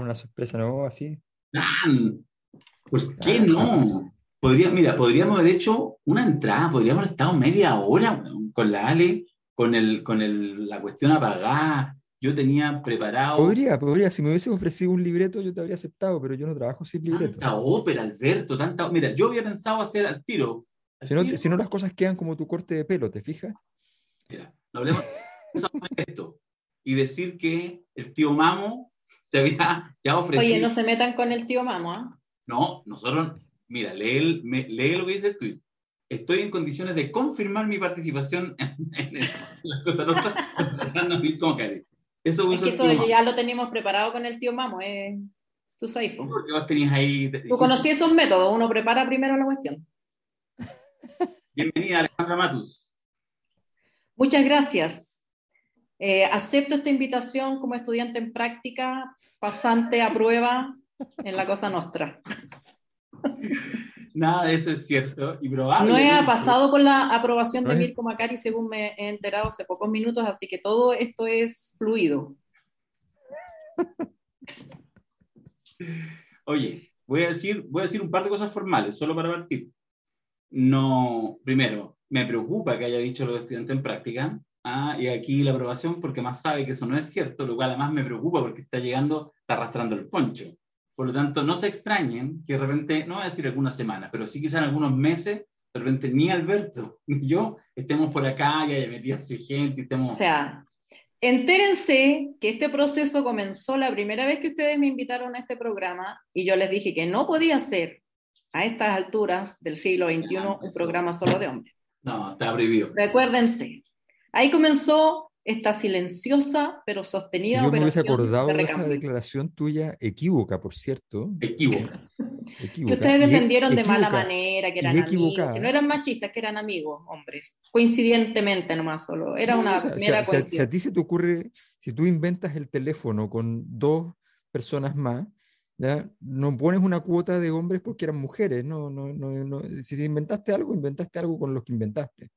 una sorpresa, ¿no? Así. Ah, ¿Por qué no? Podría, mira, podríamos haber hecho una entrada, podríamos haber estado media hora con la Ale, con, el, con el, la cuestión apagada. Yo tenía preparado. Podría, podría. Si me hubiese ofrecido un libreto, yo te habría aceptado, pero yo no trabajo sin libreto. Tanta ópera, Alberto, tanta. Mira, yo había pensado hacer al tiro. si, no, si, no, las cosas quedan como tu corte de pelo, ¿te fijas? Mira, no hablemos de esto. Y decir que el tío Mamo se había ya ofrecido. Oye, no se metan con el tío Mamo, ¿ah? No, nosotros, mira, lee, lee lo que dice el tweet. Estoy en condiciones de confirmar mi participación en, en, las cosas nuestras, como Eso es que esto ya lo teníamos preparado con el tío Mamo, eh. Tú sabes, Porque vos tenías ahí. Tú conocí esos métodos, uno prepara primero la cuestión. Bienvenida, Alejandra Matus. Muchas gracias. Eh, acepto esta invitación como estudiante en práctica, pasante a prueba en la Cosa Nostra. Nada de eso es cierto y probable. No he pasado con la aprobación de Mirko Macari, según me he enterado hace pocos minutos, así que todo esto es fluido. Oye, voy a decir, voy a decir un par de cosas formales, solo para partir. No, primero, me preocupa que haya dicho lo de estudiante en práctica, ah, y aquí la aprobación, porque más sabe que eso no es cierto, lo cual además me preocupa porque está llegando, está arrastrando el poncho. Por lo tanto, no se extrañen que de repente, no voy a decir algunas semanas, pero sí quizás en algunos meses, de repente ni Alberto ni yo estemos por acá y haya metido a su gente. Estemos... O sea, entérense que este proceso comenzó la primera vez que ustedes me invitaron a este programa y yo les dije que no podía ser a estas alturas del siglo XXI un programa solo de hombres. No, está prohibido. Recuérdense, ahí comenzó esta silenciosa pero sostenida si yo me hubiese acordado de, esa declaración tuya equívoca, por cierto. Equívoca. Que ustedes defendieron de mala manera, que eran amigos, que no eran machistas, que eran amigos, hombres. Coincidentemente nomás solo. Era una mera si, si a ti se te ocurre, si tú inventas el teléfono con dos personas más, ¿ya? No pones una cuota de hombres porque eran mujeres, no, no, no, no. Si inventaste algo, inventaste algo con los que inventaste.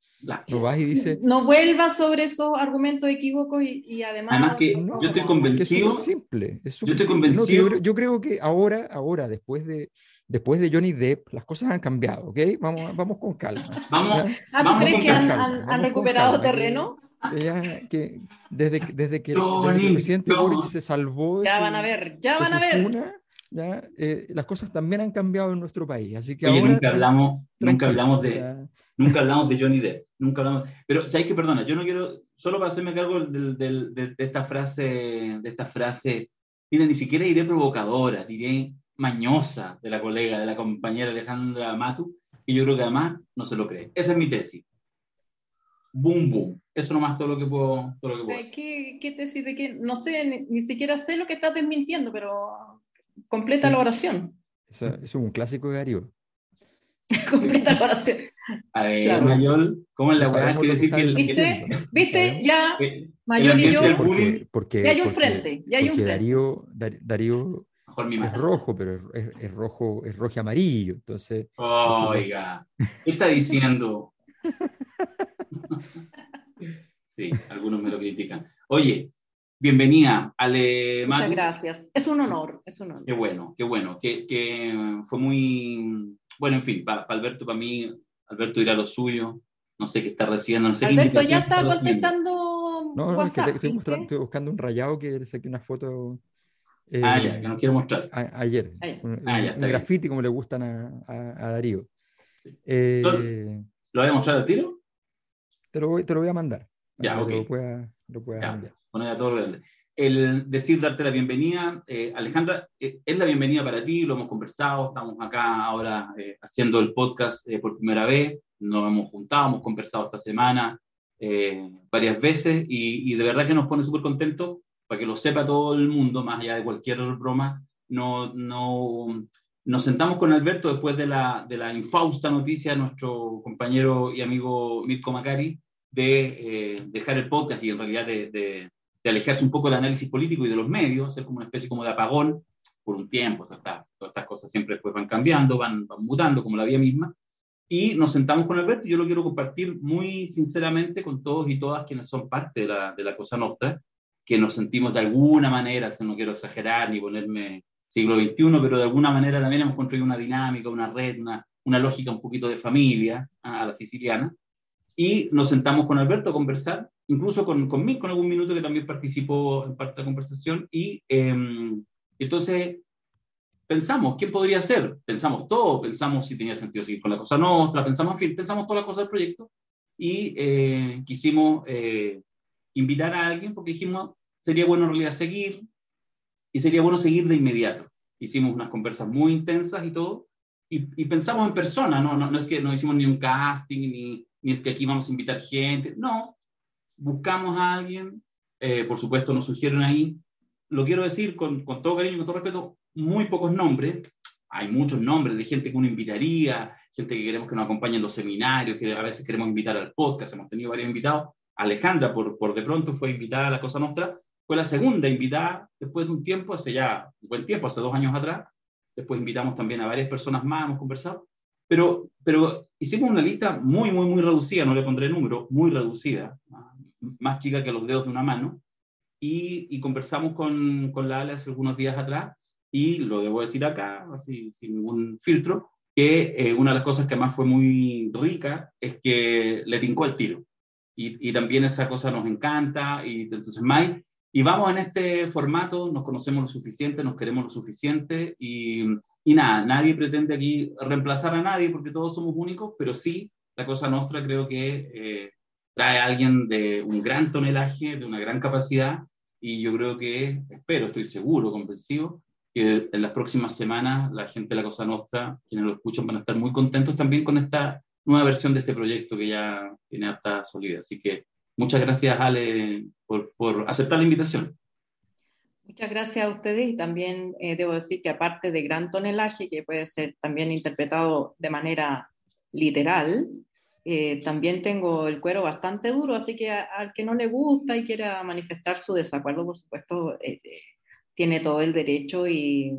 No vas y dices... No vuelvas sobre esos argumentos equívocos y, además... Además que yo estoy convencido... Es simple. Es yo estoy convencido... yo, yo, creo que ahora, ahora, después de, después de Johnny Depp, las cosas han cambiado, ¿ok? Vamos, vamos con calma. Vamos, ah, ¿tú crees que han, han, recuperado terreno? Que, que desde, desde que, el presidente Boric se salvó... Ya van a ver, ya van a ver. Eh, las cosas también han cambiado en nuestro país. Así que Oye, nunca hablamos, nunca hablamos de, nunca hablamos de Johnny Depp, nunca hablamos. Pero sabéis que perdona, yo no quiero solo para hacerme cargo del, del, de, esta frase, de esta frase. Mira, ni siquiera diré provocadora, diré mañosa de la colega, de la compañera Alejandra Matu, y yo creo que además no se lo cree. Esa es mi tesis. Boom, boom. Eso nomás todo lo que puedo, todo lo que puedo ¿Qué, ¿Qué, tesis de qué? No sé, ni, ni, siquiera sé lo que estás desmintiendo, pero completa la oración. Eso, es un clásico de Darío. completa la oración. A ver, Mayol, ¿cómo es la weá? Quiere decir que el, ¿Viste? ¿Viste? Ya, Mayol y yo. Porque, porque, ya hay un frente. Ya hay un frente. Darío, Darío es rojo, pero es, es, rojo, es rojo y amarillo. Entonces. Oiga, ¿qué está diciendo? sí, algunos me lo critican. Oye, Bienvenida, Ale Muchas gracias. Es un honor, es un honor. Qué bueno, qué bueno. Que, que fue muy. Bueno, en fin, para, Alberto, para mí, Alberto dirá lo suyo. No sé qué está recibiendo. No sé Alberto ya está contestando. No, es que estoy, estoy, buscando un rayado que le saqué una foto. Eh, ah, ya, que no quiero mostrar. ayer. Un, ah, ya, un graffiti como le gustan a, a, Darío. Eh, ¿Lo voy a mostrar al tiro? Te lo, voy, te lo voy a mandar. Ya, ok. Lo pueda, lo pueda enviar el decir, darte la bienvenida, eh, Alejandra, eh, es la bienvenida para ti, lo hemos conversado, estamos acá ahora eh, haciendo el podcast por primera vez, nos hemos juntado, hemos conversado esta semana varias veces y, y, de verdad que nos pone súper contentos, para que lo sepa todo el mundo, más allá de cualquier broma, no, no, nos sentamos con Alberto después de la, de la infausta noticia de nuestro compañero y amigo Mirko Macari de dejar el podcast y en realidad de de alejarse un poco del análisis político y de los medios, ser como una especie como de apagón por un tiempo. Todas estas, cosas siempre después van cambiando, van, mutando, como la vida misma. Y nos sentamos con Alberto y yo lo quiero compartir muy sinceramente con todos y todas quienes son parte de la, de la Cosa Nostra. que nos sentimos de alguna manera, no quiero exagerar ni ponerme siglo XXI, pero de alguna manera también hemos construido una dinámica, una red, una, una lógica un poquito de familia a la siciliana. Y nos sentamos con Alberto a conversar, incluso con, conmigo, con algún minuto que también participó en parte de la conversación. Y em, entonces pensamos, ¿quién podría ser? Pensamos todo, pensamos si tenía sentido seguir con la cosa nuestra, pensamos, en fin, pensamos todas las cosas del proyecto y eh, quisimos eh, invitar a alguien porque dijimos, sería bueno en realidad seguir y sería bueno seguir de inmediato. Hicimos unas conversas muy intensas y todo, y, pensamos en persona, ¿no? ¿no? No, es que no hicimos ni un casting, ni, ni es que aquí vamos a invitar gente, no, buscamos a alguien, eh, por supuesto nos surgieron ahí, lo quiero decir con, con todo cariño y con todo respeto, muy pocos nombres, hay muchos nombres de gente que uno invitaría, gente que queremos que nos acompañe en los seminarios, que a veces queremos invitar al podcast, hemos tenido varios invitados. Alejandra, por, por de pronto, fue invitada a la Cosa Nostra, fue la segunda invitada después de un tiempo, hace ya un buen tiempo, hace dos años atrás. Después invitamos también a varias personas más, hemos conversado. Pero, pero hicimos una lista muy, muy, muy reducida, no le pondré número, muy reducida, más chica que los dedos de una mano. Y, y conversamos con, con la Ale hace algunos días atrás y lo debo decir acá, así, sin ningún filtro, que eh, una de las cosas que más fue muy rica es que le tincó el tiro. Y, y también esa cosa nos encanta. Y entonces, Mike, y vamos en este formato, nos conocemos lo suficiente, nos queremos lo suficiente. Y, y nada, nadie pretende aquí reemplazar a nadie porque todos somos únicos, pero sí, la cosa nuestra creo que eh, trae a alguien de un gran tonelaje, de una gran capacidad. Y yo creo que, espero, estoy seguro, convencido, que en las próximas semanas la gente de la Cosa Nostra, quienes lo escuchan, van a estar muy contentos también con esta nueva versión de este proyecto que ya tiene harta solidez. Así que muchas gracias, Ale, por, por aceptar la invitación. Muchas gracias a ustedes y también eh, debo decir que aparte de gran tonelaje, que puede ser también interpretado de manera literal, eh, también tengo el cuero bastante duro, así que al que no le gusta y quiera manifestar su desacuerdo, por supuesto, eh, tiene todo el derecho y,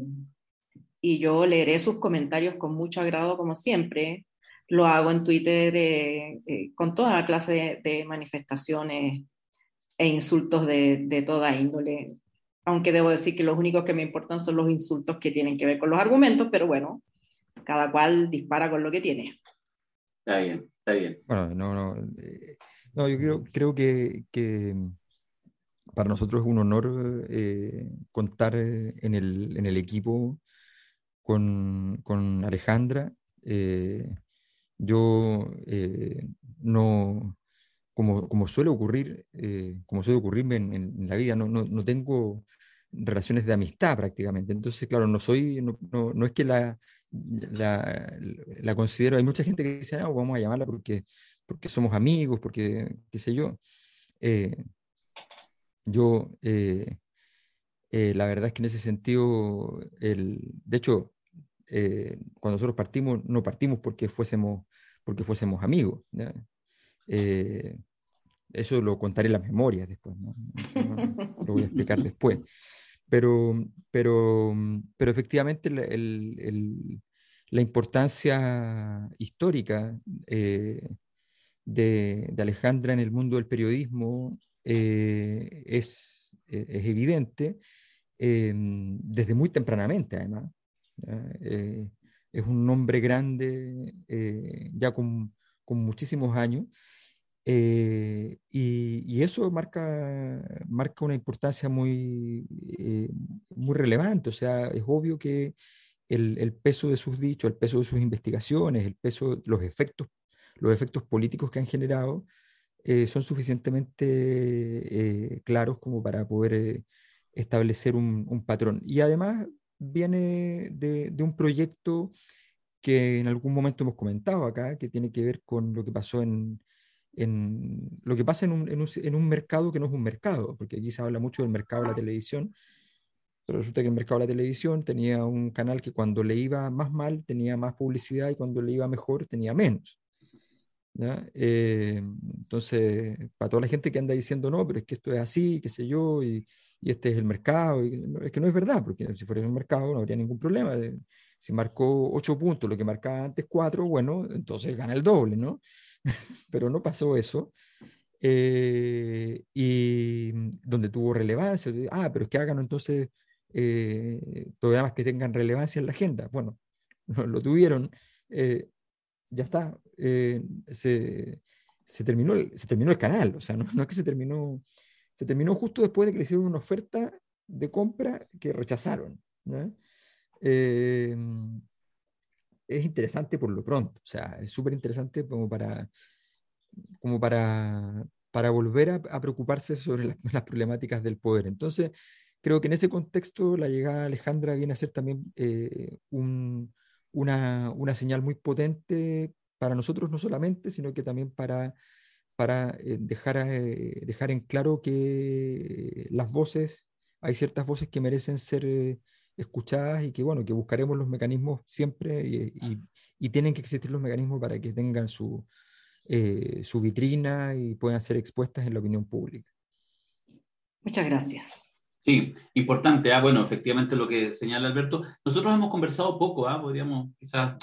y yo leeré sus comentarios con mucho agrado como siempre. Lo hago en Twitter con toda clase de, manifestaciones e insultos de, de, toda índole, aunque debo decir que los únicos que me importan son los insultos que tienen que ver con los argumentos, pero bueno, cada cual dispara con lo que tiene. Está bien, está bien. Bueno, no, no, eh, no yo creo, creo que, que para nosotros es un honor eh, contar eh, en el, en el equipo con, con Alejandra. Eh, yo no, como, como, suele ocurrir, como suele ocurrirme en, en la vida, no, no, no, tengo relaciones de amistad prácticamente. Entonces, claro, no soy, no, no es que la, la, la, considero, hay mucha gente que dice, ah, vamos a llamarla porque, porque somos amigos, porque, qué sé yo. Yo, eh, eh, la verdad es que en ese sentido, el, de hecho, eh, cuando nosotros partimos, no partimos porque fuésemos, porque fuésemos amigos. Eso lo contaré en las memorias después, ¿no? lo voy a explicar después. Pero, pero, pero efectivamente el, el, la importancia histórica de, de, Alejandra en el mundo del periodismo eh, es, eh, es, evidente desde muy tempranamente, además. Eh, es un nombre grande, ya con, con, muchísimos años, y, y, eso marca, marca una importancia muy, muy relevante. O sea, es obvio que el, el, peso de sus dichos, el peso de sus investigaciones, el peso, los efectos, los efectos políticos que han generado, eh, son suficientemente eh, claros como para poder eh, establecer un, patrón. Y además viene de, un proyecto que en algún momento hemos comentado acá, que tiene que ver con lo que pasó en, en lo que pasa en un, en un, mercado que no es un mercado, porque aquí se habla mucho del mercado de la televisión, pero resulta que el mercado de la televisión tenía un canal que cuando le iba más mal tenía más publicidad y cuando le iba mejor tenía menos. Eh, entonces, para toda la gente que anda diciendo, no, pero es que esto es así, qué sé yo, y, y este es el mercado, y, es que no es verdad, porque si fuera un mercado no habría ningún problema. Si marcó ocho puntos, lo que marcaba antes cuatro, bueno, entonces gana el doble, ¿no? pero no pasó eso. eh, y donde tuvo relevancia. Ah, pero es que hagan entonces eh, programas que tengan relevancia en la agenda. Bueno, no, lo tuvieron, eh, ya está, se, se, terminó el, se terminó el canal, o sea, no, no, es que se terminó, se terminó justo después de que le hicieron una oferta de compra que rechazaron. Es interesante por lo pronto, o sea, es súper interesante como para como para, para volver a, preocuparse sobre las, problemáticas del poder. Entonces, creo que en ese contexto la llegada de Alejandra viene a ser también eh, una, una, señal muy potente para nosotros no solamente, sino que también para, para eh, dejar, eh, dejar en claro que las voces, hay ciertas voces que merecen ser escuchadas y que, bueno, que buscaremos los mecanismos siempre y, y tienen que existir los mecanismos para que tengan su, eh, su vitrina y puedan ser expuestas en la opinión pública. Muchas gracias. Sí, importante. Ah, bueno, efectivamente lo que señala Alberto. Nosotros hemos conversado poco, ¿ah? podríamos quizás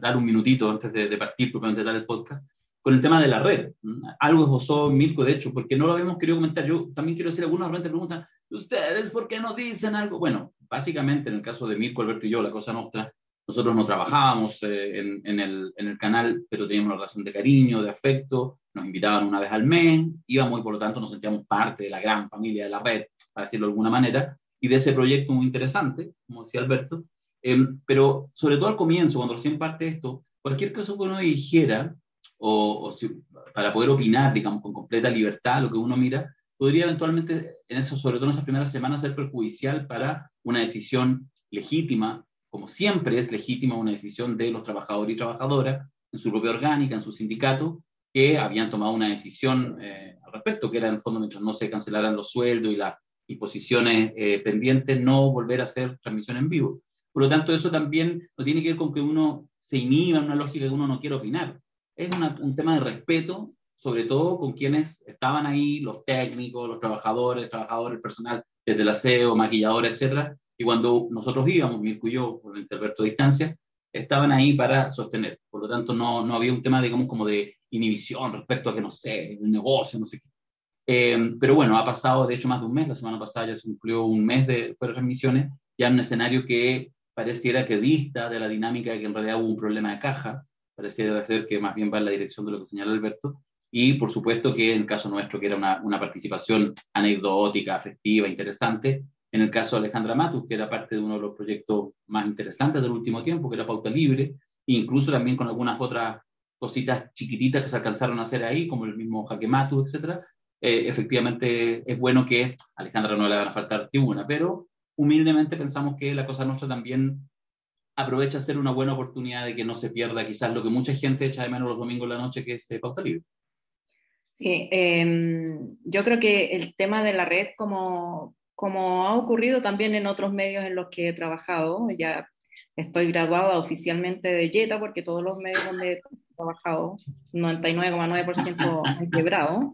dar un minutito antes de, partir propiamente dar el podcast, con el tema de la red. Algo esbozó Mirko, de hecho, porque no lo habíamos querido comentar. Yo también quiero decir, algunos realmente preguntan, ¿ustedes por qué no dicen algo? Bueno, básicamente en el caso de Mirko, Alberto y yo, la cosa nuestra nosotros no trabajábamos eh, en, el, en, el, canal, pero teníamos una relación de cariño, de afecto, nos invitaban una vez al mes, íbamos y por lo tanto nos sentíamos parte de la gran familia de la red, para decirlo de alguna manera, y de ese proyecto muy interesante, como decía Alberto. Em, pero sobre todo al comienzo, cuando recién parte esto, cualquier cosa que uno dijera, o, para poder opinar, digamos, con completa libertad, lo que uno mira, podría eventualmente, en eso, sobre todo en esas primeras semanas, ser perjudicial para una decisión legítima como siempre es legítima una decisión de los trabajadores y trabajadoras en su propia orgánica, en su sindicato, que habían tomado una decisión eh, al respecto, que era en el fondo, mientras no se cancelaran los sueldos y las imposiciones eh, pendientes, no volver a hacer transmisión en vivo. Por lo tanto, eso también no tiene que ver con que uno se inhiba en una lógica que uno no quiere opinar. Es un tema de respeto, sobre todo con quienes estaban ahí, los técnicos, los trabajadores, trabajadores, el personal desde el aseo, maquilladora, etcétera, y cuando nosotros íbamos, Mirko y yo, por el Alberto Distancia, estaban ahí para sostener. Por lo tanto, no, no había un tema, digamos, como de inhibición respecto a que, no sé, un negocio, no sé qué. Eh, pero bueno, ha pasado, de hecho, más de un mes. La semana pasada ya se cumplió un mes de, de transmisiones, ya en un escenario que pareciera que dista de la dinámica de que en realidad hubo un problema de caja, pareciera ser que más bien va en la dirección de lo que señala Alberto, y por supuesto que en el caso nuestro, que era una, una participación anecdótica, afectiva, interesante, en el caso de Alejandra Matus, que era parte de uno de los proyectos más interesantes del último tiempo, que era Pauta Libre, incluso también con algunas otras cositas chiquititas que se alcanzaron a hacer ahí, como el mismo Jaque Matus, etc. Eh, efectivamente, es bueno que a Alejandra no le van a faltar tribuna, pero humildemente pensamos que la cosa nuestra también aprovecha a ser una buena oportunidad de que no se pierda quizás lo que mucha gente echa de menos los domingos en la noche, que es eh, Pauta Libre. Sí, em, yo creo que el tema de la red como como ha ocurrido también en otros medios en los que he trabajado. Ya estoy graduada oficialmente de Jetta porque todos los medios donde he trabajado, 99,9% han quebrado.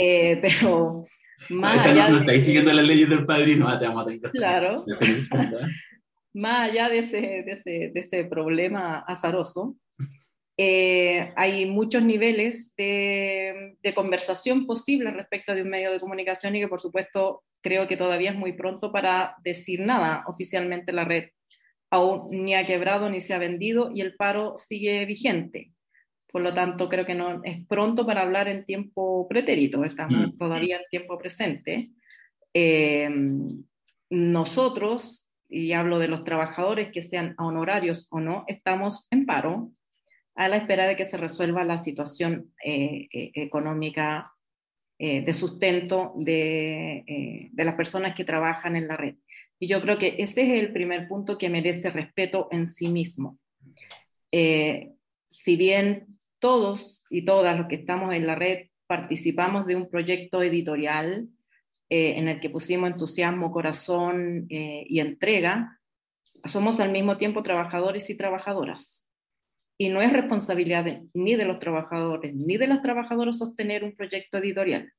Eh, pero más allá no, estáis siguiendo las leyes del padrino, ah, te vamos a tener que hacer Claro. más allá de ese, de ese, de ese problema azaroso, eh, hay muchos niveles de, de, conversación posible respecto de un medio de comunicación y que por supuesto creo que todavía es muy pronto para decir nada. Oficialmente la red aún ni ha quebrado ni se ha vendido y el paro sigue vigente. Por lo tanto, creo que no es pronto para hablar en tiempo pretérito, estamos mm. todavía en tiempo presente. Eh, nosotros, y hablo de los trabajadores que sean honorarios o no, estamos en paro a la espera de que se resuelva la situación eh, eh, económica eh, de sustento de, de, las personas que trabajan en la red. Y yo creo que ese es el primer punto que merece respeto en sí mismo. si bien todos y todas los que estamos en la red participamos de un proyecto editorial en el que pusimos entusiasmo, corazón y entrega, somos al mismo tiempo trabajadores y trabajadoras y no es responsabilidad ni de los trabajadores ni de las trabajadoras sostener un proyecto editorial.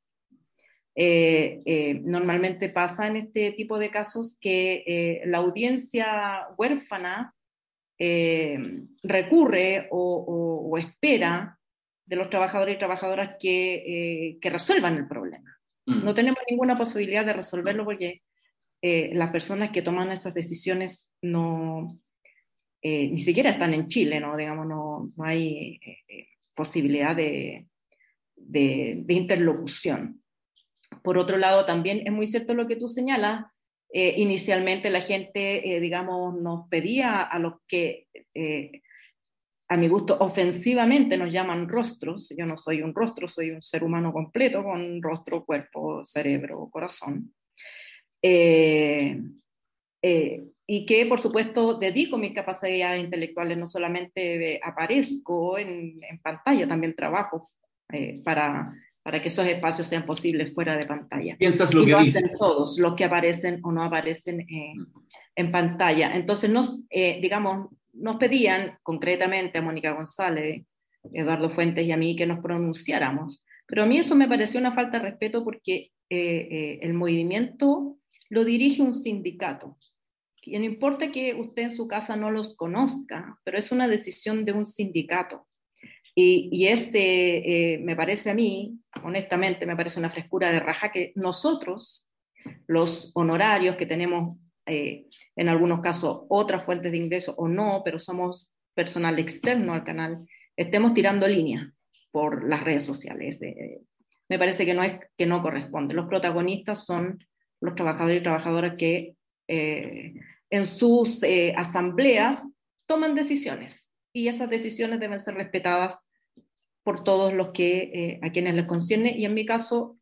Eh, eh, normalmente pasa en este tipo de casos que eh, la audiencia huérfana recurre o, espera de los trabajadores y trabajadoras que, eh, que resuelvan el problema. Mm. No tenemos ninguna posibilidad de resolverlo porque eh, las personas que toman esas decisiones no, eh, ni siquiera están en Chile, ¿no? Digamos, no, no hay posibilidad de, de, de, interlocución. Por otro lado, también es muy cierto lo que tú señalas. inicialmente la gente, digamos, nos pedía a los que a mi gusto, ofensivamente nos llaman rostros. Yo no soy un rostro, soy un ser humano completo con rostro, cuerpo, cerebro, corazón. Eh, eh, y que, por supuesto, dedico mis capacidades intelectuales, no solamente aparezco en, pantalla, también trabajo eh, para, para que esos espacios sean posibles fuera de pantalla. Piensas lo que dicen todos, los que aparecen o no aparecen en pantalla. Entonces, nos, digamos, nos pedían concretamente a Mónica González, Eduardo Fuentes y a mí que nos pronunciáramos. Pero a mí eso me pareció una falta de respeto porque eh, eh, el movimiento lo dirige un sindicato. Y no importa que usted en su casa no los conozca, pero es una decisión de un sindicato. Y, y este, eh, me parece a mí, honestamente, me parece una frescura de raja que nosotros, los honorarios que tenemos eh, en algunos casos otras fuentes de ingreso o no, pero somos personal externo al canal, estemos tirando línea por las redes sociales. Eh, me parece que no, es, que no corresponde. Los protagonistas son los trabajadores y trabajadoras que eh, en sus asambleas toman decisiones y esas decisiones deben ser respetadas por todos los que a quienes les concierne y en mi caso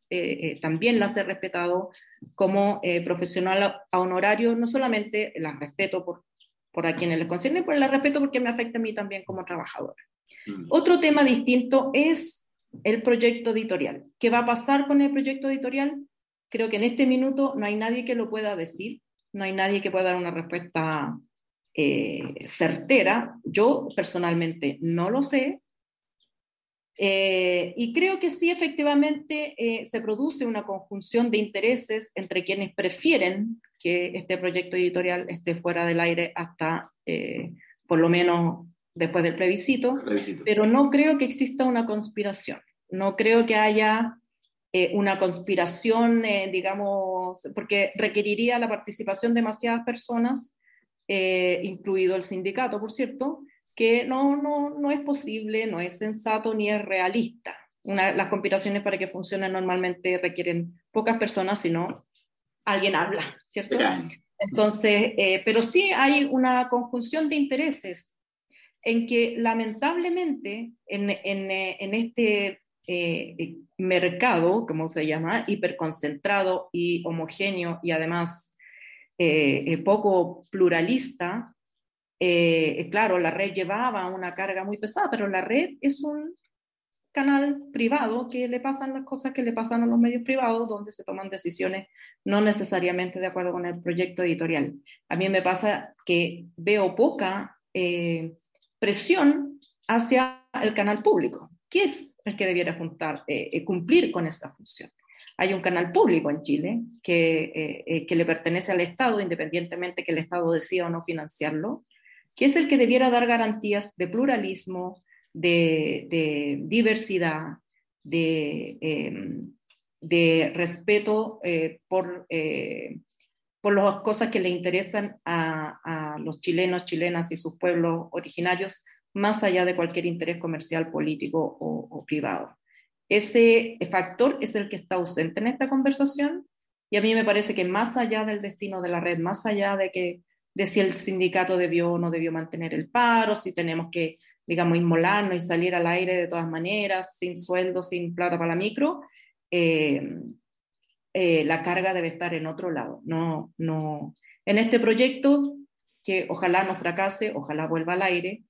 también las he respetado como eh, profesional a honorario, no solamente la respeto por, por a quienes les concierne, pero la respeto porque me afecta a mí también como trabajadora. Mm. Otro tema distinto es el proyecto editorial. ¿Qué va a pasar con el proyecto editorial? Creo que en este minuto no hay nadie que lo pueda decir, no hay nadie que pueda dar una respuesta eh, certera. Yo personalmente no lo sé, eh, y creo que sí, efectivamente, eh, se produce una conjunción de intereses entre quienes prefieren que este proyecto editorial esté fuera del aire hasta, por lo menos, después del plebiscito, pero no creo que exista una conspiración. No creo que haya una conspiración, digamos, porque requeriría la participación de demasiadas personas, incluido el sindicato, por cierto, que no, no, no es posible, no es sensato ni es realista. Una, las conspiraciones para que funcionen normalmente requieren pocas personas, sino alguien habla, ¿cierto? Entonces, eh, pero sí hay una conjunción de intereses en que lamentablemente en, en, eh, en este eh, mercado, como se llama, hiperconcentrado y homogéneo y además poco pluralista, eh, claro, la red llevaba una carga muy pesada, pero la red es un canal privado que le pasan las cosas que le pasan a los medios privados, donde se toman decisiones no necesariamente de acuerdo con el proyecto editorial. A mí me pasa que veo poca eh, presión hacia el canal público, que es el que debiera juntar, eh, cumplir con esta función. Hay un canal público en Chile que, que le pertenece al Estado, independientemente que el Estado decida o no financiarlo, que es el que debiera dar garantías de pluralismo, de, diversidad, de, em, de respeto eh, por, eh, por las cosas que le interesan a, los chilenos, chilenas y sus pueblos originarios, más allá de cualquier interés comercial, político o, privado. Ese factor es el que está ausente en esta conversación y a mí me parece que más allá del destino de la red, más allá de que de si el sindicato debió o no debió mantener el paro, si tenemos que, digamos, inmolarnos y salir al aire de todas maneras, sin sueldo, sin plata para la micro, eh, eh, la carga debe estar en otro lado. No, no. En este proyecto, que ojalá no fracase, ojalá vuelva al aire,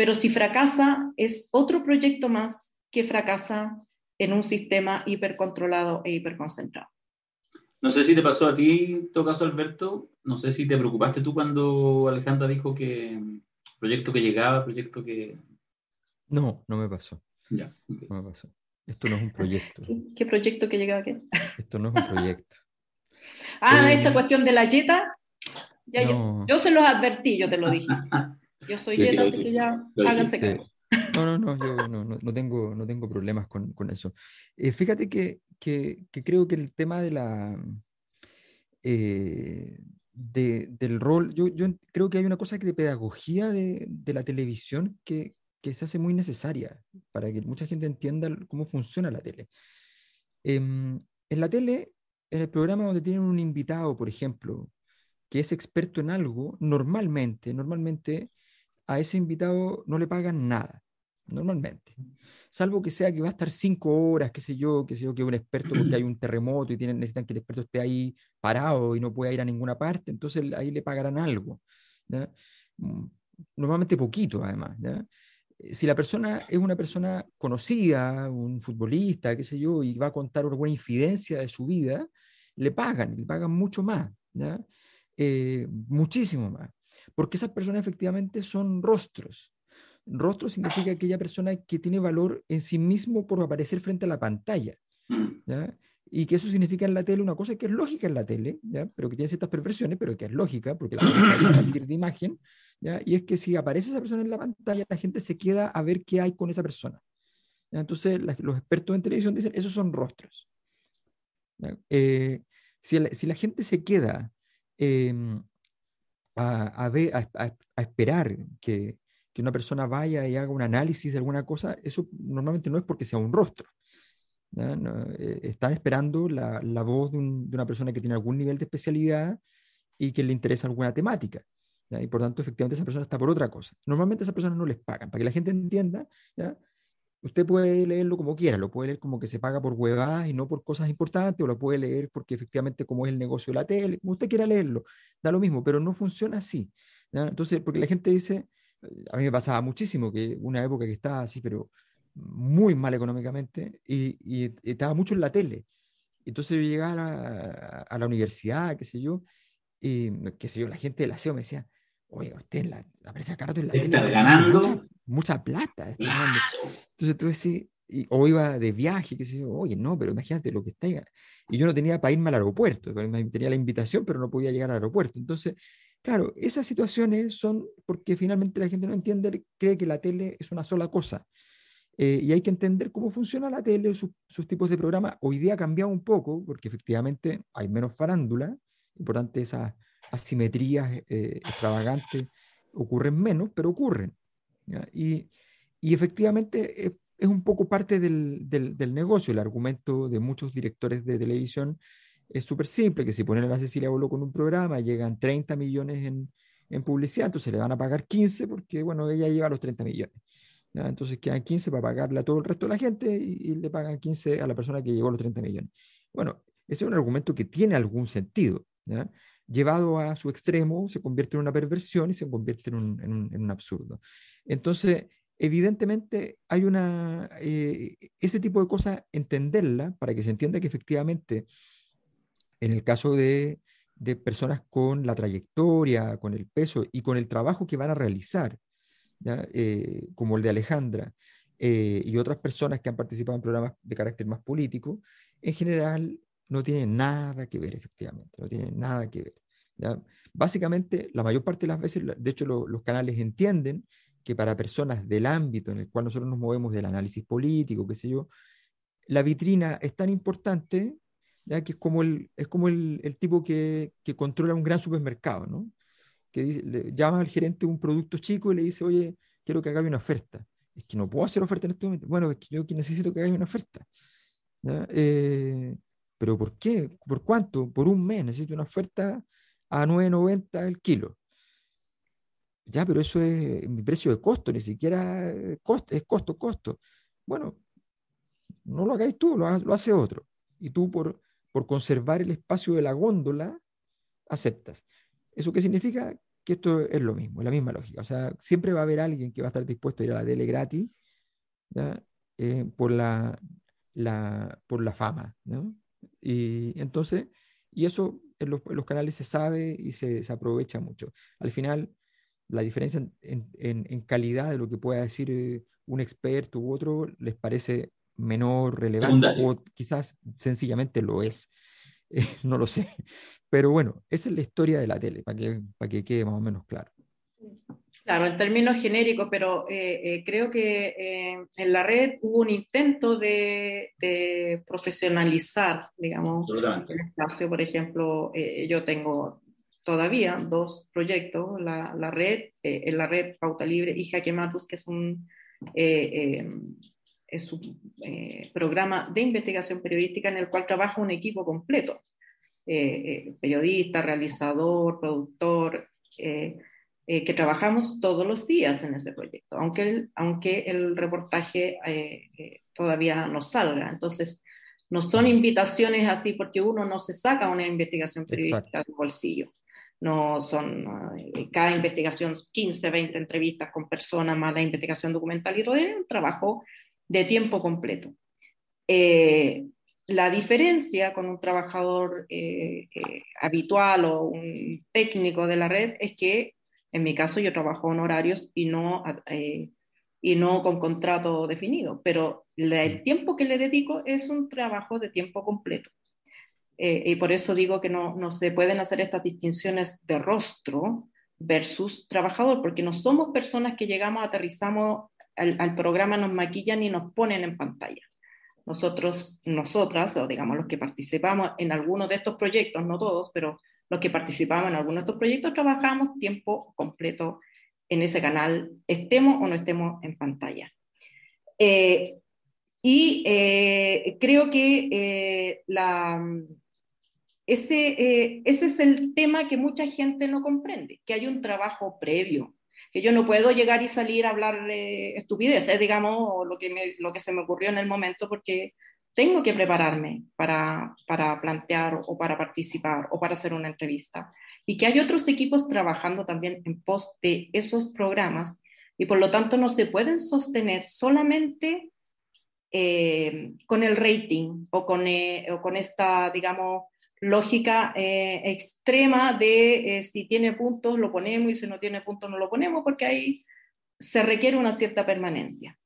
pero si fracasa, es otro proyecto más que fracasa en un sistema hipercontrolado e hiperconcentrado. No sé si te pasó a ti, en todo caso, Alberto, no sé si te preocupaste tú cuando Alejandra dijo que proyecto que llegaba, proyecto que... No, no me pasó. Ya. No me pasó. Esto no es un proyecto. ¿Qué, proyecto que llegaba qué? Esto no es un proyecto. ah, esta cuestión de la yeta. Ya yo, yo, se los advertí, yo te lo dije. Yo soy yeta, así que ya háganse cargo. No, no, no, yo no, no, no tengo, no tengo problemas con, con eso. Eh, fíjate que, que, que, creo que el tema de la, eh, de, del rol, yo, yo, creo que hay una cosa que de pedagogía de, de la televisión que, que, se hace muy necesaria para que mucha gente entienda cómo funciona la tele. Eh, en la tele, en el programa donde tienen un invitado, por ejemplo, que es experto en algo, normalmente, normalmente a ese invitado no le pagan nada, normalmente. Salvo que sea que va a estar cinco horas, qué sé yo, qué sé yo, que un experto porque hay un terremoto y tienen, necesitan que el experto esté ahí parado y no pueda ir a ninguna parte, entonces ahí le pagarán algo. Mm, normalmente poquito, además. Eh, si la persona es una persona conocida, un futbolista, qué sé yo, y va a contar alguna infidencia de su vida, le pagan, le pagan mucho más, eh, muchísimo más porque esas personas efectivamente son rostros. Rostro significa aquella persona que tiene valor en sí mismo por aparecer frente a la pantalla. ¿ya? Y que eso significa en la tele una cosa que es lógica en la tele, ¿ya? pero que tiene ciertas perversiones, pero que es lógica, porque la es a partir de imagen, ¿ya? y es que si aparece esa persona en la pantalla, la gente se queda a ver qué hay con esa persona. Entonces, los expertos en televisión dicen, esos son rostros. Eh, si, la, si, la, gente se queda eh, a, ver, a, esperar que, que, una persona vaya y haga un análisis de alguna cosa, eso normalmente no es porque sea un rostro. Eh, están esperando la, la voz de, una persona que tiene algún nivel de especialidad y que le interesa alguna temática. Y por tanto, efectivamente, esa persona está por otra cosa. Normalmente esas personas no les pagan. Para que la gente entienda. Usted puede leerlo como quiera, lo puede leer como que se paga por huevadas y no por cosas importantes, o lo puede leer porque efectivamente como es el negocio de la tele, como usted quiera leerlo, da lo mismo, pero no funciona así. Entonces, porque la gente dice, a mí me pasaba muchísimo que una época que estaba así, pero muy mal económicamente, y, estaba mucho en la tele. Entonces yo llegaba a la, universidad, qué sé yo, y qué sé yo, la gente del aseo me decía, oye, usted en la, aparece acá en la tele. ganando? Mucha plata. Entonces tú decís, y, o iba de viaje, sé yo, oye, no, pero imagínate lo que está ahí. Y yo no tenía para irme al aeropuerto, tenía la invitación, pero no podía llegar al aeropuerto. Entonces, claro, esas situaciones son porque finalmente la gente no entiende, cree que la tele es una sola cosa. Eh, y hay que entender cómo funciona la tele, sus tipos de programas. Hoy día ha cambiado un poco, porque efectivamente hay menos farándula, y por tanto esas asimetrías eh, extravagantes ocurren menos, pero ocurren. Y, efectivamente es, es, un poco parte del, negocio. El argumento de muchos directores de televisión es súper simple, que si ponen a Cecilia Bolo con un programa, llegan 30 millones en, en, publicidad, entonces le van a pagar 15 porque, bueno, ella lleva los 30 millones. Entonces quedan 15 para pagarle a todo el resto de la gente y, y, le pagan 15 a la persona que llegó los 30 millones. Bueno, ese es un argumento que tiene algún sentido. Llevado a su extremo, se convierte en una perversión y se convierte en un absurdo. Entonces, evidentemente hay una, eh, ese tipo de cosas, entenderla para que se entienda que efectivamente, en el caso de, de, personas con la trayectoria, con el peso y con el trabajo que van a realizar, eh, como el de Alejandra eh, y otras personas que han participado en programas de carácter más político, en general no tienen nada que ver, efectivamente, no tienen nada que ver. ¿ya? Básicamente, la mayor parte de las veces, de hecho, lo, los canales entienden que para personas del ámbito en el cual nosotros nos movemos del análisis político, qué sé yo, la vitrina es tan importante ¿ya? que es como el, es como el, el tipo que, que, controla un gran supermercado, ¿no? que llama al gerente un producto chico y le dice, oye, quiero que haga una oferta. Es que no puedo hacer oferta en este momento. Bueno, es que yo necesito que haga una oferta. Eh, ¿Pero por qué? ¿Por cuánto? Por un mes. Necesito una oferta a 9.90 el kilo. Ya, pero eso es mi precio de costo, ni siquiera costo, es costo, costo. Bueno, no lo hagáis tú, lo, lo hace otro. Y tú por, por conservar el espacio de la góndola, aceptas. ¿Eso qué significa? Que esto es lo mismo, es la misma lógica. O sea, siempre va a haber alguien que va a estar dispuesto a ir a la tele gratis eh, por, la, por la fama. ¿no? Y entonces, y eso en los canales se sabe y se, se, aprovecha mucho. Al final, la diferencia en, en, en, calidad de lo que pueda decir eh, un experto u otro les parece menor, relevante, o quizás sencillamente lo es. Eh, no lo sé. Pero bueno, esa es la historia de la tele, para que, para que quede más o menos claro. Claro, en términos genéricos, pero eh, eh, creo que eh, en la red hubo un intento de, profesionalizar, digamos, el espacio. Por ejemplo, yo tengo todavía dos proyectos, la, red, en la red Pauta Libre y Jaque Matus, que es un, es un programa de investigación periodística en el cual trabaja un equipo completo, periodista, realizador, productor, eh, que trabajamos todos los días en ese proyecto, aunque el, aunque el reportaje eh, eh, todavía no salga. Entonces, no son invitaciones así porque uno no se saca una investigación periodística del bolsillo. No son cada investigación 15, 20 entrevistas con personas, más la investigación documental y todo es un trabajo de tiempo completo. la diferencia con un trabajador habitual o un técnico de la red es que en mi caso, yo trabajo en horarios y no, eh, y no con contrato definido, pero el tiempo que le dedico es un trabajo de tiempo completo. Eh, y por eso digo que no, no se pueden hacer estas distinciones de rostro versus trabajador, porque no somos personas que llegamos, aterrizamos al, al, programa, nos maquillan y nos ponen en pantalla. Nosotros, nosotras, o digamos los que participamos en algunos de estos proyectos, no todos, pero los que participamos en algunos de estos proyectos trabajamos tiempo completo en ese canal, estemos o no estemos en pantalla. Eh, y eh, creo que eh, la, ese, ese es el tema que mucha gente no comprende, que hay un trabajo previo, que yo no puedo llegar y salir a hablar de estupideces, digamos, lo que, lo que se me ocurrió en el momento, porque tengo que prepararme para, para plantear o para participar o para hacer una entrevista. Y que hay otros equipos trabajando también en pos de esos programas y por lo tanto no se pueden sostener solamente eh, con el rating o con, eh, o con esta, digamos, lógica eh, extrema de si tiene puntos lo ponemos y si no tiene puntos no lo ponemos, porque ahí se requiere una cierta permanencia.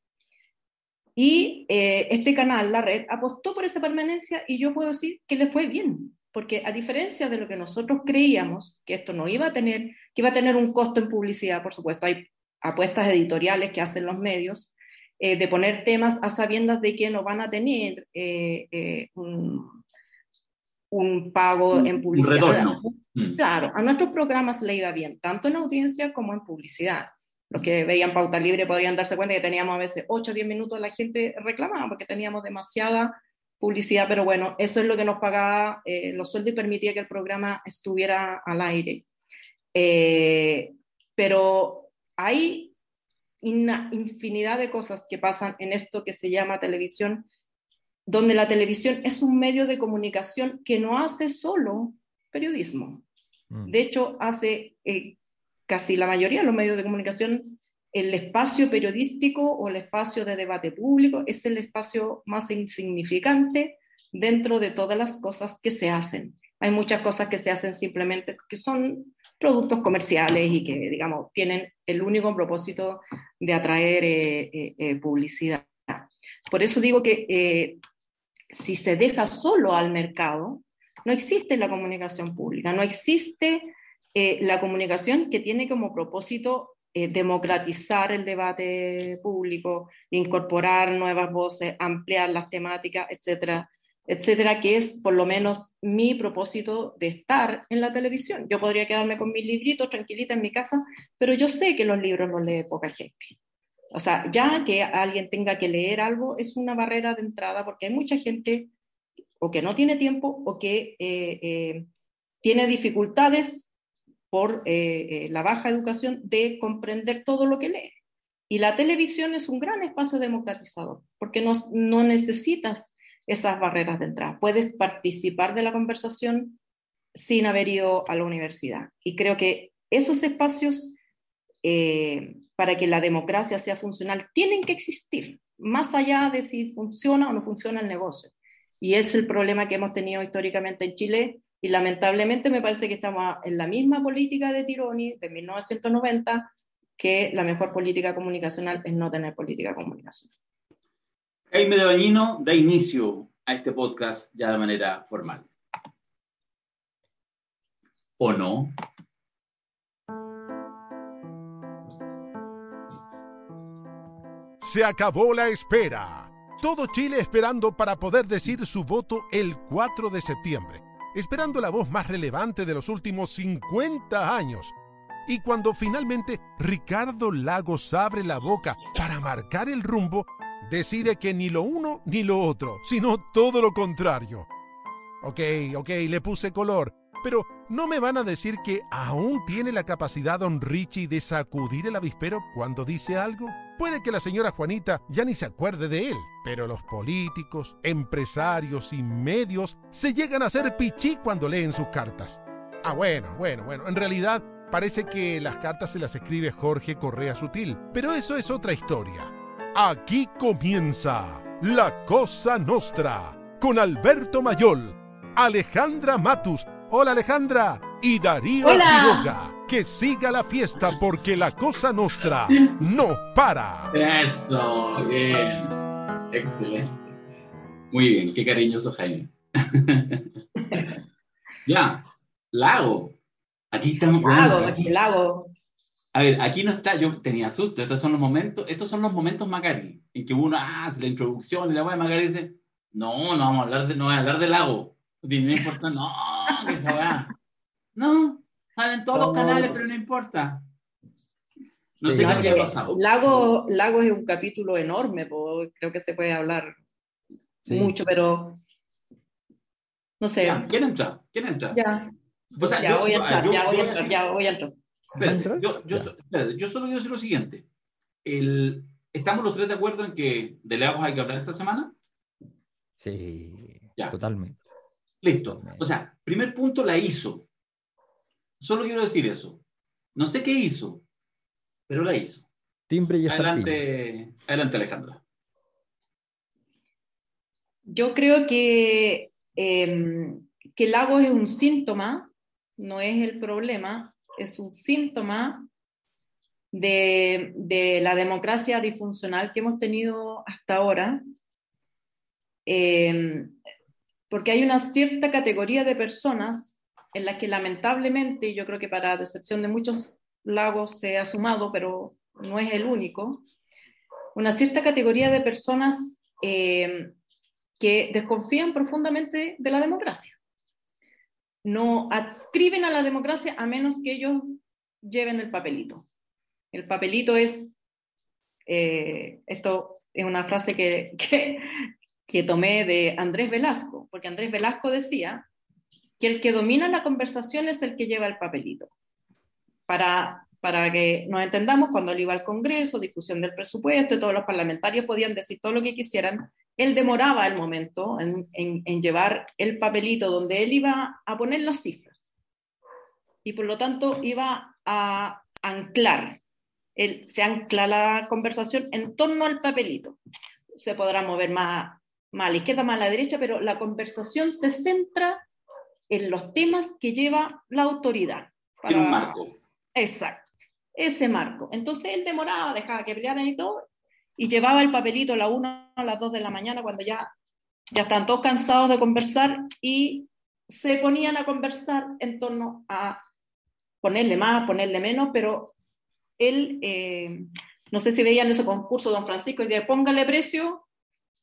Y eh, este canal, la red, apostó por esa permanencia y yo puedo decir que le fue bien, porque a diferencia de lo que nosotros creíamos, que esto no iba a tener, que iba a tener un costo en publicidad, por supuesto, hay apuestas editoriales que hacen los medios, eh, de poner temas a sabiendas de que no van a tener eh, un, un, pago en publicidad. Un retorno. Claro, a nuestros programas le iba bien, tanto en audiencia como en publicidad los que veían pauta libre podían darse cuenta que teníamos a veces 8 o 10 minutos, la gente reclamaba porque teníamos demasiada publicidad, pero bueno, eso es lo que nos pagaba eh, los sueldos y permitía que el programa estuviera al aire. Eh, pero hay una infinidad de cosas que pasan en esto que se llama televisión, donde la televisión es un medio de comunicación que no hace solo periodismo. Mm. De hecho, hace eh, casi la mayoría de los medios de comunicación, el espacio periodístico o el espacio de debate público es el espacio más insignificante dentro de todas las cosas que se hacen. Hay muchas cosas que se hacen simplemente que son productos comerciales y que, digamos, tienen el único propósito de atraer eh, eh, publicidad. Por eso digo que si se deja solo al mercado, no existe la comunicación pública, no existe eh, la comunicación que tiene como propósito eh, democratizar el debate público, incorporar nuevas voces, ampliar las temáticas, etcétera, etcétera, que es por lo menos mi propósito de estar en la televisión. Yo podría quedarme con mis libritos tranquilita en mi casa, pero yo sé que los libros los lee poca gente. O sea, ya que alguien tenga que leer algo es una barrera de entrada porque hay mucha gente o que no tiene tiempo o que eh, tiene dificultades por eh, eh, la baja educación de comprender todo lo que lee. Y la televisión es un gran espacio democratizador, porque no, no necesitas esas barreras de entrada. Puedes participar de la conversación sin haber ido a la universidad. Y creo que esos espacios, eh, para que la democracia sea funcional, tienen que existir, más allá de si funciona o no funciona el negocio. Y es el problema que hemos tenido históricamente en Chile y lamentablemente me parece que estamos en la misma política de Tironi de 1990, que la mejor política comunicacional es no tener política comunicacional. Jaime de Bañino da inicio a este podcast ya de manera formal. ¿O no? Se acabó la espera. Todo Chile esperando para poder decir su voto el 4 de septiembre, esperando la voz más relevante de los últimos 50 años. Y cuando finalmente Ricardo Lagos abre la boca para marcar el rumbo, decide que ni lo uno ni lo otro, sino todo lo contrario. Ok, ok, le puse color, pero ¿no me van a decir que aún tiene la capacidad don Richie de sacudir el avispero cuando dice algo? Puede que la señora Juanita ya ni se acuerde de él, pero los políticos, empresarios y medios se llegan a hacer pichí cuando leen sus cartas. Ah, bueno, bueno, bueno, en realidad parece que las cartas se las escribe Jorge Correa Sutil, pero eso es otra historia. Aquí comienza La Cosa Nostra con Alberto Mayol, Alejandra Matus Hola Alejandra y Darío Quiroga. Que siga la fiesta porque la cosa nostra no para. Eso, bien. Excelente. Muy bien, qué cariñoso Jaime. ya, lago. Aquí estamos. Lago, aquí, lago. A ver, aquí no está, yo tenía susto, estos son los momentos, estos son los momentos Macari, en que uno hace la introducción y la voz de Macari dice, no, no vamos a hablar de, no voy a hablar de lago. No importa, no, no, salen todos los canales, pero no importa. No sé qué había pasado. Lago, Lago es un capítulo enorme, creo que se puede hablar mucho, pero no sé. ¿Quién entra? ¿Quién entra? Ya. ya, voy a entrar, ya voy a entrar, ya voy a entrar. yo, yo, yo, solo quiero decir lo siguiente. El, ¿Estamos los tres de acuerdo en que de Lagos hay que hablar esta semana? Sí, ya. totalmente. Listo. O sea, primer punto la hizo. Solo quiero decir eso. No sé qué hizo, pero la hizo. Timbre y adelante, adelante, Alejandra. Yo creo que, eh, que el es un síntoma, no es el problema, es un síntoma de, de la democracia disfuncional que hemos tenido hasta ahora. Eh, porque hay una cierta categoría de personas en la que lamentablemente, yo creo que para decepción de muchos lagos se ha sumado, pero no es el único, una cierta categoría de personas eh, que desconfían profundamente de la democracia. No adscriben a la democracia a menos que ellos lleven el papelito. El papelito es, eh, esto es una frase que, que tomé de Andrés Velasco, porque Andrés Velasco decía que el que domina la conversación es el que lleva el papelito. Para, para que nos entendamos, cuando él iba al Congreso, discusión del presupuesto, todos los parlamentarios podían decir todo lo que quisieran, él demoraba el momento en, en, llevar el papelito donde él iba a poner las cifras. Y por lo tanto iba a anclar. Él, se ancla la conversación en torno al papelito. Se podrá mover más más a la izquierda, más a la derecha, pero la conversación se centra en los temas que lleva la autoridad. En un marco. Exacto, ese marco. Entonces él demoraba, dejaba que pelearan y todo, y llevaba el papelito a la una a las dos de la mañana cuando ya, ya están todos cansados de conversar y se ponían a conversar en torno a ponerle más, ponerle menos, pero él, eh, no sé si veían ese concurso, don Francisco, decía, póngale precio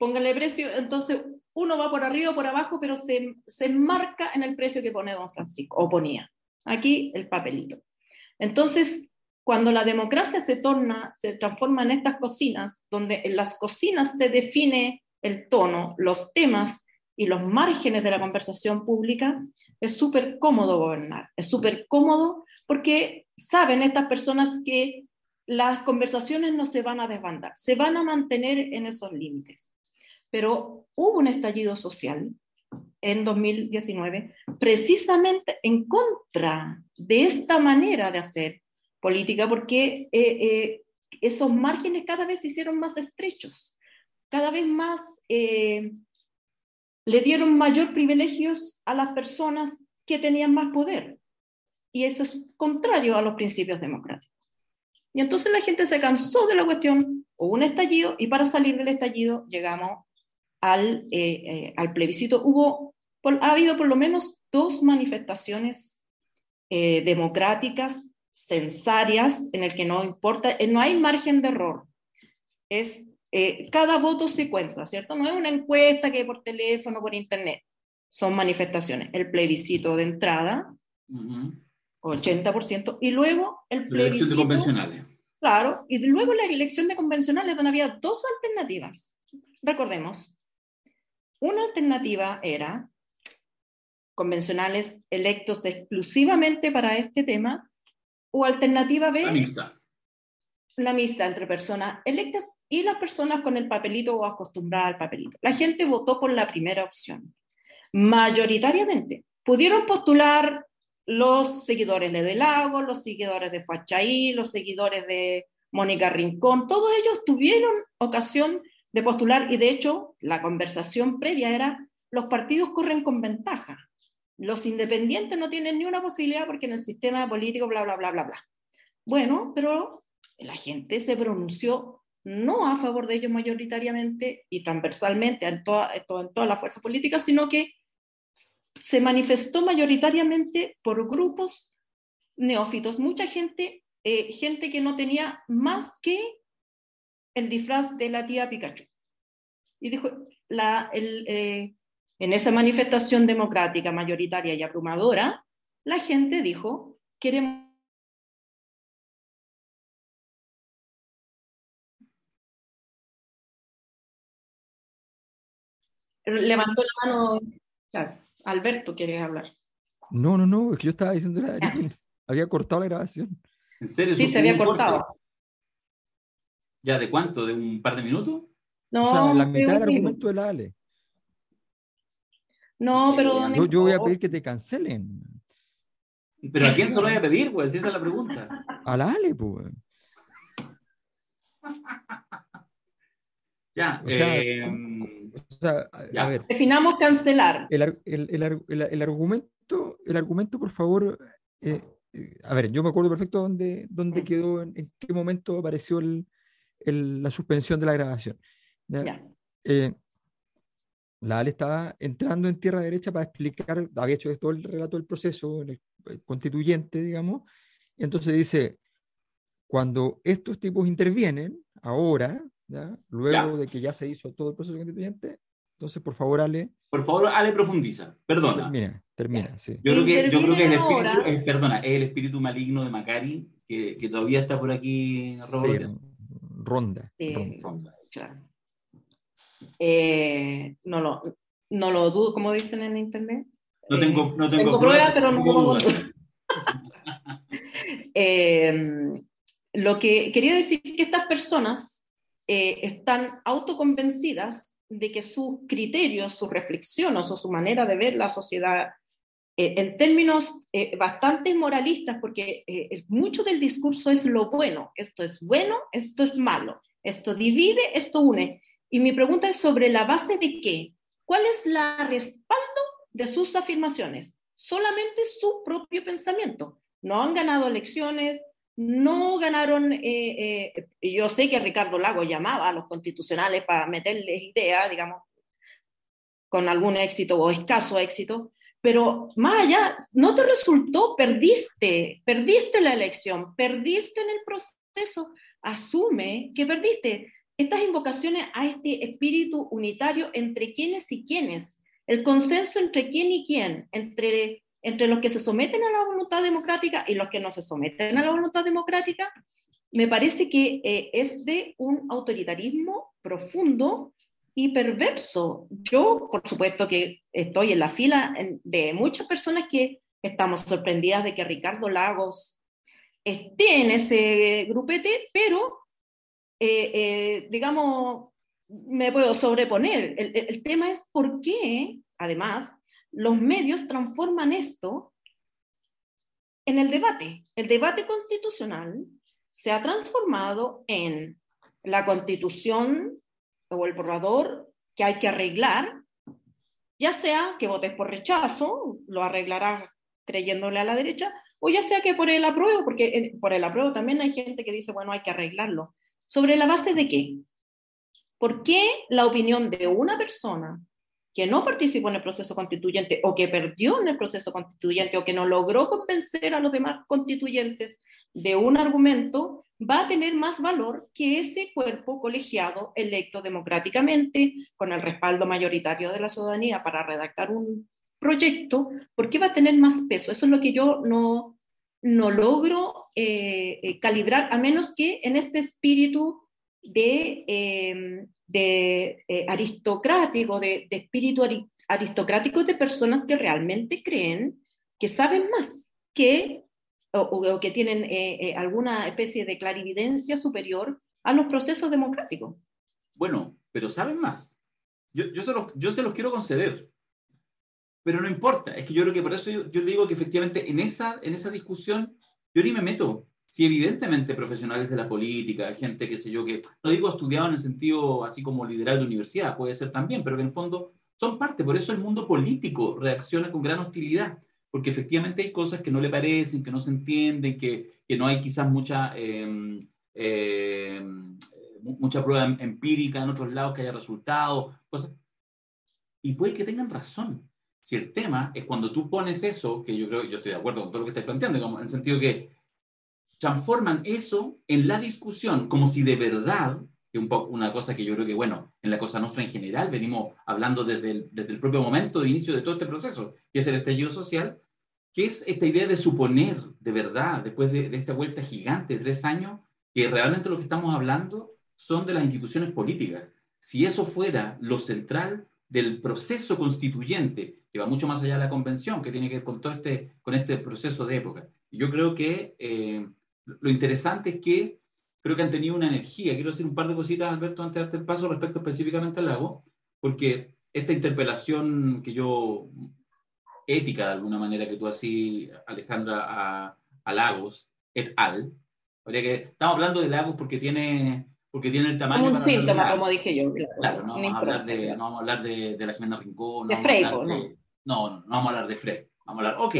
póngale precio, entonces uno va por arriba o por abajo, pero se, se enmarca en el precio que pone don Francisco, o ponía. Aquí el papelito. Entonces, cuando la democracia se torna, se transforma en estas cocinas, donde en las cocinas se define el tono, los temas y los márgenes de la conversación pública, es súper cómodo gobernar, es súper cómodo porque saben estas personas que las conversaciones no se van a desbandar, se van a mantener en esos límites pero hubo un estallido social en 2019 precisamente en contra de esta manera de hacer política, porque eh, eh, esos márgenes cada vez se hicieron más estrechos, cada vez más eh, le dieron mayor privilegios a las personas que tenían más poder. Y eso es contrario a los principios democráticos. Y entonces la gente se cansó de la cuestión, hubo un estallido y para salir del estallido llegamos al, eh, eh, al plebiscito, hubo, ha habido por lo menos dos manifestaciones eh, democráticas, censarias, en el que no importa, no hay margen de error. Es eh, cada voto se cuenta, ¿cierto? No es una encuesta que por teléfono, por internet, son manifestaciones. El plebiscito de entrada, 80%, y luego el plebiscito... La elección de convencionales. Claro, y luego la elección de convencionales donde había dos alternativas. Recordemos, una alternativa era convencionales electos exclusivamente para este tema, o alternativa B, la mixta. La mixta entre personas electas y las personas con el papelito o acostumbradas al papelito. La gente votó por la primera opción. Mayoritariamente. Pudieron postular los seguidores de Delago, los seguidores de Fachaí, los seguidores de Mónica Rincón, todos ellos tuvieron ocasión de postular y de hecho la conversación previa era los partidos corren con ventaja. Los independientes no tienen ni una posibilidad porque en el sistema político, bla, bla, bla, bla, bla. Bueno, pero la gente se pronunció no a favor de ellos mayoritariamente y transversalmente en toda, en toda la fuerza política, sino que se manifestó mayoritariamente por grupos neófitos, mucha gente, eh, gente que no tenía más que el disfraz de la tía Pikachu. Y dijo, la, el, eh, en esa manifestación democrática mayoritaria y abrumadora, la gente dijo, queremos... Levantó la mano, claro. Alberto, ¿quieres hablar? No, no, no, es que yo estaba diciendo la había cortado la grabación. ¿En serio? Sí, se había cortado. ¿Ya de cuánto? ¿De un par de minutos? No, o sea, la mitad del argumento de la Ale. No, pero. Yo, yo, voy a pedir que te cancelen. ¿Pero a quién se lo voy a pedir, pues? Esa es la pregunta. A la Ale, pues. Ya, o sea, eh, o sea, a, ver. Definamos cancelar. El, el, el, el, argumento, el argumento, por favor. Eh, eh, a ver, yo me acuerdo perfecto dónde, dónde quedó, en, en, qué momento apareció la suspensión de la grabación. Eh, la Ale estaba entrando en tierra derecha para explicar, había hecho todo el relato del proceso, el, constituyente, digamos, y entonces dice, cuando estos tipos intervienen, ahora, luego de que ya se hizo todo el proceso constituyente, entonces por favor Ale. Por favor Ale profundiza, perdona. Termina, termina, sí. Yo creo que, yo creo que el espíritu, es, perdona, es el espíritu maligno de Macari, que, que todavía está por aquí, Roberto. Ronda. ronda. Claro. Eh, no, lo, no lo dudo, como dicen en internet. No tengo, no tengo, pruebas, pero no puedo eh, lo que quería decir que estas personas eh, están autoconvencidas de que sus criterios, sus reflexiones o su manera de ver la sociedad en términos bastante moralistas, porque mucho del discurso es lo bueno, esto es bueno, esto es malo, esto divide, esto une. Y mi pregunta es sobre la base de qué. ¿Cuál es la respaldo de sus afirmaciones? Solamente su propio pensamiento. No han ganado elecciones, no ganaron, eh, eh, yo sé que Ricardo Lago llamaba a los constitucionales para meterles ideas, digamos, con algún éxito o escaso éxito, pero más allá, no te resultó, perdiste, perdiste la elección, perdiste en el proceso, asume que perdiste. Estas invocaciones a este espíritu unitario entre quienes y quienes, el consenso entre quién y quién, entre, entre los que se someten a la voluntad democrática y los que no se someten a la voluntad democrática, me parece que eh, es de un autoritarismo profundo y perverso. Yo, por supuesto, que estoy en la fila de muchas personas que estamos sorprendidas de que Ricardo Lagos esté en ese grupete, pero eh, eh, digamos, me puedo sobreponer. El, tema es por qué, además, los medios transforman esto en el debate. El debate constitucional se ha transformado en la constitución o el borrador que hay que arreglar, ya sea que votes por rechazo, lo arreglarás creyéndole a la derecha, o ya sea que por el apruebo, porque por el apruebo también hay gente que dice, bueno, hay que arreglarlo. ¿Sobre la base de qué? ¿Por qué la opinión de una persona que no participó en el proceso constituyente o que perdió en el proceso constituyente o que no logró convencer a los demás constituyentes de un argumento va a tener más valor que ese cuerpo colegiado electo democráticamente con el respaldo mayoritario de la ciudadanía para redactar un proyecto, porque va a tener más peso. Eso es lo que yo no, no logro eh, eh, calibrar, a menos que en este espíritu de, em, de eh, aristocrático, de, de espíritu aristocrático de personas que realmente creen que saben más que o, que tienen alguna especie de clarividencia superior a los procesos democráticos. Bueno, pero saben más. Yo, yo, se, los, yo se los quiero conceder, pero no importa. Es que yo creo que por eso yo, digo que efectivamente en esa, en esa discusión yo ni me meto. Si evidentemente profesionales de la política, gente que sé yo, que no digo estudiado en el sentido así como liderazgo de universidad, puede ser también, pero que en fondo son parte. Por eso el mundo político reacciona con gran hostilidad, porque efectivamente hay cosas que no le parecen, que no se entienden, que, que no hay quizás mucha, eh, eh, mucha prueba em, empírica en otros lados que haya resultado, cosas. Y puede que tengan razón, si el tema es cuando tú pones eso, que yo creo, yo estoy de acuerdo con todo lo que estás planteando, como en el sentido que transforman eso en la discusión como si de verdad, que un una cosa que yo creo que, bueno, en la cosa nuestra en general venimos hablando desde el, desde el propio momento de inicio de todo este proceso, que es el estallido social, que es esta idea de suponer de verdad, después de, de esta vuelta gigante de tres años, que realmente lo que estamos hablando son de las instituciones políticas. Si eso fuera lo central del proceso constituyente, que va mucho más allá de la convención, que tiene que ver con todo este, con este proceso de época. Yo creo que eh, lo interesante es que creo que han tenido una energía. Quiero decir un par de cositas, Alberto, antes de darte el paso respecto específicamente al lago, porque esta interpelación que yo, ética de alguna manera, que tú así, Alejandra, a, a Lagos, et al, habría que, estamos hablando de Lagos porque tiene porque tiene el tamaño. Como un síntoma, como dije yo. Claro, no, vamos a hablar de, no vamos a hablar de, de la Jimena Rincón. de Frey, ¿no? No, no, no vamos a hablar de Frey. Vamos a hablar, ok,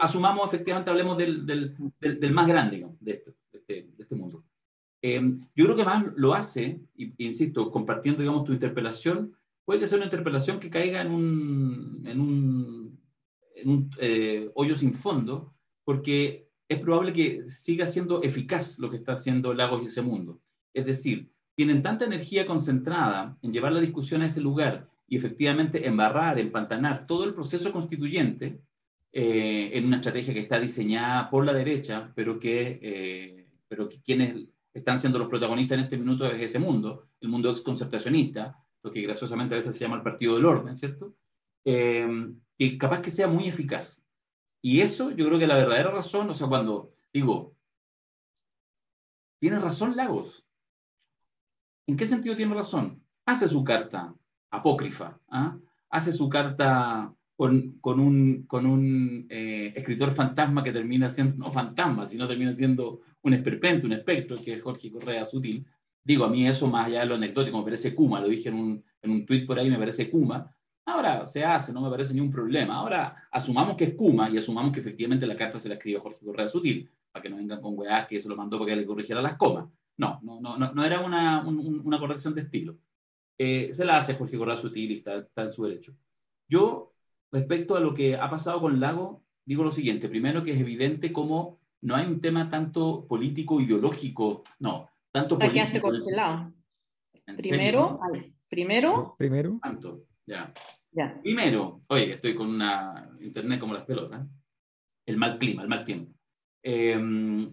asumamos efectivamente, hablemos del, del, del, más grande digamos, de, este, de, este, de este mundo. Eh, yo creo que más lo hace, y, insisto, compartiendo, digamos, tu interpelación, puede que sea una interpelación que caiga en un, en un, en un eh, hoyo sin fondo, porque es probable que siga siendo eficaz lo que está haciendo Lagos y ese mundo. Es decir, tienen tanta energía concentrada en llevar la discusión a ese lugar y efectivamente embarrar, empantanar todo el proceso constituyente eh, en una estrategia que está diseñada por la derecha, pero que, eh, pero que quienes están siendo los protagonistas en este minuto es ese mundo, el mundo exconcertacionista, lo que graciosamente a veces se llama el partido del orden, ¿cierto? Eh, que capaz que sea muy eficaz. Y eso yo creo que la verdadera razón, o sea, cuando digo, tiene razón Lagos. ¿En qué sentido tiene razón? Hace su carta, apócrifa, ¿ah? hace su carta con, con un, con un eh, escritor fantasma que termina siendo, no fantasma, sino termina siendo un esperpento, un espectro, que es Jorge Correa Sutil. Digo, a mí eso más allá de lo anecdótico, me parece Kuma, lo dije en un, en un tuit por ahí, me parece Kuma. Ahora se hace, no me parece ni un problema. Ahora asumamos que es Kuma y asumamos que efectivamente la carta se la escribió Jorge Correa Sutil, para que no vengan con weás que se lo mandó para que le corrigiera las comas. No, no, no, no, no era una, un, una corrección de estilo. Eh, se la hace Jorge Corral Sutil y está, está, en su derecho. Yo, respecto a lo que ha pasado con Lago, digo lo siguiente. Primero que es evidente cómo no hay un tema tanto político, ideológico, no, tanto político. quedaste congelado. Primero, vale. primero. Primero. Tanto, ya. ya. Primero, oye, estoy con una internet como las pelotas. El mal clima, el mal tiempo. Eh,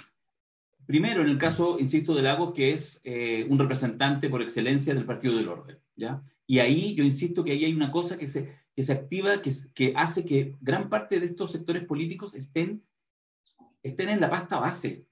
Primero, en el caso, insisto, de Lagos, que es eh, un representante por excelencia del Partido del Orden, ¿ya? Y ahí yo insisto que ahí hay una cosa que se, que se activa, que, que hace que gran parte de estos sectores políticos estén, estén en la pasta base.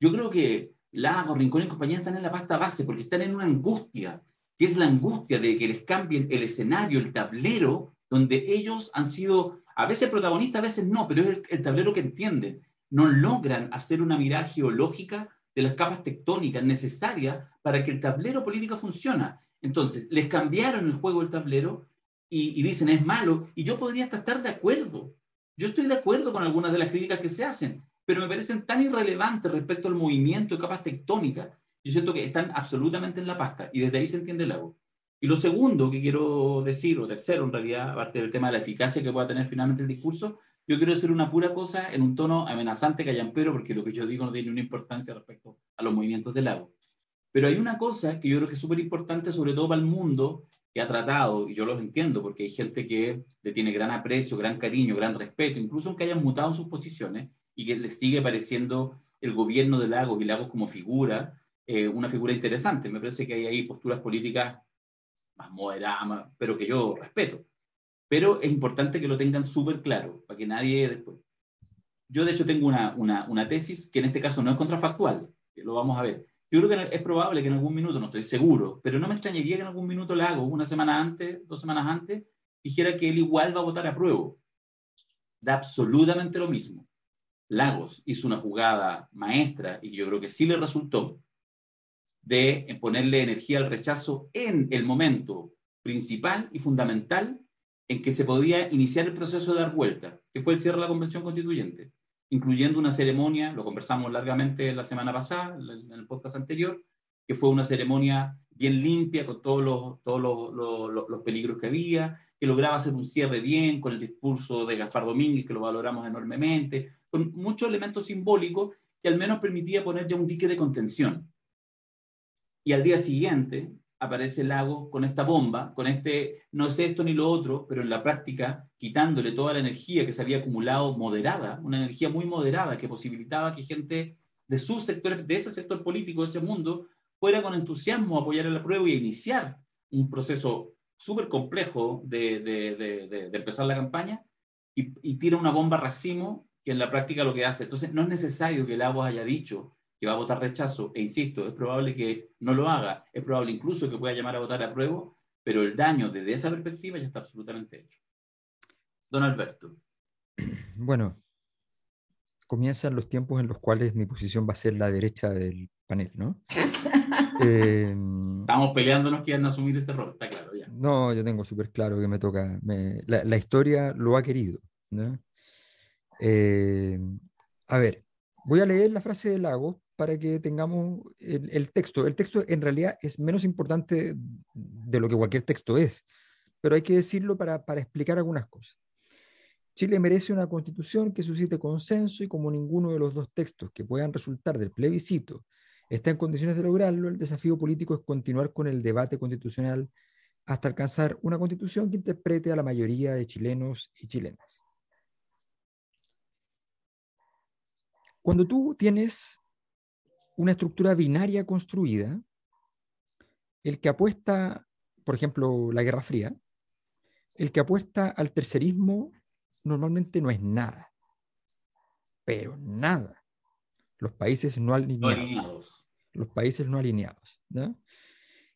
Yo creo que Lagos, Rincón y compañía están en la pasta base porque están en una angustia, que es la angustia de que les cambien el escenario, el tablero, donde ellos han sido a veces protagonistas, a veces no, pero es el, el tablero que entienden no logran hacer una mirada geológica de las capas tectónicas necesarias para que el tablero político funcione. Entonces, les cambiaron el juego del tablero y, y, dicen es malo, y yo podría hasta estar de acuerdo. Yo estoy de acuerdo con algunas de las críticas que se hacen, pero me parecen tan irrelevantes respecto al movimiento de capas tectónicas, yo siento que están absolutamente en la pasta, y desde ahí se entiende el lago. Y lo segundo que quiero decir, o tercero en realidad, aparte del tema de la eficacia que pueda tener finalmente el discurso, yo quiero decir una pura cosa en un tono amenazante, callampero, porque lo que yo digo no tiene una importancia respecto a los movimientos del lago. Pero hay una cosa que yo creo que es súper importante, sobre todo para el mundo que ha tratado, y yo los entiendo, porque hay gente que le tiene gran aprecio, gran cariño, gran respeto, incluso aunque hayan mutado sus posiciones, y que les sigue pareciendo el gobierno de Lagos y Lagos como figura, eh, una figura interesante. Me parece que hay ahí posturas políticas más moderadas, pero que yo respeto. Pero es importante que lo tengan súper claro, para que nadie después... Yo de hecho tengo una, una, una tesis que en este caso no es contrafactual, lo vamos a ver, yo creo que es probable que en algún minuto, no estoy seguro, pero no me extrañaría que en algún minuto le hago, una semana antes, dos semanas antes, dijera que él igual va a votar a prueba. Da absolutamente lo mismo. Lagos hizo una jugada maestra y yo creo que sí le resultó de ponerle energía al rechazo en el momento principal y fundamental en que se podía iniciar el proceso de dar vuelta, que fue el cierre de la Convención Constituyente incluyendo una ceremonia, lo conversamos largamente la semana pasada, en el podcast anterior, que fue una ceremonia bien limpia, con todos los, todos los, los, peligros que había, que lograba hacer un cierre bien, con el discurso de Gaspar Domínguez, que lo valoramos enormemente, con muchos elementos simbólicos que al menos permitía poner ya un dique de contención. Y al día siguiente, aparece el lago con esta bomba, con este, no es esto ni lo otro, pero en la práctica quitándole toda la energía que se había acumulado moderada, una energía muy moderada que posibilitaba que gente de sus sectores, de ese sector político, de ese mundo, fuera con entusiasmo a apoyar la prueba y a iniciar un proceso súper complejo de, de, empezar la campaña y, tira una bomba racimo que en la práctica lo que hace. Entonces, no es necesario que el agua haya dicho que va a votar rechazo, e insisto, es probable que no lo haga, es probable incluso que pueda llamar a votar a prueba, pero el daño desde esa perspectiva ya está absolutamente hecho. Don Alberto. Bueno, comienzan los tiempos en los cuales mi posición va a ser la derecha del panel, ¿no? eh, Estamos peleándonos quieren asumir ese rol, está claro ya. No, yo tengo súper claro que me toca, la, la, historia lo ha querido. ¿no? Eh, a ver, voy a leer la frase de Lago para que tengamos el, texto. El texto en realidad es menos importante de lo que cualquier texto es, pero hay que decirlo para, para explicar algunas cosas. Chile merece una constitución que suscite consenso y como ninguno de los dos textos que puedan resultar del plebiscito está en condiciones de lograrlo, el desafío político es continuar con el debate constitucional hasta alcanzar una constitución que interprete a la mayoría de chilenos y chilenas. Cuando tú tienes una estructura binaria construida, el que apuesta, por ejemplo, la Guerra Fría, el que apuesta al tercerismo normalmente no es nada, pero nada. Los países no alineados. Los países no alineados.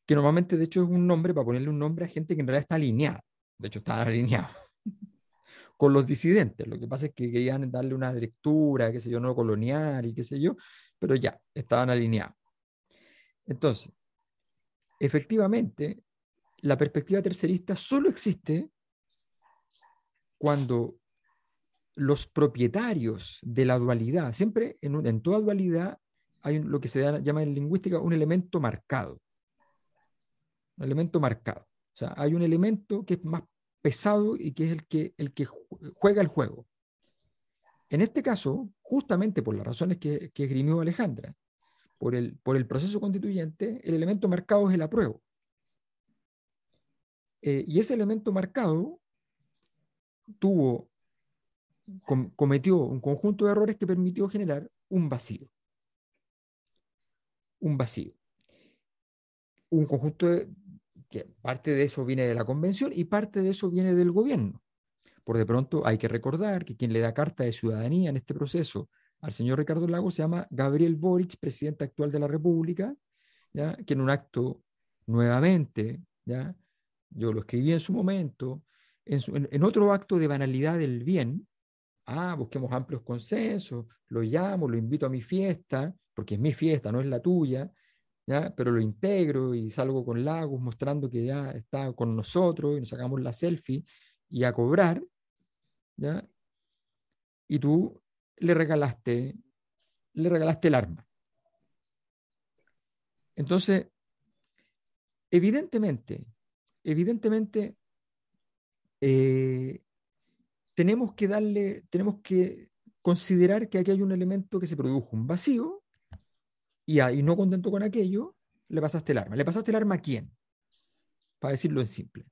Que normalmente, de hecho, es un nombre para ponerle un nombre a gente que en realidad está alineada. De hecho, están alineados con los disidentes. Lo que pasa es que querían darle una lectura, qué sé yo, no colonial y qué sé yo, pero ya, estaban alineados. Entonces, efectivamente, la perspectiva tercerista solo existe cuando los propietarios de la dualidad, siempre en, toda dualidad hay lo que se llama en lingüística un elemento marcado. Un elemento marcado. O sea, hay un elemento que es más pesado y que es el que, el que juega el juego. En este caso, justamente por las razones que, que esgrimió Alejandra, por el, proceso constituyente, el elemento marcado es el apruebo. Eh, y ese elemento marcado tuvo, cometió un conjunto de errores que permitió generar un vacío. Un vacío. Un conjunto de, que parte de eso viene de la convención y parte de eso viene del gobierno. Por de pronto hay que recordar que quien le da carta de ciudadanía en este proceso al señor Ricardo Lago se llama Gabriel Boric, presidente actual de la República, ¿ya? que en un acto nuevamente, ¿ya? yo lo escribí en su momento, en, en otro acto de banalidad del bien, ah, busquemos amplios consensos, lo llamo, lo invito a mi fiesta, porque es mi fiesta, no es la tuya, pero lo integro y salgo con Lagos mostrando que ya está con nosotros y nos sacamos la selfie y a cobrar, ¿ya? y tú le regalaste, le regalaste el arma. Entonces, evidentemente, evidentemente, eh, tenemos que darle, tenemos que considerar que aquí hay un elemento que se produjo, un vacío, y, y no contento con aquello, le pasaste el arma. ¿Le pasaste el arma a quién? Para decirlo en simple.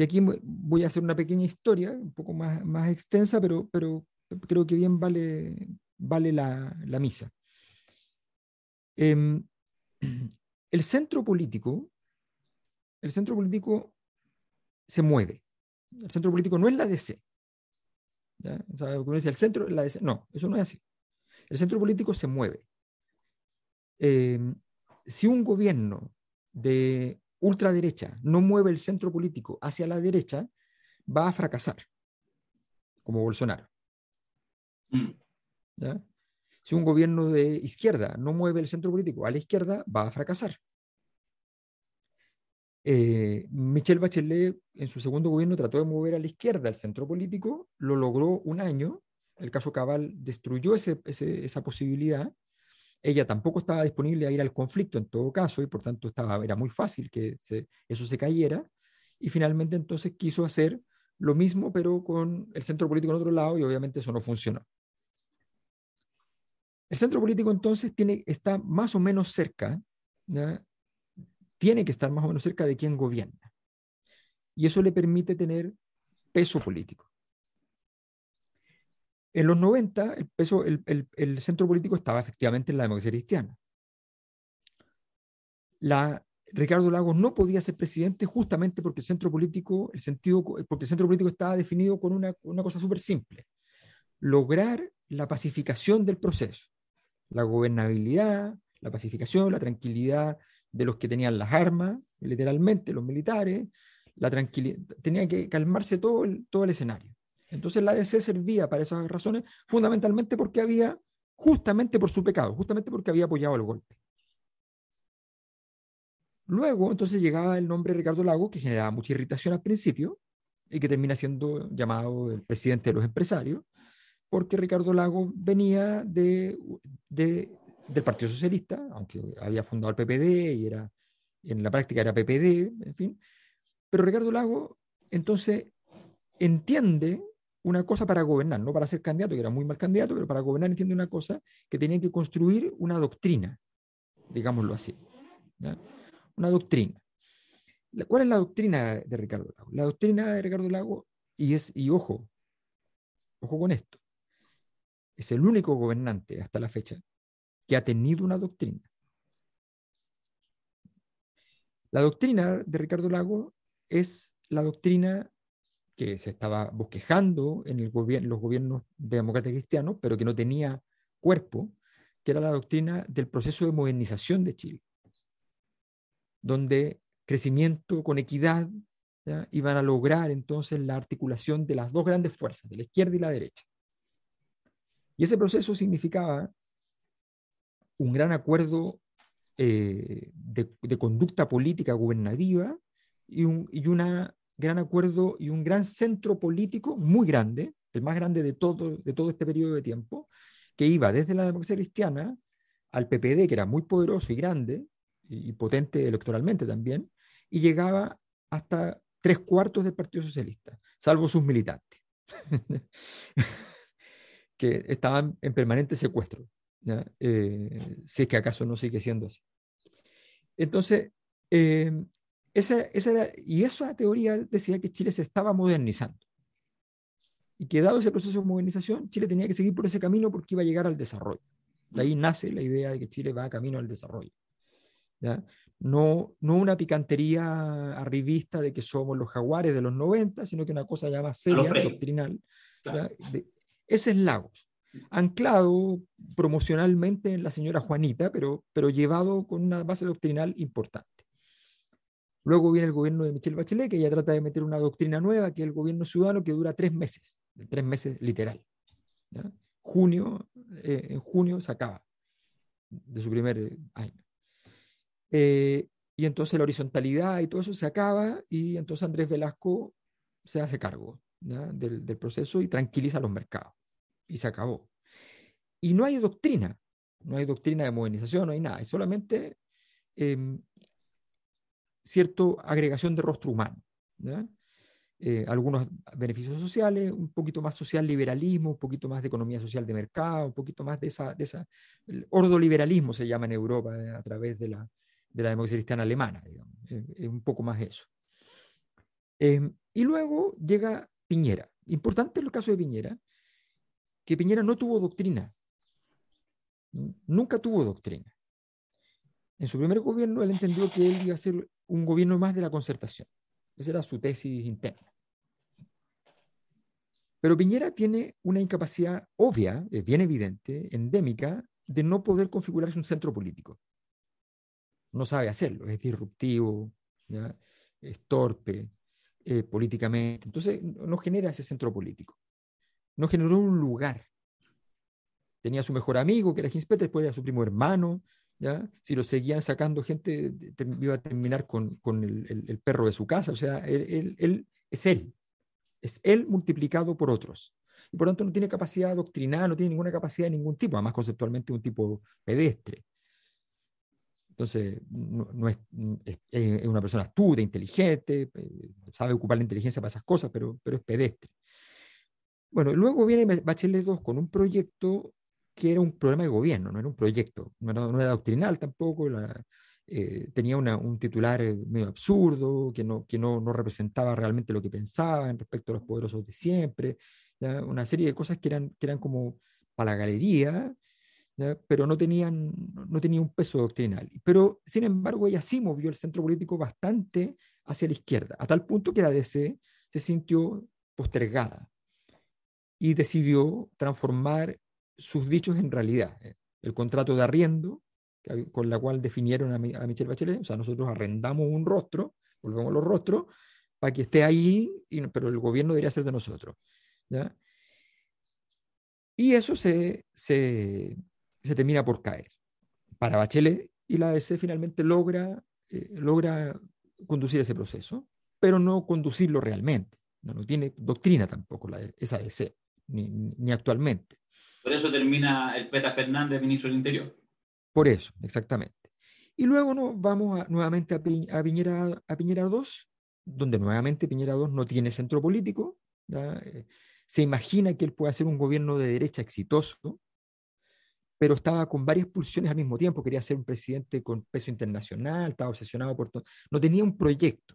Y aquí voy a hacer una pequeña historia, un poco más, más extensa, pero, pero creo que bien vale, vale la, misa. Eh, el centro político, el centro político se mueve. El centro político no es la DC. ¿ya? O sea, dice, el centro la DC. No, eso no es así. El centro político se mueve. Eh, si un gobierno de ultraderecha no mueve el centro político hacia la derecha, va a fracasar, como Bolsonaro. Mm. ¿Ya? Si un gobierno de izquierda no mueve el centro político a la izquierda, va a fracasar. Eh, Michelle Bachelet en su segundo gobierno trató de mover a la izquierda el centro político, lo logró un año, el caso Cabal destruyó esa posibilidad, ella tampoco estaba disponible a ir al conflicto en todo caso y por tanto estaba, era muy fácil que eso se cayera y finalmente entonces quiso hacer lo mismo pero con el centro político en otro lado y obviamente eso no funcionó. El centro político entonces tiene, está más o menos cerca, tiene que estar más o menos cerca de quien gobierna. Y eso le permite tener peso político. En los 90, el, peso, el, centro político estaba efectivamente en la democracia cristiana. La, Ricardo Lagos no podía ser presidente justamente porque el centro político, el sentido, porque el centro político estaba definido con una, una cosa súper simple. Lograr la pacificación del proceso la gobernabilidad, la pacificación, la tranquilidad de los que tenían las armas, literalmente, los militares, la tranquilidad, tenía que calmarse todo el, todo el escenario. Entonces la ADC servía para esas razones, fundamentalmente porque había, justamente por su pecado, justamente porque había apoyado el golpe. Luego, entonces llegaba el nombre Ricardo Lago, que generaba mucha irritación al principio y que termina siendo llamado el presidente de los empresarios, porque Ricardo Lago venía de, del Partido Socialista, aunque había fundado el PPD y era, en la práctica era PPD, en fin. Pero Ricardo Lago entonces entiende una cosa para gobernar, no para ser candidato, que era muy mal candidato, pero para gobernar entiende una cosa, que tenía que construir una doctrina, digámoslo así. Una doctrina. ¿Cuál es la doctrina de Ricardo Lago? La doctrina de Ricardo Lago, y es, y ojo, ojo con esto, es el único gobernante hasta la fecha que ha tenido una doctrina. La doctrina de Ricardo Lago es la doctrina que se estaba bosquejando en el los gobiernos demócratas cristianos, pero que no tenía cuerpo, que era la doctrina del proceso de modernización de Chile, donde crecimiento con equidad iban a lograr entonces la articulación de las dos grandes fuerzas, de la izquierda y la derecha. Y ese proceso significaba un gran acuerdo eh, de, conducta política gubernativa y un y una gran acuerdo y un gran centro político muy grande, el más grande de todo, de todo este periodo de tiempo, que iba desde la democracia cristiana al PPD, que era muy poderoso y grande y, potente electoralmente también, y llegaba hasta tres cuartos del Partido Socialista, salvo sus militantes. que estaban en permanente secuestro, eh, si es que acaso no sigue siendo así. Entonces, eh, esa, esa era, y esa teoría decía que Chile se estaba modernizando. Y que dado ese proceso de modernización, Chile tenía que seguir por ese camino porque iba a llegar al desarrollo. De ahí nace la idea de que Chile va camino al desarrollo. No, no una picantería arribista de que somos los jaguares de los 90, sino que una cosa ya más seria, doctrinal, ese es Lagos, anclado promocionalmente en la señora Juanita, pero, pero llevado con una base doctrinal importante. Luego viene el gobierno de Michelle Bachelet, que ya trata de meter una doctrina nueva, que es el gobierno ciudadano, que dura tres meses, tres meses literal. Junio, eh, en junio se acaba de su primer eh, año. Eh, y entonces la horizontalidad y todo eso se acaba y entonces Andrés Velasco se hace cargo del, del, proceso y tranquiliza los mercados y se acabó. Y no hay doctrina, no hay doctrina de modernización, no hay nada, es solamente eh, cierta agregación de rostro humano. eh, algunos beneficios sociales, un poquito más social liberalismo, un poquito más de economía social de mercado, un poquito más de esa, de esa el ordoliberalismo se llama en Europa eh, a través de la, de la democracia cristiana alemana, digamos, es un poco más eso. Em, y luego llega Piñera. Importante el caso de Piñera, que Piñera no tuvo doctrina, nunca tuvo doctrina. En su primer gobierno él entendió que él iba a ser un gobierno más de la concertación. Esa era su tesis interna. Pero Piñera tiene una incapacidad obvia, bien evidente, endémica, de no poder configurarse un centro político. No sabe hacerlo, es disruptivo, es torpe eh, políticamente. Entonces no genera ese centro político. No generó un lugar. Tenía su mejor amigo, que era Hinspeter, después era su primo hermano, Si lo seguían sacando gente, iba a terminar con, con el, perro de su casa. O sea, él, él, es él. Es él multiplicado por otros. Y por lo tanto no tiene capacidad doctrinal, no tiene ninguna capacidad de ningún tipo, además conceptualmente un tipo pedestre. Entonces, no, es, es, una persona astuta, inteligente, eh, sabe ocupar la inteligencia para esas cosas, pero, pero es pedestre. Bueno, luego viene Bachelet 2 con un proyecto que era un programa de gobierno, no era un proyecto, no era, doctrinal tampoco, eh, tenía un titular eh, medio absurdo, que, no, que no, no, representaba realmente lo que pensaban respecto a los poderosos de siempre, una serie de cosas que eran, que eran como para la galería, pero no, tenían, no tenía un peso doctrinal. Pero, sin embargo, ella sí movió el centro político bastante hacia la izquierda, a tal punto que la DC se sintió postergada y decidió transformar sus dichos en realidad. Eh, el contrato de arriendo, con la cual definieron a, Michelle Bachelet, o sea, nosotros arrendamos un rostro, volvemos los rostros, para que esté ahí, pero el gobierno debería ser de nosotros. Y eso se, se, se, termina por caer para Bachelet y la ADC finalmente logra, eh, logra conducir ese proceso, pero no conducirlo realmente. No, no tiene doctrina tampoco la, esa ADC, ni, ni actualmente. Por eso termina el Peta Fernández, ministro del Interior. Por eso, exactamente. Y luego nos vamos nuevamente a, Piñera, a Piñera 2, donde nuevamente Piñera 2 no tiene centro político. Eh, se imagina que él puede hacer un gobierno de derecha exitoso, pero estaba con varias pulsiones al mismo tiempo. Quería ser un presidente con peso internacional, estaba obsesionado por todo. No tenía un proyecto.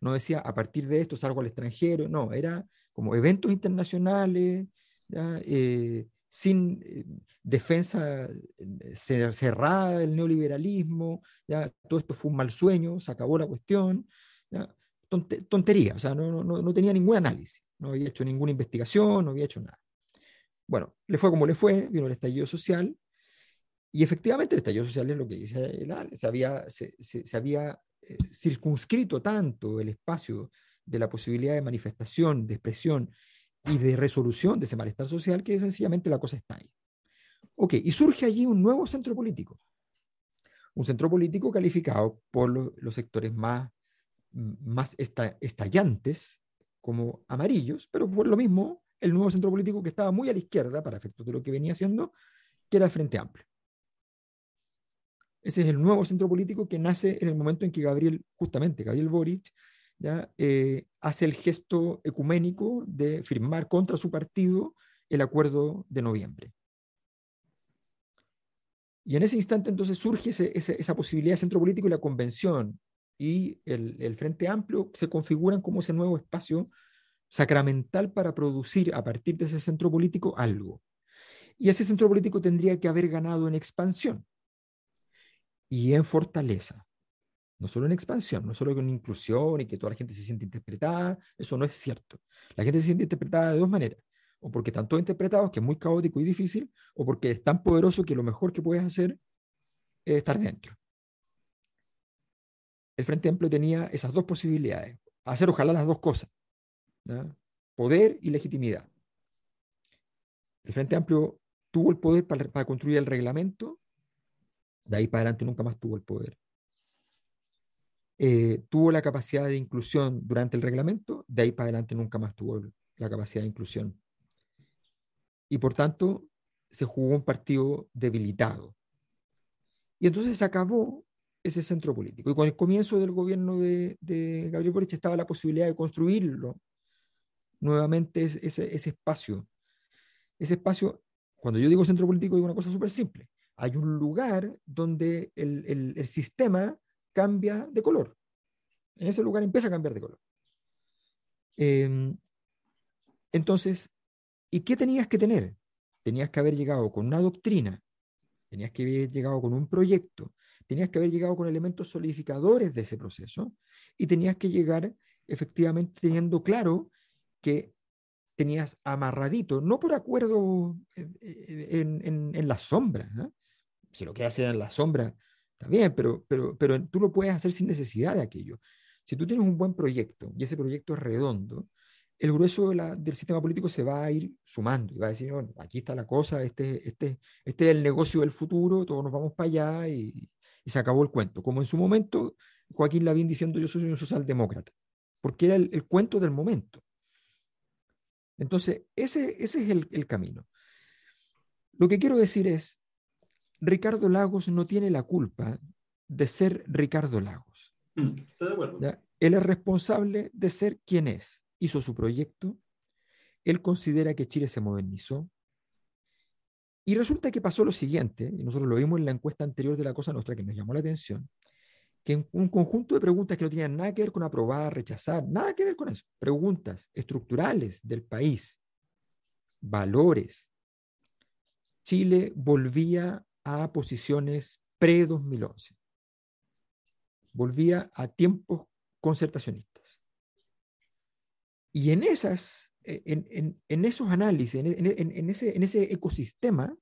No decía, a partir de esto salgo al extranjero. No, era como eventos internacionales, eh, sin eh, defensa eh, cerrada del neoliberalismo, ¿ya? todo esto fue un mal sueño, se acabó la cuestión, tontería, o sea, no, no, no, tenía ningún análisis, no había hecho ninguna investigación, no había hecho nada. Bueno, le fue como le fue, vino el estallido social, y efectivamente el estallido social es lo que dice el se había, se, se, había circunscrito tanto el espacio de la posibilidad de manifestación, de expresión y de resolución de ese malestar social que sencillamente la cosa está ahí. Ok, y surge allí un nuevo centro político. Un centro político calificado por los sectores más, más estallantes como amarillos, pero por lo mismo el nuevo centro político que estaba muy a la izquierda para efectos de lo que venía haciendo, que era el Frente Amplio. Ese es el nuevo centro político que nace en el momento en que Gabriel, justamente Gabriel Boric, ¿ya? Eh, hace el gesto ecuménico de firmar contra su partido el acuerdo de noviembre. Y en ese instante entonces surge esa posibilidad de centro político y la convención y el, el, Frente Amplio se configuran como ese nuevo espacio sacramental para producir a partir de ese centro político algo. Y ese centro político tendría que haber ganado en expansión y en fortaleza no solo en expansión, no solo con inclusión y que toda la gente se siente interpretada, eso no es cierto. La gente se siente interpretada de dos maneras, o porque están todos interpretados, que es muy caótico y difícil, o porque es tan poderoso que lo mejor que puedes hacer es estar dentro. El Frente Amplio tenía esas dos posibilidades, hacer ojalá las dos cosas, poder y legitimidad. El Frente Amplio tuvo el poder para, para construir el reglamento, de ahí para adelante nunca más tuvo el poder eh, tuvo la capacidad de inclusión durante el reglamento, de ahí para adelante nunca más tuvo la capacidad de inclusión. Y por tanto, se jugó un partido debilitado. Y entonces se acabó ese centro político. Y con el comienzo del gobierno de, Gabriel Boric estaba la posibilidad de construirlo nuevamente ese, ese espacio. Ese espacio, cuando yo digo centro político, digo una cosa súper simple. Hay un lugar donde el, el, sistema cambia de color. En ese lugar empieza a cambiar de color. Eh, entonces, ¿y qué tenías que tener? Tenías que haber llegado con una doctrina, tenías que haber llegado con un proyecto, tenías que haber llegado con elementos solidificadores de ese proceso y tenías que llegar efectivamente teniendo claro que tenías amarradito, no por acuerdo en, en, en la sombra, ¿eh? si lo que haces en la sombra, está bien, pero, pero, pero tú lo puedes hacer sin necesidad de aquello. Si tú tienes un buen proyecto y ese proyecto es redondo, el grueso del sistema político se va a ir sumando y va a decir, bueno, aquí está la cosa, este, este, este es el negocio del futuro, todos nos vamos para allá y, y se acabó el cuento. Como en su momento Joaquín Lavín diciendo yo soy un socialdemócrata, porque era el, cuento del momento. Entonces, ese, es el, camino. Lo que quiero decir es, Ricardo Lagos no tiene la culpa de ser Ricardo Lagos. Mm, estoy de acuerdo. ¿Ya? Él es responsable de ser quien es. Hizo su proyecto, él considera que Chile se modernizó, y resulta que pasó lo siguiente, y nosotros lo vimos en la encuesta anterior de la Cosa Nuestra que nos llamó la atención, que en un conjunto de preguntas que no tenían nada que ver con aprobar, rechazar, nada que ver con eso, preguntas estructurales del país, valores, Chile volvía a posiciones pre-2011, volvía a tiempos concertacionistas. Y en esas en, en, en, esos análisis, en, ese, en ese ecosistema,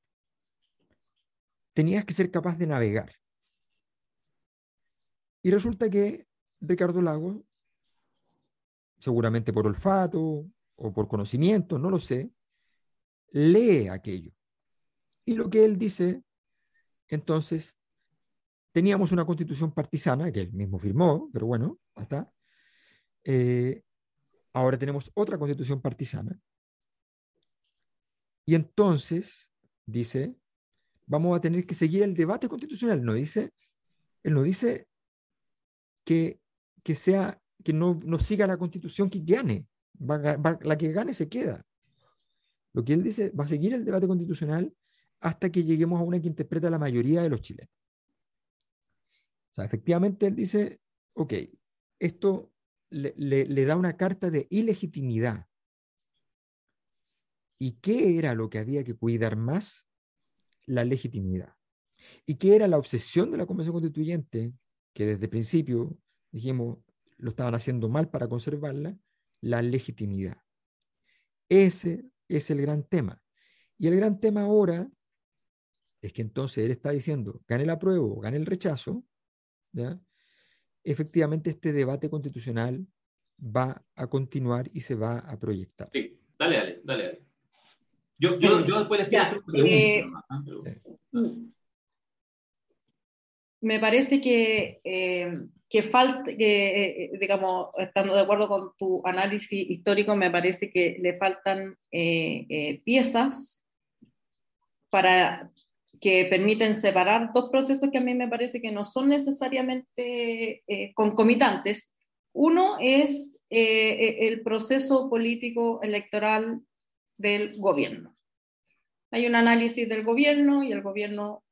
tenías que ser capaz de navegar. Y resulta que Ricardo Lagos, seguramente por olfato o por conocimiento, no lo sé, lee aquello. Y lo que él dice, entonces, teníamos una constitución partisana, que él mismo firmó, pero bueno, hasta, eh, Ahora tenemos otra constitución partisana. Y entonces, dice, vamos a tener que seguir el debate constitucional. No dice, él no dice que, que sea, que no, no siga la constitución que gane. Va, va, la que gane se queda. Lo que él dice, va a seguir el debate constitucional hasta que lleguemos a una que interpreta la mayoría de los chilenos. O sea, efectivamente él dice, ok, esto le, le, da una carta de ilegitimidad. ¿Y qué era lo que había que cuidar más? La legitimidad. ¿Y qué era la obsesión de la Convención Constituyente? Que desde principio dijimos lo estaban haciendo mal para conservarla, la legitimidad. Ese es el gran tema. Y el gran tema ahora es que entonces él está diciendo, gane el apruebo, gane el rechazo, ¿ya? efectivamente este debate constitucional va a continuar y se va a proyectar. Sí, dale, dale, dale. dale. Yo, yo, yo, después les quiero hacer una pregunta. Eh, ¿no? Pero... Me parece que, eh, que falta, que, eh, digamos, estando de acuerdo con tu análisis histórico, me parece que le faltan eh, piezas para, que permiten separar dos procesos que a mí me parece que no son necesariamente eh, concomitantes. Uno es eh, el proceso político electoral del gobierno. Hay un análisis del gobierno y el gobierno,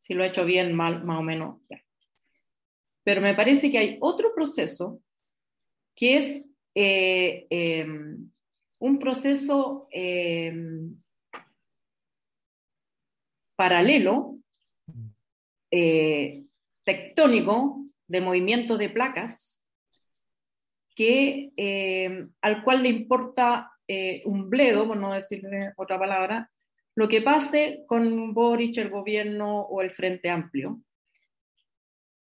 si lo ha hecho bien, mal, más o menos. Ya. Pero me parece que hay otro proceso que es eh, eh, un proceso paralelo, eh, tectónico, de movimiento de placas, que, eh, al cual le importa eh, un bledo, por no decirle otra palabra, lo que pase con Boric, el gobierno o el Frente Amplio,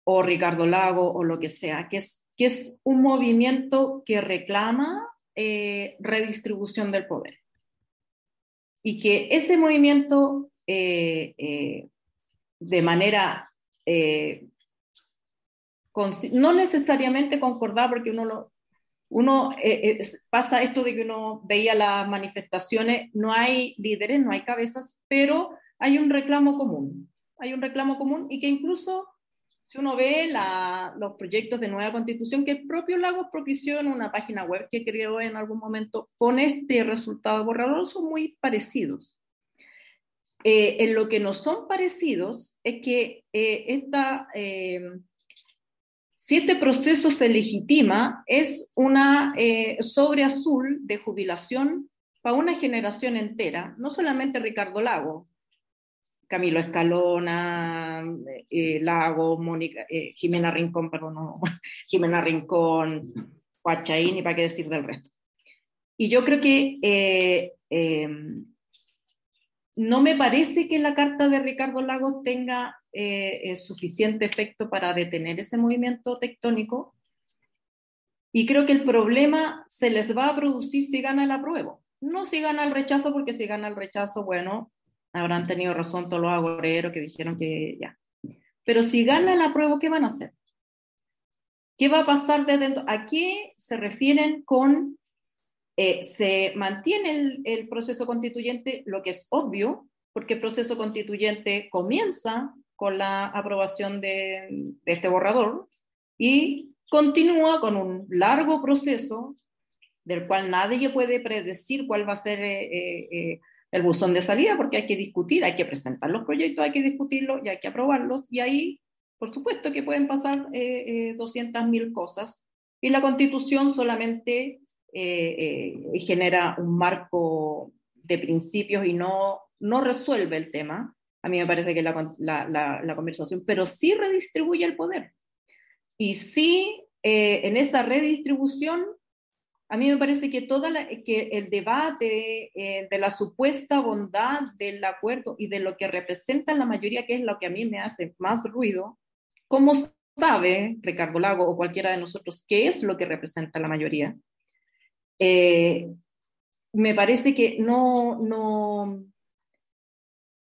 o Ricardo Lago o lo que sea, que es, que es un movimiento que reclama eh, redistribución del poder. Y que ese movimiento eh, eh, de manera eh, no necesariamente concordada, porque uno lo, uno eh, pasa esto de que uno veía las manifestaciones, no hay líderes, no hay cabezas, pero hay un reclamo común, hay un reclamo común y que incluso si uno ve la, los proyectos de nueva constitución que el propio Lagos propició en una página web que creó en algún momento con este resultado borrador, son muy parecidos. Eh, en lo que no son parecidos es que eh, esta, eh, si este proceso se legitima, es una sobre azul de jubilación para una generación entera, no solamente Ricardo Lago, Camilo Escalona, Lago, Mónica, Jimena Rincón, perdón, no, Jimena Rincón, Huachaín y para qué decir del resto. Y yo creo que no me parece que la carta de Ricardo Lagos tenga eh, eh, suficiente efecto para detener ese movimiento tectónico. Y creo que el problema se les va a producir si gana el apruebo. No si gana el rechazo, porque si gana el rechazo, bueno, habrán tenido razón todos los agoreros que dijeron que ya. Pero si gana el apruebo, ¿qué van a hacer? ¿Qué va a pasar desde dentro? ¿A qué se refieren con eh, se mantiene el, proceso constituyente, lo que es obvio, porque el proceso constituyente comienza con la aprobación de, este borrador y continúa con un largo proceso del cual nadie puede predecir cuál va a ser eh, eh, el buzón de salida, porque hay que discutir, hay que presentar los proyectos, hay que discutirlos y hay que aprobarlos, y ahí, por supuesto, que pueden pasar eh, 200.000 cosas, y la constitución solamente eh, eh, genera un marco de principios y no, no resuelve el tema. A mí me parece que la, la, conversación, pero sí redistribuye el poder. Y sí, eh, en esa redistribución, a mí me parece que, toda que el debate de la supuesta bondad del acuerdo y de lo que representa la mayoría, que es lo que a mí me hace más ruido, ¿cómo sabe Ricardo Lago o cualquiera de nosotros qué es lo que representa la mayoría? Eh, me parece que no, no,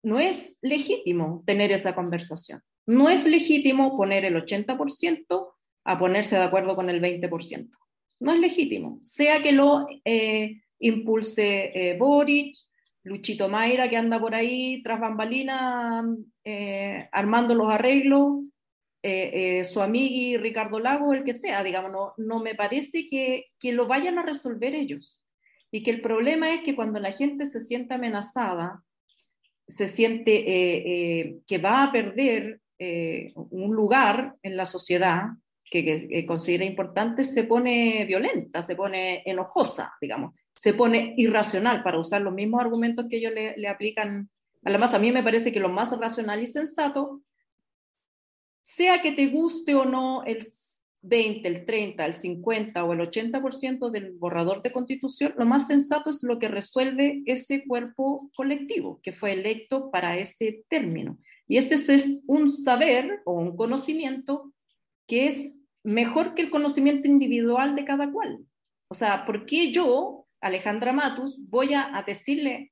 no es legítimo tener esa conversación. No es legítimo poner el 80% a ponerse de acuerdo con el 20%. No es legítimo. Sea que lo eh, impulse eh, Boric, Luchito Mayra, que anda por ahí tras bambalina armando los arreglos, eh, eh, su amigo Ricardo Lago, el que sea, digamos, no, no me parece que, que, lo vayan a resolver ellos. Y que el problema es que cuando la gente se siente amenazada, se siente eh, que va a perder un lugar en la sociedad que, que, considera importante, se pone violenta, se pone enojosa, digamos, se pone irracional para usar los mismos argumentos que ellos le, le aplican. Además, a mí me parece que lo más racional y sensato sea que te guste o no el 20, el 30, el 50 o el 80% del borrador de constitución, lo más sensato es lo que resuelve ese cuerpo colectivo que fue electo para ese término. Y ese es un saber o un conocimiento que es mejor que el conocimiento individual de cada cual. O sea, ¿por qué yo, Alejandra Matus, voy a, decirle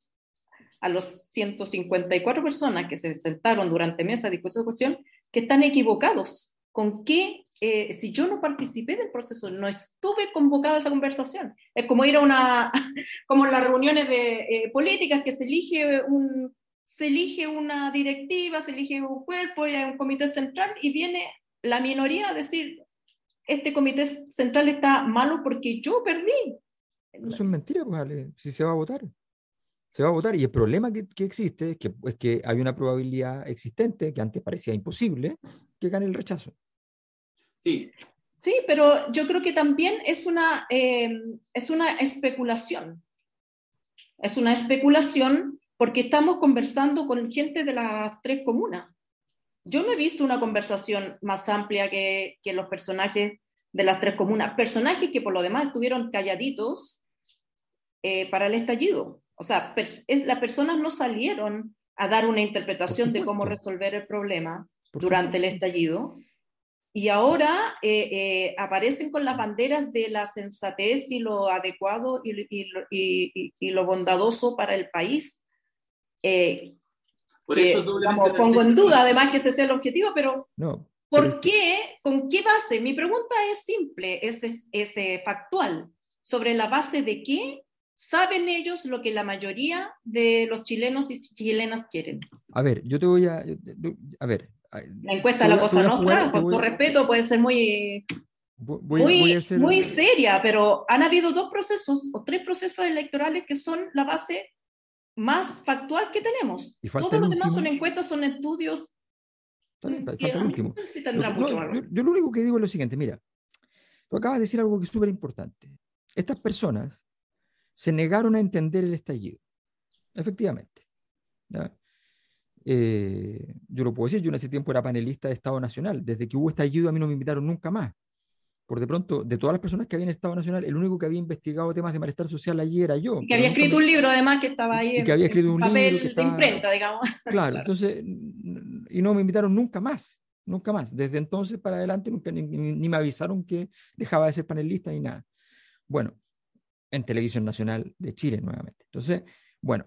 a los 154 personas que se sentaron durante mesa de discusión que están equivocados. ¿Con qué? Eh, si yo no participé del proceso, no estuve convocada a esa conversación. Es como ir a una, como las reuniones de eh, políticas que se elige un, se elige una directiva, se elige un cuerpo, hay un comité central y viene la minoría a decir, este comité central está malo porque yo perdí. Eso es mentira, pues, si se va a votar se va a votar. Y el problema que, existe es que, es que hay una probabilidad existente, que antes parecía imposible, que gane el rechazo. Sí. Sí, pero yo creo que también es una, eh, es una especulación. Es una especulación porque estamos conversando con gente de las tres comunas. Yo no he visto una conversación más amplia que, que los personajes de las tres comunas. Personajes que por lo demás estuvieron calladitos eh, para el estallido. O sea, es, las personas no salieron a dar una interpretación de cómo resolver el problema durante el estallido. Y ahora eh, eh, aparecen con las banderas de la sensatez y lo adecuado y, y, lo bondadoso para el país. Eh, Por eso pongo en duda, además que este sea el objetivo, pero no, ¿por qué? ¿Con qué base? Mi pregunta es simple, es, es, es factual. ¿Sobre la base de qué saben ellos lo que la mayoría de los chilenos y chilenas quieren. A ver, yo te voy a... A ver, La encuesta la cosa nostra, con todo respeto, puede ser muy, muy, muy seria, pero han habido dos procesos o tres procesos electorales que son la base más factual que tenemos. Todos los demás son encuestas, son estudios. yo, lo único que digo es lo siguiente, mira, tú acabas de decir algo que es súper importante. Estas personas se negaron a entender el estallido, efectivamente. Eh, yo lo puedo decir, yo en ese tiempo era panelista de Estado Nacional. Desde que hubo estallido a mí no me invitaron nunca más. Por de pronto, de todas las personas que habían en Estado Nacional, el único que había investigado temas de malestar social allí era yo. Y que había escrito un libro además que estaba ahí. Y que había escrito un papel libro de imprenta, digamos. Claro, entonces, y no me invitaron nunca más, nunca más. Desde entonces para adelante nunca ni, ni me avisaron que dejaba de ser panelista ni nada. Bueno, en Televisión Nacional de Chile nuevamente. Entonces, bueno,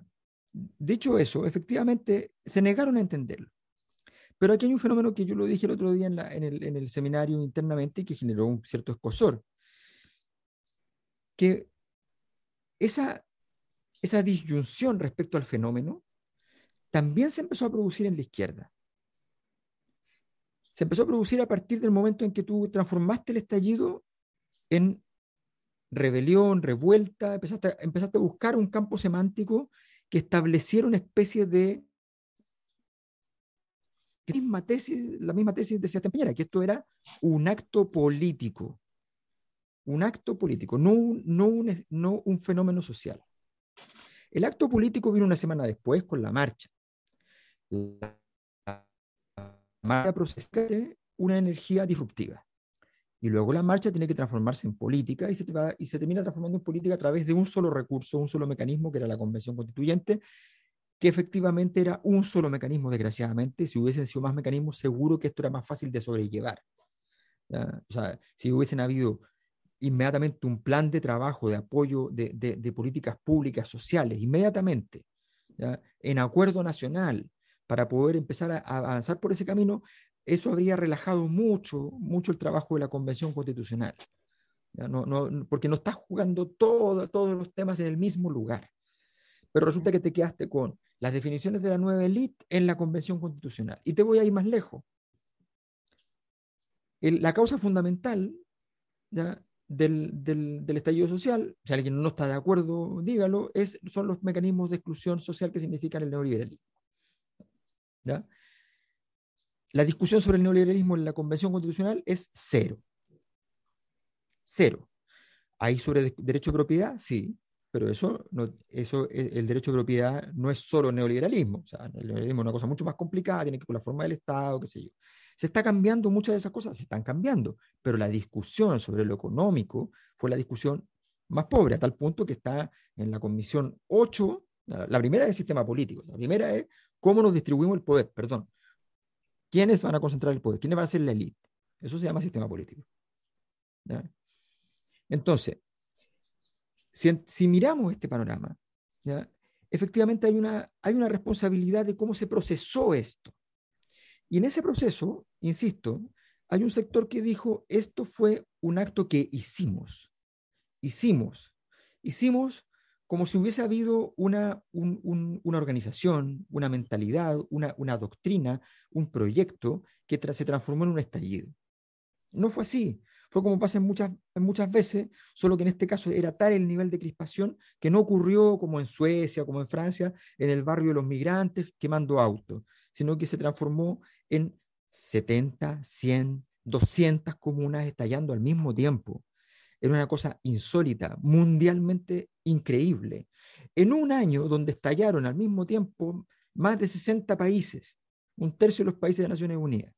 dicho eso, efectivamente se negaron a entenderlo. Pero aquí hay un fenómeno que yo lo dije el otro día en, el, seminario internamente que generó un cierto escosor. Que esa, esa disyunción respecto al fenómeno también se empezó a producir en la izquierda. Se empezó a producir a partir del momento en que tú transformaste el estallido en rebelión, revuelta, empezaste, empezaste a buscar un campo semántico que estableciera una especie de la misma tesis, la misma tesis de Sebastián que esto era un acto político, un acto político, no un, no un, no un fenómeno social. El acto político vino una semana después con la marcha. La marcha procesa una energía disruptiva. Y luego la marcha tiene que transformarse en política y se, y se termina transformando en política a través de un solo recurso, un solo mecanismo, que era la convención constituyente, que efectivamente era un solo mecanismo, desgraciadamente. Si hubiesen sido más mecanismos, seguro que esto era más fácil de sobrellevar. O sea, si hubiesen habido inmediatamente un plan de trabajo, de apoyo de, de, políticas públicas, sociales, inmediatamente, en acuerdo nacional, para poder empezar a, avanzar por ese camino, eso habría relajado mucho, mucho el trabajo de la Convención Constitucional. No, no, porque no estás jugando todo, todos los temas en el mismo lugar. Pero resulta que te quedaste con las definiciones de la nueva élite en la Convención Constitucional. Y te voy a ir más lejos. la causa fundamental Del, del, estallido social, si alguien no está de acuerdo, dígalo, es, son los mecanismos de exclusión social que significan el neoliberalismo. ¿ya? La discusión sobre el neoliberalismo en la Convención Constitucional es cero. Cero. ¿Hay sobre derecho de propiedad? Sí, pero eso, no, eso, el derecho de propiedad no es solo neoliberalismo. O sea, el neoliberalismo es una cosa mucho más complicada, tiene que ver con la forma del Estado, qué sé yo. Se está cambiando muchas de esas cosas, se están cambiando, pero la discusión sobre lo económico fue la discusión más pobre, a tal punto que está en la Comisión 8, la primera es el sistema político, la primera es cómo nos distribuimos el poder, perdón. ¿Quiénes van a concentrar el poder? ¿Quiénes van a ser la élite? Eso se llama sistema político. Entonces, si, miramos este panorama, efectivamente hay una, hay una responsabilidad de cómo se procesó esto. Y en ese proceso, insisto, hay un sector que dijo, esto fue un acto que hicimos. Hicimos. Hicimos como si hubiese habido una, una organización, una mentalidad, una, una doctrina, un proyecto que se transformó en un estallido. No fue así. Fue como pasa en muchas, en muchas veces, solo que en este caso era tal el nivel de crispación que no ocurrió como en Suecia, como en Francia, en el barrio de los migrantes quemando autos, sino que se transformó en 70, 100, 200 comunas estallando al mismo tiempo. Era una cosa insólita, mundialmente increíble. En un año donde estallaron al mismo tiempo más de 60 países, un tercio de los países de Naciones Unidas.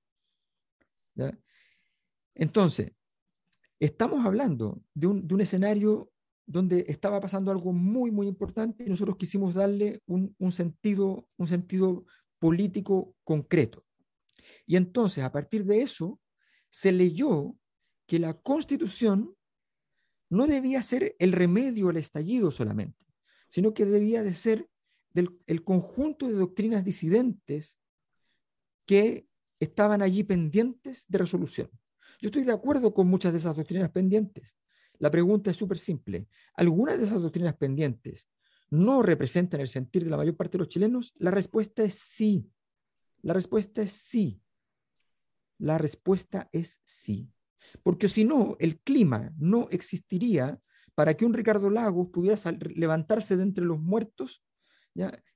Entonces, Estamos hablando de un, escenario donde estaba pasando algo muy, muy importante y nosotros quisimos darle un, sentido, un sentido político concreto. Y entonces, a partir de eso, se leyó que la constitución no debía ser el remedio al estallido solamente, sino que debía de ser el conjunto de doctrinas disidentes que estaban allí pendientes de resolución. Yo estoy de acuerdo con muchas de esas doctrinas pendientes. La pregunta es súper simple. ¿Algunas de esas doctrinas pendientes no representan el sentir de la mayor parte de los chilenos? La respuesta es sí. La respuesta es sí. La respuesta es sí. Porque si no, el clima no existiría para que un Ricardo Lagos pudiera levantarse de entre los muertos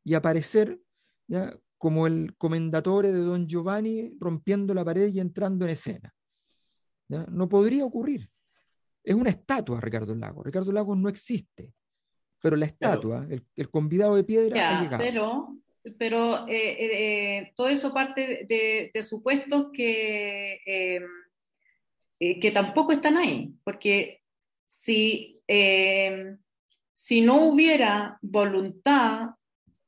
y aparecer ¿ya? como el comendatore de Don Giovanni rompiendo la pared y entrando en escena. No podría ocurrir. Es una estatua Ricardo Lagos. Ricardo Lagos no existe, pero la estatua, el, convidado de piedra, ha llegado. Pero, pero eh, eh, eh, todo eso parte de, supuestos que, que tampoco están ahí, porque si, si no hubiera voluntad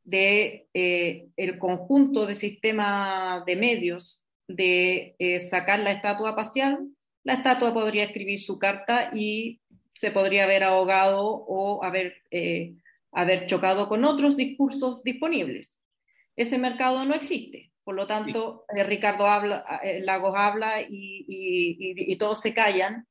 de el conjunto de sistema de medios de sacar la estatua espacial, la estatua podría escribir su carta y se podría haber ahogado o haber, eh, haber chocado con otros discursos disponibles. Ese mercado no existe. Por lo tanto, eh, Ricardo habla, eh, Lagos habla y, todos se callan.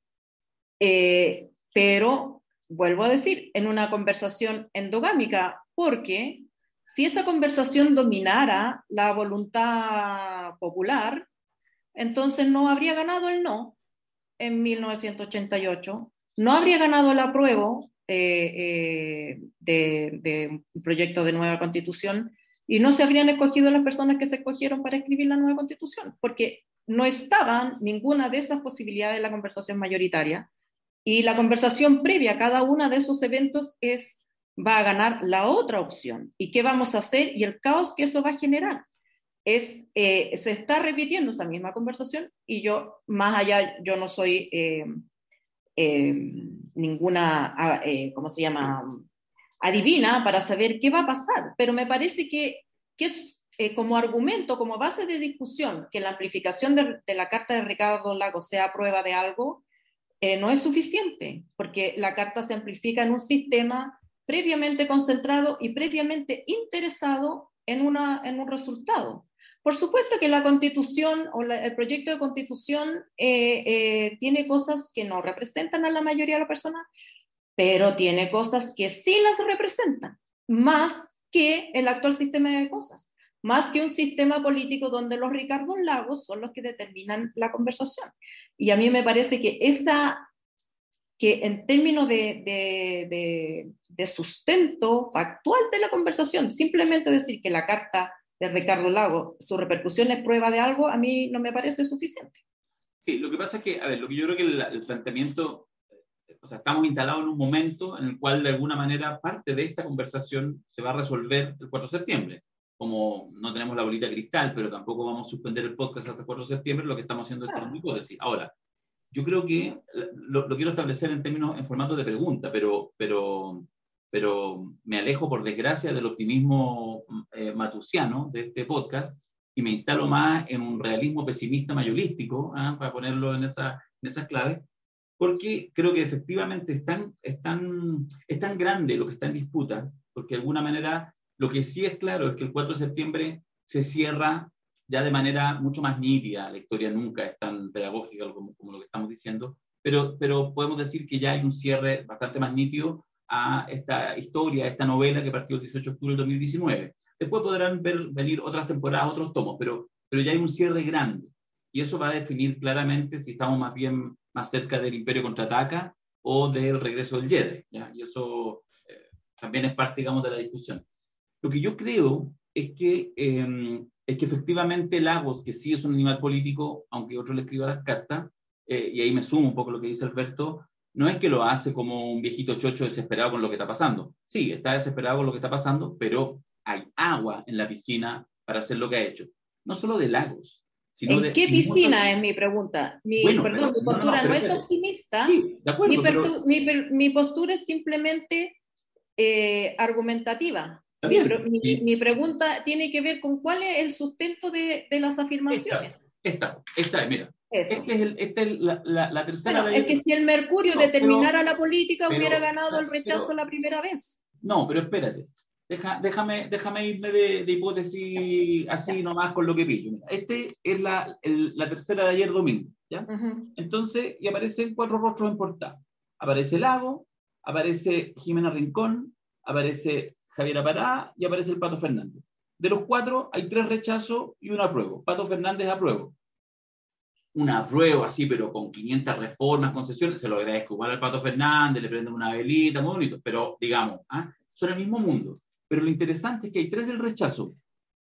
pero, vuelvo a decir, en una conversación endogámica, porque si esa conversación dominara la voluntad popular, entonces no habría ganado el no, en 1988, no habría ganado el apruebo eh, eh, de, un proyecto de nueva constitución y no se habrían escogido las personas que se escogieron para escribir la nueva constitución, porque no estaban ninguna de esas posibilidades en la conversación mayoritaria. Y la conversación previa a cada uno de esos eventos es va a ganar la otra opción. Y qué vamos a hacer y el caos que eso va a generar es, eh, se está repitiendo esa misma conversación y yo, más allá, yo no soy eh, eh, ninguna, ah, ¿cómo se llama?, adivina para saber qué va a pasar, pero me parece que, que es como argumento, como base de discusión, que la amplificación de, de la carta de Ricardo Lago sea prueba de algo, no es suficiente, porque la carta se amplifica en un sistema previamente concentrado y previamente interesado en, una, en un resultado. Por supuesto que la constitución o el proyecto de constitución eh, eh, tiene cosas que no representan a la mayoría de las personas, pero tiene cosas que sí las representan, más que el actual sistema de cosas, más que un sistema político donde los Ricardo Lagos son los que determinan la conversación. Y a mí me parece que esa, que en términos de, de, de sustento factual de la conversación, simplemente decir que la carta de Ricardo Lago, su repercusión es prueba de algo, a mí no me parece suficiente. Sí, lo que pasa es que, a ver, lo que yo creo que el, planteamiento, o sea, estamos instalados en un momento en el cual de alguna manera parte de esta conversación se va a resolver el 4 de septiembre. Como no tenemos la bolita cristal, pero tampoco vamos a suspender el podcast hasta el 4 de septiembre, lo que estamos haciendo es tener una hipótesis. Ahora, yo creo que eh, lo, lo, quiero establecer en términos, en formato de pregunta, pero, pero pero me alejo, por desgracia, del optimismo eh, matusiano de este podcast y me instalo más en un realismo pesimista mayolístico, ¿ah? para ponerlo en, esa, en esas claves, porque creo que efectivamente es tan, es, tan, es tan grande lo que está en disputa, porque de alguna manera lo que sí es claro es que el 4 de septiembre se cierra ya de manera mucho más nítida, la historia nunca es tan pedagógica como, lo que estamos diciendo, pero, pero podemos decir que ya hay un cierre bastante más nítido a esta historia, a esta novela que partió el 18 de octubre del 2019. Después podrán ver, venir otras temporadas, otros tomos, pero, pero ya hay un cierre grande. Y eso va a definir claramente si estamos más bien más cerca del Imperio contraataca o del regreso del Jedi. ¿ya? Y eso eh, también es parte, digamos, de la discusión. Lo que yo creo es que, em, es que efectivamente Lagos, que sí es un animal político, aunque otro le escriba las cartas, eh, y ahí me sumo un poco lo que dice Alberto, no es que lo hace como un viejito chocho desesperado con lo que está pasando. Sí, está desesperado con lo que está pasando, pero hay agua en la piscina para hacer lo que ha hecho. No solo de lagos. Sino ¿En qué piscina es mi pregunta? Mi, perdón, mi postura no, es optimista. Sí, de acuerdo, mi, mi, postura es simplemente eh, argumentativa. Mi, mi, pregunta tiene que ver con cuál es el sustento de, de las afirmaciones. Esta, esta, esta mira, esta es, la, tercera Es que si el Mercurio determinara la política, hubiera ganado el rechazo la primera vez. No, pero espérate. Déjame, déjame irme de, hipótesis así nomás con lo que pillo. este es la, tercera de ayer domingo. ¿ya? Entonces, y aparecen cuatro rostros en portada. Aparece Lago, aparece Jimena Rincón, aparece Javier Pará y aparece el Pato Fernández. De los cuatro hay tres rechazos y un apruebo. Pato Fernández apruebo. una prueba así, pero con 500 reformas, concesiones, se lo agradezco igual al Pato Fernández, le prenden una velita, muy bonito, pero digamos, ¿ah? son el mismo mundo. Pero lo interesante es que hay tres del rechazo.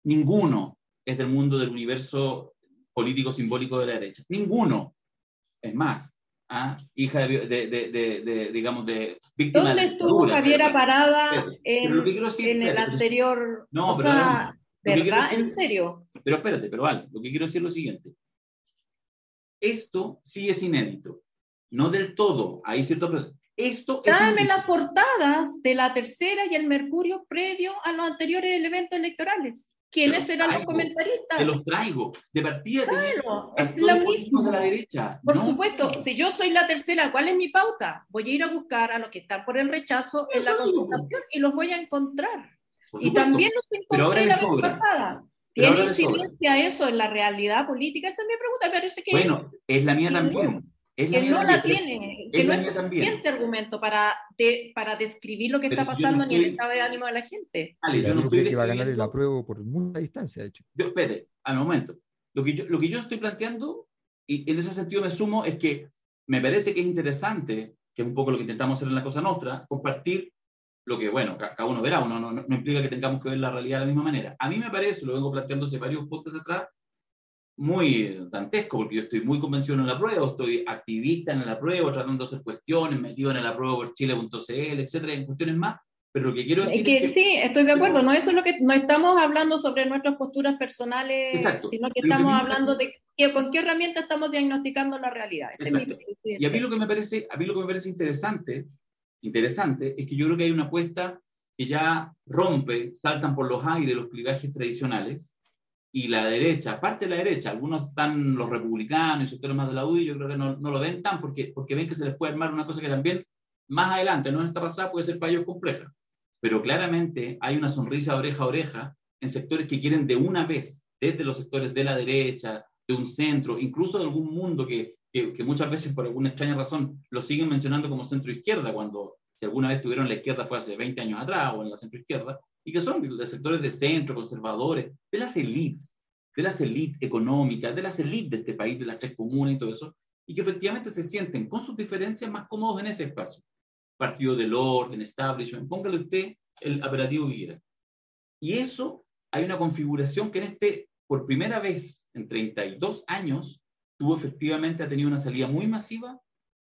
Ninguno es del mundo del universo político simbólico de la derecha. Ninguno. Es más, ¿ah? hija de, de, digamos, de víctima ¿Dónde estuvo Javiera Parada en, el anterior? No, o sea, ¿verdad? ¿En serio? Pero espérate, pero vale, lo que quiero decir es lo siguiente. Esto sí es inédito. No del todo, hay ciertos esto Dame las portadas de la tercera y el Mercurio previo a los anteriores eventos electorales. ¿Quiénes eran los comentaristas? Te los traigo. De partida claro, es lo mismo. De la derecha. Por supuesto, si yo soy la tercera, ¿cuál es mi pauta? Voy a ir a buscar a los que están por el rechazo en la consultación y los voy a encontrar. Y también los encontré la vez pasada. ¿Tiene incidencia eso en la realidad política? Esa es mi pregunta. Parece que bueno, es la mía también que no la tiene, que no es suficiente argumento para, para describir lo que está pasando ni el estado de ánimo de la gente. Vale, yo no estoy que va a ganar el apruebo por mucha distancia, de hecho. Yo, espere, al momento. Lo que, yo, lo que yo estoy planteando, y en ese sentido me sumo, es que me parece que es interesante, que es un poco lo que intentamos hacer en la Cosa Nostra, compartir lo que, bueno, cada uno verá, uno no, no, no implica que tengamos que ver la realidad de la misma manera. A mí me parece, lo vengo planteando hace varios podcasts atrás, muy dantesco, porque yo estoy muy convencido en la prueba, estoy activista en la prueba, tratando de hacer cuestiones, metido en la prueba por chile.cl, etcétera, en cuestiones más. Pero lo que quiero decir. Es que, sí, estoy de acuerdo. No, eso es lo que, no estamos hablando sobre nuestras posturas personales, sino que estamos hablando de que, con qué herramienta estamos diagnosticando la realidad. y a mí lo que me parece, a mí lo que me parece interesante, interesante es que yo creo que hay una apuesta que ya rompe, saltan por los aires los clivajes tradicionales y la derecha, aparte de la derecha, algunos están los republicanos y sectores más de la UDI, yo creo que no, no, lo ven tan porque, porque ven que se les puede armar una cosa que también más adelante, no en esta pasada, puede ser para ellos compleja. Pero claramente hay una sonrisa oreja a oreja en sectores que quieren de una vez, desde los sectores de la derecha, de un centro, incluso de algún mundo que, que, que muchas veces por alguna extraña razón lo siguen mencionando como centro izquierda, cuando si alguna vez tuvieron la izquierda fue hace 20 años atrás o en la centro izquierda, y que son de sectores de centro, conservadores, de las élites, de las élites económicas, de las élites de este país, de las tres comunas y todo eso, y que efectivamente se sienten con sus diferencias más cómodos en ese espacio. Partido del orden, establishment, póngale usted el operativo que quiera. Y eso, hay una configuración que en este, por primera vez en 32 años, tuvo efectivamente, ha tenido una salida muy masiva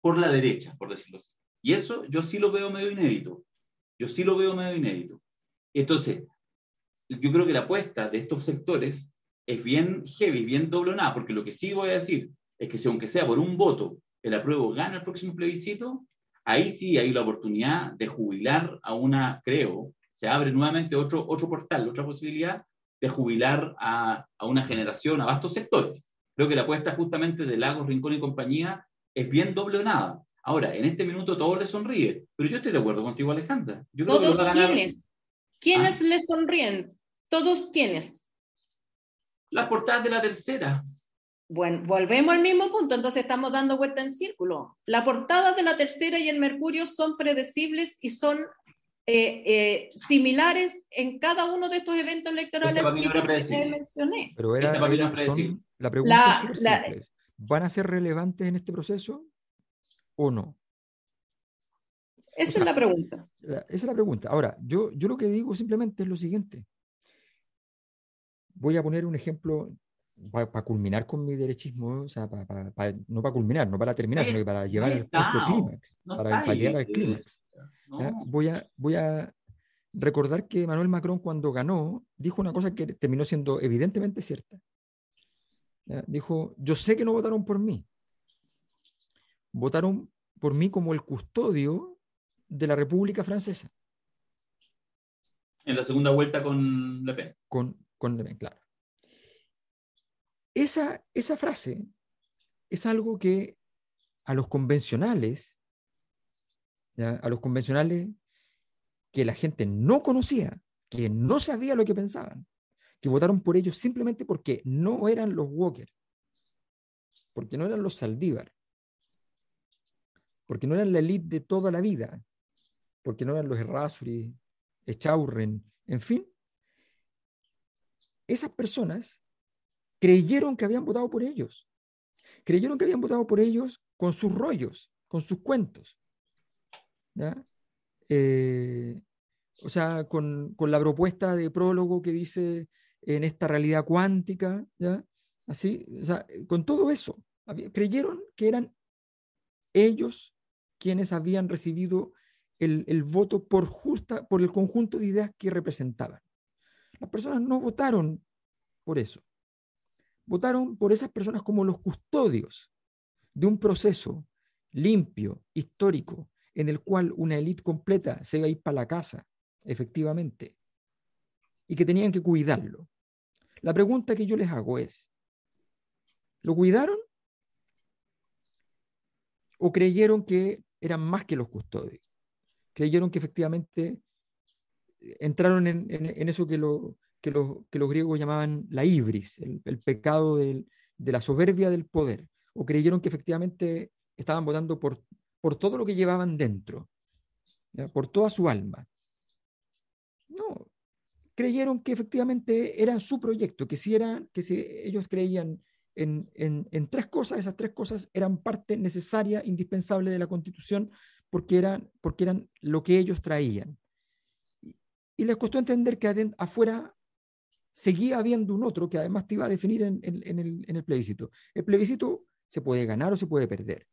por la derecha, por decirlo así. Y eso yo sí lo veo medio inédito. Yo sí lo veo medio inédito. Entonces, yo creo que la apuesta de estos sectores es bien heavy, bien doble nada, porque lo que sí voy a decir es que si aunque sea por un voto el apruebo gana el próximo plebiscito, ahí sí hay la oportunidad de jubilar a una, creo, se abre nuevamente otro, otro portal, otra posibilidad de jubilar a, a una generación, a vastos sectores. Creo que la apuesta justamente de Lagos, Rincón y compañía es bien doble nada. Ahora, en este minuto todo le sonríe, pero yo estoy de acuerdo contigo, Alejandra. Yo creo ¿Todos quiénes? ¿Quiénes ¿Ah? le sonríen? ¿Todos quiénes? Las portadas de la tercera. Bueno, volvemos al mismo punto, entonces estamos dando vuelta en círculo. Las portadas de la tercera y el Mercurio son predecibles y son eh, eh, similares en cada uno de estos eventos electorales que mencioné. Pero era, son, la pregunta es simple. ¿Van a ser relevantes en este proceso o no? Esa es la pregunta. esa es la pregunta. Ahora, yo, yo lo que digo simplemente es lo siguiente. Voy a poner un ejemplo para culminar con mi derechismo, o sea, no para culminar, no para terminar, sino para llevar al clímax, para, llegar al clímax. Voy, a, voy a recordar que Manuel Macron cuando ganó dijo una cosa que terminó siendo evidentemente cierta. Dijo, yo sé que no votaron por mí, votaron por mí como el custodio de la República Francesa. En la segunda vuelta con Le Pen. Con, con Le Pen, claro. Esa, esa frase es algo que a los convencionales, a los convencionales que la gente no conocía, que no sabía lo que pensaban, que votaron por ellos simplemente porque no eran los Walker, porque no eran los Saldívar, porque no eran la élite de toda la vida, porque no eran los Errázuri, Echaurren, en fin. Esas personas creyeron que habían votado por ellos. creyeron que habían votado por ellos con sus rollos, con sus cuentos. Eh, o sea, con, la propuesta de prólogo que dice en esta realidad cuántica, ¿ya? Así, o sea, con todo eso, creyeron que eran ellos quienes habían recibido el, voto por, justa, por el conjunto de ideas que representaban. Las personas no votaron por eso. Votaron por esas personas como los custodios de un proceso limpio, histórico, en el cual una élite completa se iba a ir para la casa, efectivamente, y que tenían que cuidarlo. La pregunta que yo les hago es, ¿lo cuidaron? ¿O creyeron que eran más que los custodios? ¿Creyeron que efectivamente entraron en, eso que, lo, que, los griegos llamaban la ibris, el, pecado de la soberbia del poder? ¿O creyeron que efectivamente estaban votando por, todo lo que llevaban dentro, por toda su alma? No, creyeron que efectivamente era su proyecto, que si, que si ellos creían en, en, tres cosas, esas tres cosas eran parte necesaria, indispensable de la constitución, porque eran, porque eran lo que ellos traían. Y, les costó entender que afuera seguía habiendo un otro que además te iba a definir en, en, el, en el plebiscito. El plebiscito se puede ganar o se puede perder.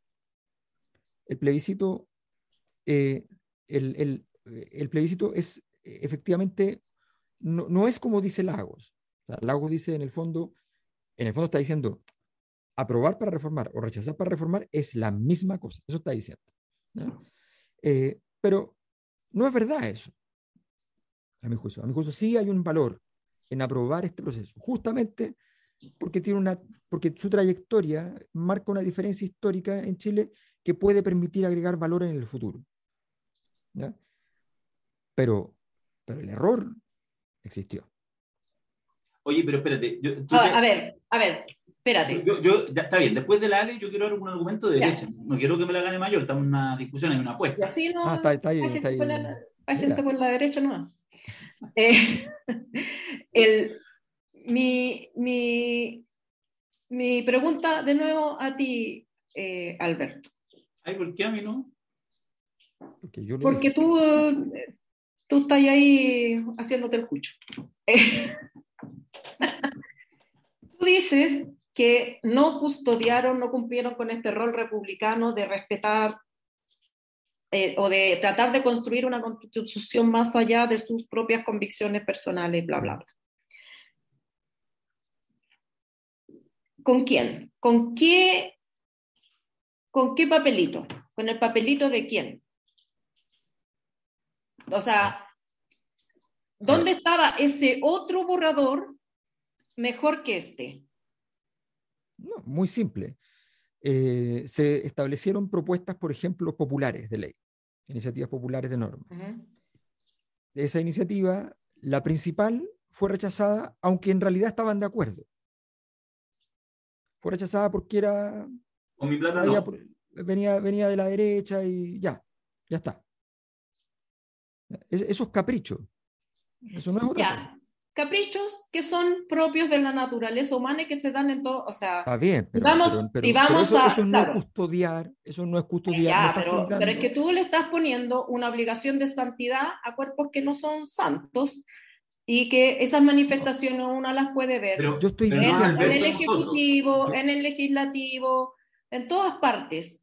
El plebiscito, eh, el, el, el, plebiscito es efectivamente, no, no, es como dice Lagos. Lagos dice en el fondo, en el fondo está diciendo, aprobar para reformar o rechazar para reformar es la misma cosa. Eso está diciendo. Eh, pero no es verdad eso. A mi juicio. A mi juicio sí hay un valor en aprobar este proceso, justamente porque, tiene una, porque su trayectoria marca una diferencia histórica en Chile que puede permitir agregar valor en el futuro. Pero, pero el error existió. Oye, pero espérate. a, ver, a ver, espérate. Yo, está bien, después de la Ale yo quiero dar un argumento de derecha. No quiero que me la gane mayor, estamos en una discusión, en una apuesta. Así no. Ah, está, está ahí, está ahí. Por por la derecha no. Eh, el, mi, mi, mi, pregunta de nuevo a ti, eh, Alberto. Ay, ¿por qué a mí no? Porque, yo Porque tú, tú estás ahí haciéndote el cucho. tú dices que no custodiaron, no cumplieron con este rol republicano de respetar eh, o de tratar de construir una constitución más allá de sus propias convicciones personales, bla, bla, bla. ¿Con quién? ¿Con qué, ¿Con qué papelito? ¿Con el papelito de quién? O sea, ¿dónde estaba ese otro borrador mejor que este? No, muy simple. Eh, se establecieron propuestas, por ejemplo, populares de ley, iniciativas populares de norma. De esa iniciativa, la principal fue rechazada, aunque en realidad estaban de acuerdo. Fue rechazada porque era... Con mi plata venía, venía de la derecha y ya, ya está. eso es capricho. Eso no es otra caprichos que son propios de la naturaleza humana y que se dan en todo, o sea, Está bien, pero, vamos, si vamos eso, a, eso no es custodiar, eso no es custodiar. pero, pero, es que tú le estás poniendo una obligación de santidad a cuerpos que no son santos y que esas manifestaciones uno las puede ver yo estoy en, en el ejecutivo, en el legislativo, en todas partes.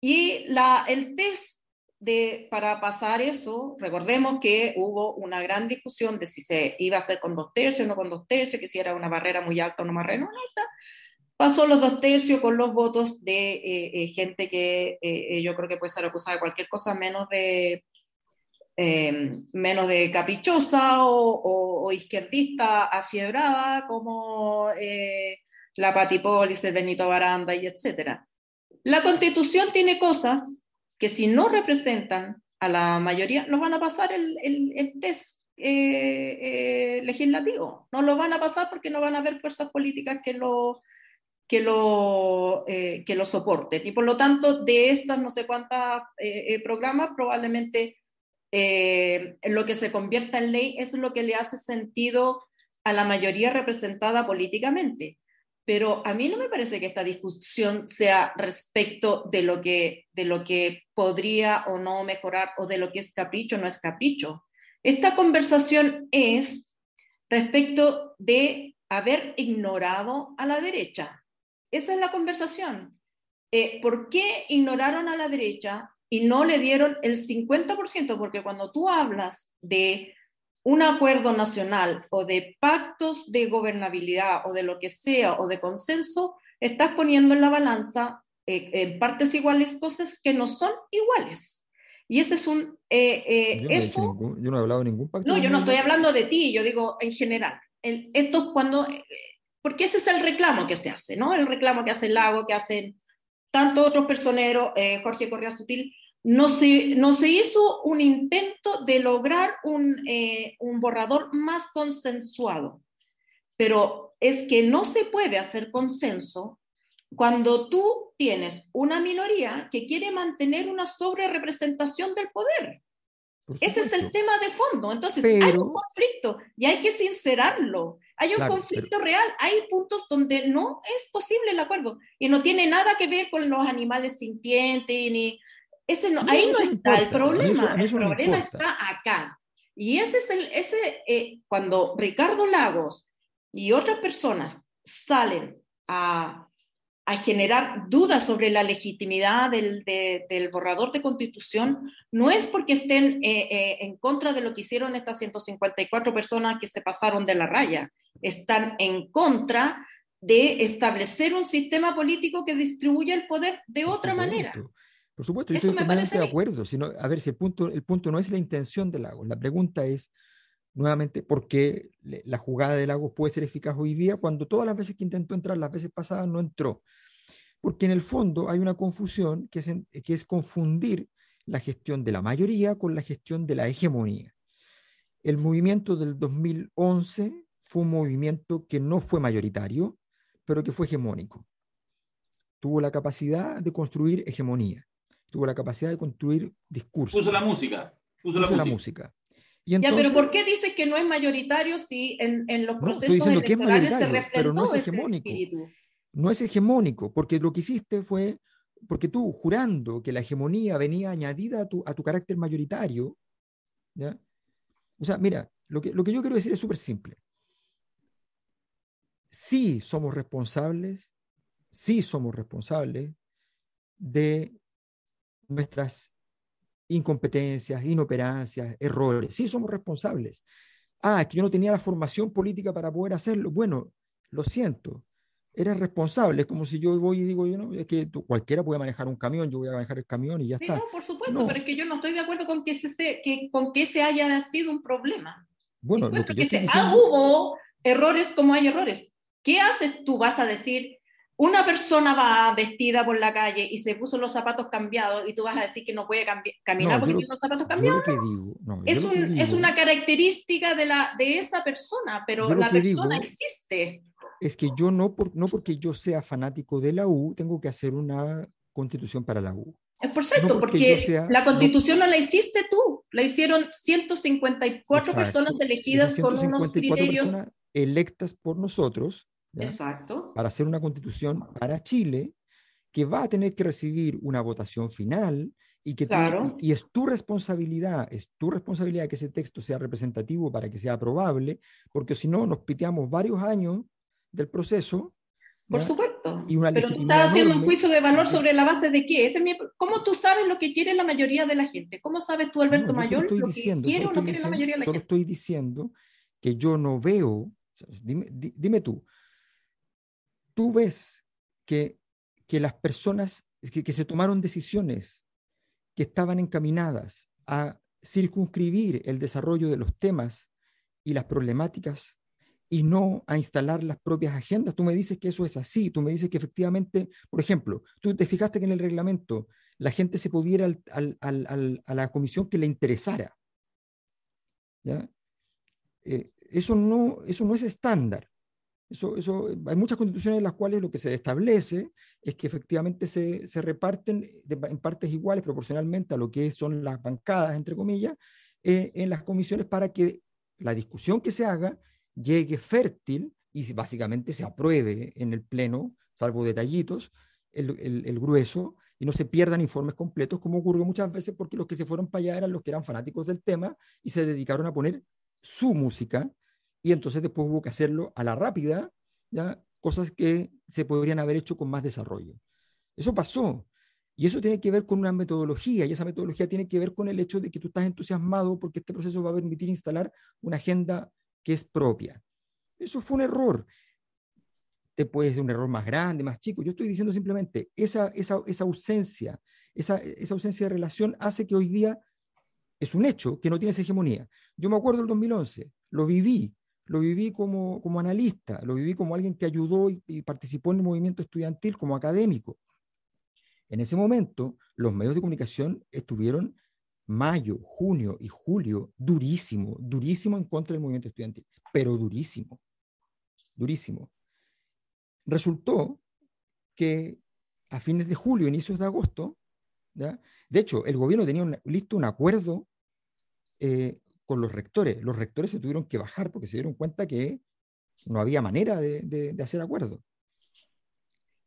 Y la, el test de, para pasar eso, recordemos que hubo una gran discusión de si se iba a hacer con dos tercios o no con dos tercios, que si era una barrera muy alta o una barrera muy alta. Pasó los dos tercios con los votos de eh, eh, gente que eh, yo creo que puede ser acusada de cualquier cosa menos de, menos de caprichosa o, izquierdista afiebrada, como la Patipolis, el Benito Baranda y etcétera. La constitución tiene cosas que si no representan a la mayoría, no van a pasar el, el, test eh, eh, legislativo. No lo van a pasar porque no van a haber fuerzas políticas que lo, que lo, eh, que lo soporten. Y por lo tanto, de estas no sé cuántas programas, probablemente lo que se convierta en ley es lo que le hace sentido a la mayoría representada políticamente. Pero a mí no me parece que esta discusión sea respecto de lo que, de lo que podría o no mejorar o de lo que es capricho o no es capricho. Esta conversación es respecto de haber ignorado a la derecha. Esa es la conversación. Eh, ¿Por qué ignoraron a la derecha y no le dieron el 50%? Porque cuando tú hablas de un acuerdo nacional o de pactos de gobernabilidad o de lo que sea o de consenso, estás poniendo en la balanza eh, en partes iguales cosas que no son iguales. Y ese es un... Eh, eh, yo, no eso, yo no he hablado de ningún pacto. No, yo no estoy hablando de ti, yo digo en general. El, esto cuando... Porque ese es el reclamo que se hace, ¿no? El reclamo que hace Lago, que hacen tantos otros personeros, Jorge Correa Sutil, no se, no se hizo un intento de lograr un, eh, un borrador más consensuado, pero es que no se puede hacer consenso cuando tú tienes una minoría que quiere mantener una sobrerepresentación del poder. Ese es el tema de fondo. Entonces, hay un conflicto y hay que sincerarlo. Hay un claro, conflicto pero... real. Hay puntos donde no es posible el acuerdo y no tiene nada que ver con los animales sintientes ni ese no, ahí no, está importa, el problema, el problema está acá. Y ese es el, ese, eh, cuando Ricardo Lagos y otras personas salen a, a generar dudas sobre la legitimidad del, de, del, borrador de constitución, no es porque estén eh, eh, en contra de lo que hicieron estas 154 personas que se pasaron de la raya, están en contra de establecer un sistema político que distribuya el poder de otra manera. Por supuesto, yo estoy completamente de acuerdo. Sino, a ver, si el punto, el punto no es la intención del lago, la pregunta es, nuevamente, ¿por qué la jugada del lago puede ser eficaz hoy día cuando todas las veces que intentó entrar, las veces pasadas no entró? Porque en el fondo hay una confusión que es, que es confundir la gestión de la mayoría con la gestión de la hegemonía. El movimiento del 2011 fue un movimiento que no fue mayoritario, pero que fue hegemónico. Tuvo la capacidad de construir hegemonía tuvo la capacidad de construir discursos. Puso la música. Puso, puso la, la música. Y entonces, ya, pero ¿por qué dices que no es mayoritario si en, en los procesos no, electorales se reflejó pero no es hegemónico. No es hegemónico, porque lo que hiciste fue, porque tú, jurando que la hegemonía venía añadida a tu, a tu carácter mayoritario, ¿ya? O sea, mira, lo que, lo que yo quiero decir es súper simple. Sí somos responsables, sí somos responsables de nuestras incompetencias, inoperancias, errores. Sí, somos responsables. Ah, que yo no tenía la formación política para poder hacerlo. Bueno, lo siento. Eres responsable. Es como si yo voy y digo, yo no, es que tú, cualquiera puede manejar un camión, yo voy a manejar el camión y ya sí, está. No, por supuesto, no. pero es que yo no estoy de acuerdo con que, se, que, con que ese haya sido un problema. Bueno, lo que yo estoy se, diciendo... ah, hubo errores como hay errores. ¿Qué haces tú? Vas a decir, una persona va vestida por la calle y se puso los zapatos cambiados y tú vas a decir que no puede caminar no, porque lo, tiene los zapatos cambiados. Digo, no, es, un, digo, es, una característica de, la, de esa persona, pero la persona digo, existe. Es que yo no, por, no porque yo sea fanático de la U, tengo que hacer una constitución para la U. Es por cierto, no porque, porque sea, la constitución no, la hiciste tú, la hicieron 154 exacto, personas elegidas 154 con unos criterios. personas electas por nosotros ¿ya? Exacto. para hacer una constitución para Chile que va a tener que recibir una votación final y que claro. tú, y, y, es tu responsabilidad, es tu responsabilidad que ese texto sea representativo para que sea aprobable, porque si no nos piteamos varios años del proceso. Por ¿ya? supuesto. Y una Pero tú estás haciendo un juicio de valor sobre la base de qué? Ese es mi... ¿Cómo tú sabes lo que quiere la mayoría de la gente? ¿Cómo sabes tú, Alberto no, Mayor, estoy lo diciendo, que quiere o no quiere diciendo, la mayoría de la solo gente? estoy diciendo que yo no veo, dime, dime tú, tú ves que, que las personas que, que, se tomaron decisiones que estaban encaminadas a circunscribir el desarrollo de los temas y las problemáticas y no a instalar las propias agendas. Tú me dices que eso es así, tú me dices que efectivamente, por ejemplo, tú te fijaste que en el reglamento la gente se pudiera a la comisión que le interesara. ¿Ya? Eh, eso, no, eso no es estándar. Eso, eso, hay muchas constituciones en las cuales lo que se establece es que efectivamente se, se reparten de, en partes iguales proporcionalmente a lo que son las bancadas, entre comillas, eh, en las comisiones para que la discusión que se haga llegue fértil y básicamente se apruebe en el Pleno, salvo detallitos, el, grueso y no se pierdan informes completos, como ocurrió muchas veces porque los que se fueron para allá eran los que eran fanáticos del tema y se dedicaron a poner su música y entonces después hubo que hacerlo a la rápida, cosas que se podrían haber hecho con más desarrollo. Eso pasó. Y eso tiene que ver con una metodología, y esa metodología tiene que ver con el hecho de que tú estás entusiasmado porque este proceso va a permitir instalar una agenda que es propia. Eso fue un error. Te puede ser un error más grande, más chico. Yo estoy diciendo simplemente, esa, esa, esa ausencia, esa, esa ausencia de relación hace que hoy día es un hecho que no tiene esa hegemonía. Yo me acuerdo del 2011, lo viví, lo viví como, como analista, lo viví como alguien que ayudó y, participó en el movimiento estudiantil como académico. En ese momento, los medios de comunicación estuvieron mayo, junio y julio durísimo, durísimo en contra del movimiento estudiantil, pero durísimo, durísimo. Resultó que a fines de julio, inicios de agosto, de hecho, el gobierno tenía listo un acuerdo eh, con los rectores. Los rectores se tuvieron que bajar porque se dieron cuenta que no había manera de, hacer acuerdo.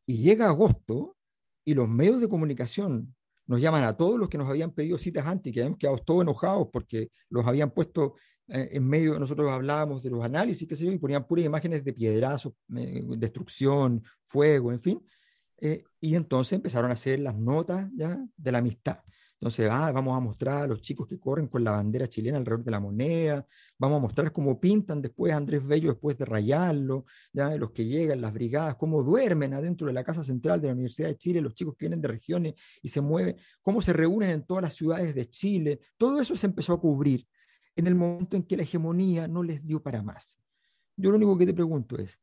Y llega agosto y los medios de comunicación nos llaman a todos los que nos habían pedido citas antes, que habíamos quedado todos enojados porque los habían puesto eh, en medio, nosotros hablábamos de los análisis, qué sé yo, y ponían puras imágenes de piedrazos, eh, destrucción, fuego, en fin. Eh, y entonces empezaron a hacer las notas ya de la amistad. Entonces, ah, vamos a mostrar a los chicos que corren con la bandera chilena alrededor de la moneda, vamos a mostrar cómo pintan después a Andrés Bello después de rayarlo, ¿ya? los que llegan, las brigadas, cómo duermen adentro de la Casa Central de la Universidad de Chile, los chicos que vienen de regiones y se mueven, cómo se reúnen en todas las ciudades de Chile. Todo eso se empezó a cubrir en el momento en que la hegemonía no les dio para más. Yo lo único que te pregunto es,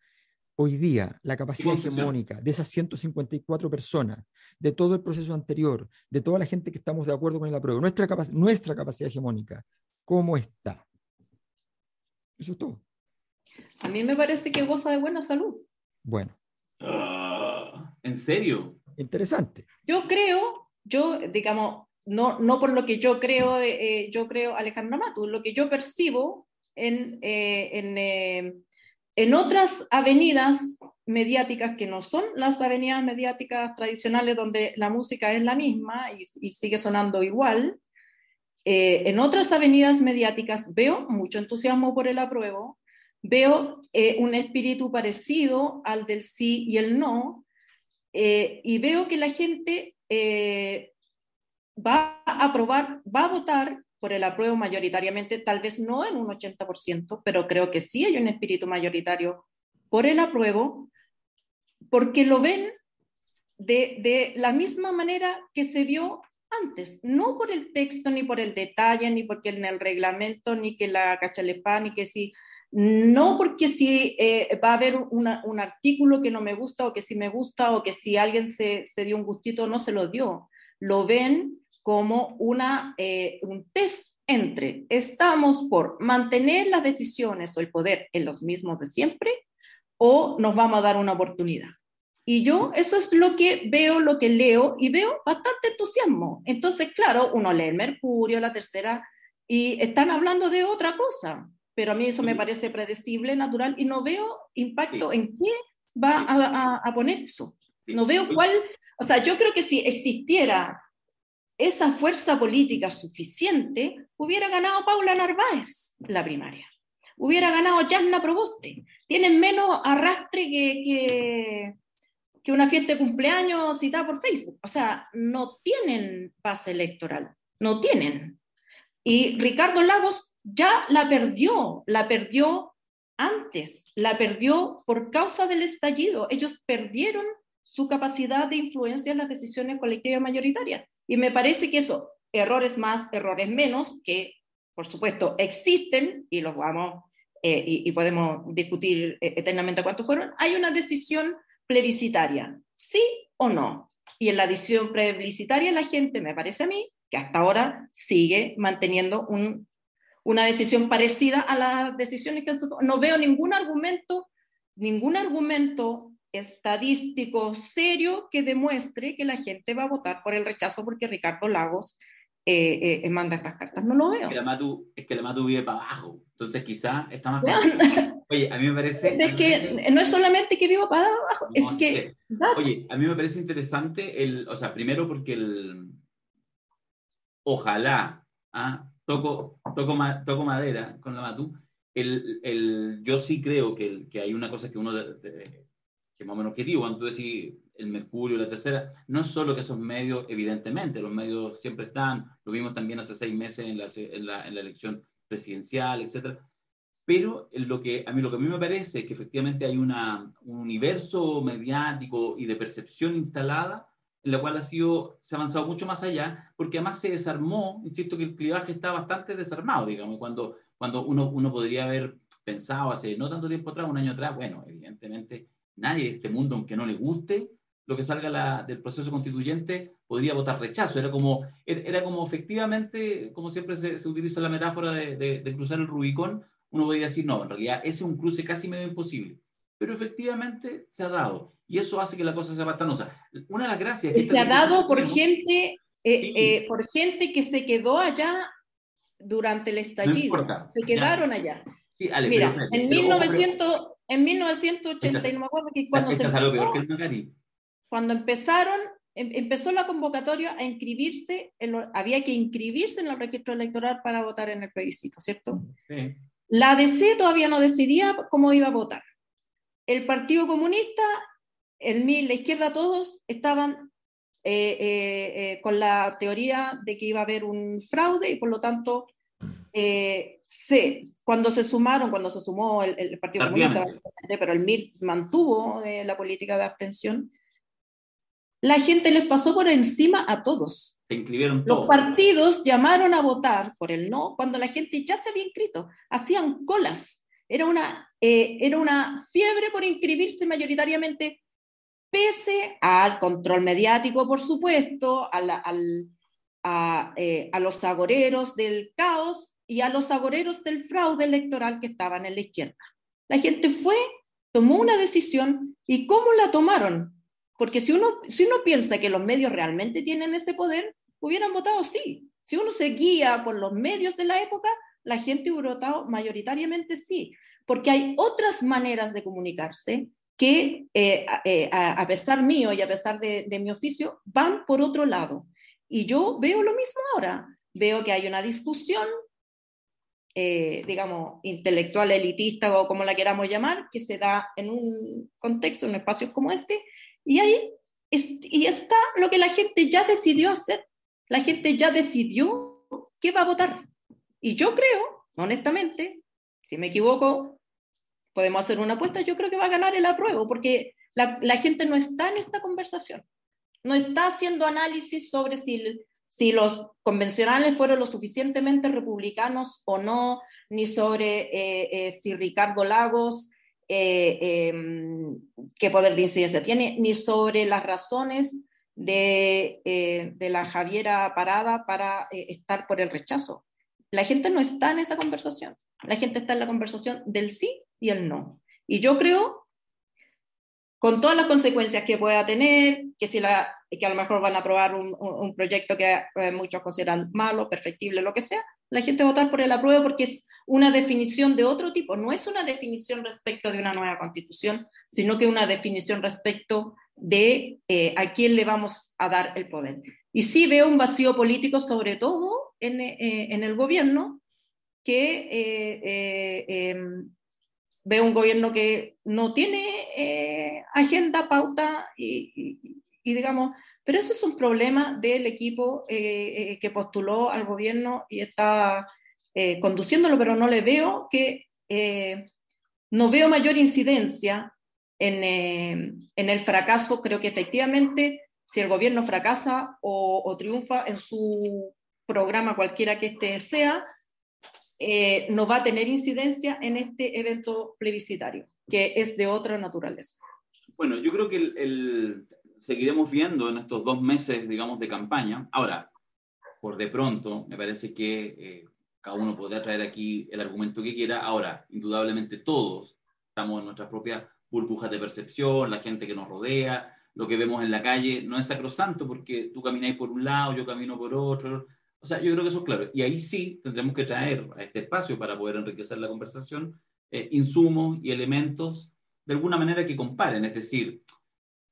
hoy día la capacidad hegemónica de esas 154 personas, de todo el proceso anterior, de toda la gente que estamos de acuerdo con la prueba, nuestra, nuestra capacidad hegemónica, ¿cómo está? Eso es todo. A mí me parece que goza de buena salud. Bueno. Ah, ¿En serio? Interesante. Yo creo, yo, digamos, no, no por lo que yo creo, eh, yo creo Alejandra Matu, lo que yo percibo en, eh, en eh, en otras avenidas mediáticas que no son las avenidas mediáticas tradicionales donde la música es la misma y, sigue sonando igual, eh, en otras avenidas mediáticas veo mucho entusiasmo por el apruebo, veo eh, un espíritu parecido al del sí y el no, eh, y veo que la gente va a aprobar, va a votar por el apruebo mayoritariamente, tal vez no en un 80%, pero creo que sí hay un espíritu mayoritario por el apruebo, porque lo ven de, la misma manera que se vio antes, no por el texto, ni por el detalle, ni porque en el reglamento, ni que la cachalepá, ni que si, no porque si eh, va a haber un artículo que no me gusta o que si me gusta o que si alguien se, se dio un gustito no se lo dio, lo ven como una, eh, un test entre estamos por mantener las decisiones o el poder en los mismos de siempre o nos vamos a dar una oportunidad. Y yo eso es lo que veo, lo que leo y veo bastante entusiasmo. Entonces, claro, uno lee el Mercurio, la tercera, y están hablando de otra cosa, pero a mí eso me parece predecible, natural, y no veo impacto en qué va a, a poner eso. No veo cuál, o sea, yo creo que si existiera esa fuerza política suficiente, hubiera ganado Paula Narváez la primaria, hubiera ganado Yasna Proboste. Tienen menos arrastre que, que, una fiesta de cumpleaños citada por Facebook. O sea, no tienen base electoral, no tienen. Y Ricardo Lagos ya la perdió, la perdió antes, la perdió por causa del estallido. Ellos perdieron su capacidad de influencia en las decisiones colectivas mayoritarias. Y me parece que eso, errores más, errores menos, que por supuesto existen y los vamos eh, y, podemos discutir eh, eternamente cuántos fueron, hay una decisión plebiscitaria, sí o no. Y en la decisión plebiscitaria la gente, me parece a mí, que hasta ahora sigue manteniendo un, una decisión parecida a las decisiones que no veo ningún argumento, ningún argumento estadístico serio que demuestre que la gente va a votar por el rechazo porque Ricardo Lagos eh, eh, manda estas cartas. No lo veo. Es que la Matu, vive para abajo, entonces quizá está más... Oye, a mí me parece... Es que no es solamente que vivo para abajo, es que... Oye, a mí me parece interesante el, o sea, primero porque el... Ojalá, ¿ah? toco, toco, toco madera con la matú, el, el, yo sí creo que, que hay una cosa que uno, que más o menos objetivo, cuando tú decís el Mercurio, la tercera, no es solo que esos medios, evidentemente, los medios siempre están, lo vimos también hace seis meses en la, en la, en la elección presidencial, etcétera, pero lo que, a mí lo que a mí me parece es que efectivamente hay una, un universo mediático y de percepción instalada en la cual ha sido, se ha avanzado mucho más allá, porque además se desarmó, insisto que el clivaje está bastante desarmado, digamos, cuando, cuando uno, uno podría haber pensado hace no tanto tiempo atrás, un año atrás, bueno, evidentemente nadie de este mundo, aunque no le guste lo que salga la, del proceso constituyente, podría votar rechazo. Era como, era como efectivamente, como siempre se, se utiliza la metáfora de, de, de cruzar el Rubicón, uno podría decir, no, en realidad ese es un cruce casi medio imposible. Pero efectivamente se ha dado. Y eso hace que la cosa sea pastanosa. Una de las gracias... Que se ha dado por gente, eh, eh, por gente que se quedó allá durante el estallido. se quedaron allá. Sí, Ale, Mira, en, 1900, en 1980, no me acuerdo que cuando se empezó, cuando empezaron, em, empezó la convocatoria a inscribirse, en había que inscribirse en el registro electoral para votar en el plebiscito, ¿cierto? Sí. La DC todavía no decidía cómo iba a votar. El Partido Comunista, el MIL, la izquierda, todos estaban eh, eh, eh, con la teoría de que iba a haber un fraude y por lo tanto, se, cuando se sumaron, cuando se sumó el, Partido Comunista, pero el MIL mantuvo la política de abstención, la gente les pasó por encima a todos. Se inscribieron todos. Los partidos llamaron a votar por el no cuando la gente ya se había inscrito. Hacían colas. Era una, eh, era una fiebre por inscribirse mayoritariamente, pese al control mediático, por supuesto, a, al, a, eh, a los agoreros del caos y a los agoreros del fraude electoral que estaban en la izquierda. La gente fue, tomó una decisión y ¿cómo la tomaron? Porque si uno, si uno piensa que los medios realmente tienen ese poder, hubieran votado sí. Si uno se guía por los medios de la época, la gente hubiera votado mayoritariamente sí, porque hay otras maneras de comunicarse que, eh, eh, a, pesar mío y a pesar de, mi oficio, van por otro lado. Y yo veo lo mismo ahora. Veo que hay una discusión, eh, digamos, intelectual, elitista o como la queramos llamar, que se da en un contexto, en espacios como este, y ahí está lo que la gente ya decidió hacer. La gente ya decidió qué va a votar. Y yo creo, honestamente, si me equivoco, podemos hacer una apuesta, yo creo que va a ganar el apruebo, porque la, la gente no está en esta conversación. No está haciendo análisis sobre si, si los convencionales fueron lo suficientemente republicanos o no, ni sobre eh, eh, si Ricardo Lagos eh, em, qué poder de incidencia tiene, ni sobre las razones de, eh, de la Javiera Parada para estar por el rechazo. La gente no está en esa conversación. La gente está en la conversación del sí y el no. Y yo creo, con todas las consecuencias que pueda tener, que, si la, que a lo mejor van a aprobar un, un proyecto que muchos consideran malo, perfectible, lo que sea, la gente votar por el apruebo porque es una definición de otro tipo, no es una definición respecto de una nueva constitución, sino que una definición respecto de eh, a quién le vamos a dar el poder. Y sí veo un vacío político, sobre todo en, eh, en el gobierno, que eh, em, veo un gobierno que no tiene agenda, pauta y, y, digamos, pero eso es un problema del equipo que postuló al gobierno y está eh, conduciéndolo, pero no le veo que, eh, no veo mayor incidencia en, eh, en, el fracaso. Creo que efectivamente, si el gobierno fracasa o, triunfa en su programa, cualquiera que este sea, no va a tener incidencia en este evento plebiscitario, que es de otra naturaleza. Bueno, yo creo que el, seguiremos viendo en estos dos meses, digamos, de campaña. Ahora, por de pronto, me parece que cada uno podrá traer aquí el argumento que quiera. Ahora, indudablemente todos estamos en nuestras propias burbujas de percepción, la gente que nos rodea, lo que vemos en la calle no es sacrosanto porque tú camináis por un lado, yo camino por otro. O sea, yo creo que eso es claro. Y ahí sí tendremos que traer a este espacio para poder enriquecer la conversación eh, insumos y elementos de alguna manera que comparen, es decir,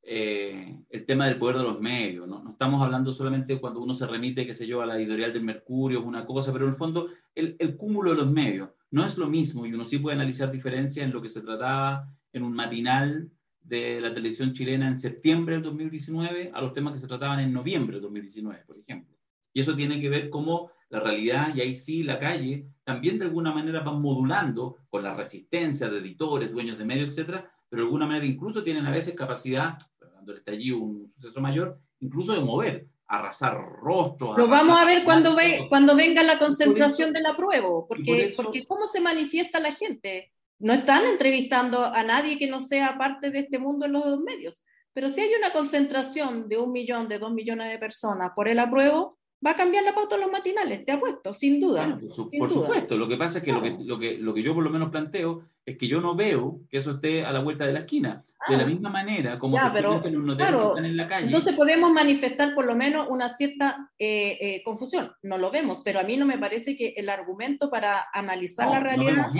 eh, el tema del poder de los medios. ¿no? no estamos hablando solamente cuando uno se remite, qué sé yo, a la editorial del Mercurio, una cosa, pero en el fondo el, el cúmulo de los medios no es lo mismo y uno sí puede analizar diferencias en lo que se trataba en un matinal de la televisión chilena en septiembre del 2019 a los temas que se trataban en noviembre del 2019, por ejemplo. Y eso tiene que ver cómo la realidad, y ahí sí la calle, también de alguna manera van modulando con la resistencia de editores, dueños de medios, etcétera, pero de alguna manera incluso tienen a veces capacidad, cuando está allí un suceso mayor, incluso de mover, arrasar rostros. Lo vamos a ver cuando, ve, cuando venga la concentración del apruebo, porque, porque ¿cómo se manifiesta la gente? No están entrevistando a nadie que no sea parte de este mundo en los medios, pero si hay una concentración de un millón, de dos millones de personas por el apruebo, va a cambiar la pauta en los matinales, te apuesto, sin duda. por, supuesto, lo que pasa es que, lo que, lo, que, lo que yo por lo menos planteo es que yo no veo que eso esté a la vuelta de la esquina. de la ah. misma manera como ya, pero, los noteros que están en la calle. Entonces podemos manifestar por lo menos una cierta eh, eh, confusión. No lo vemos, pero a mí no me parece que el argumento para analizar la realidad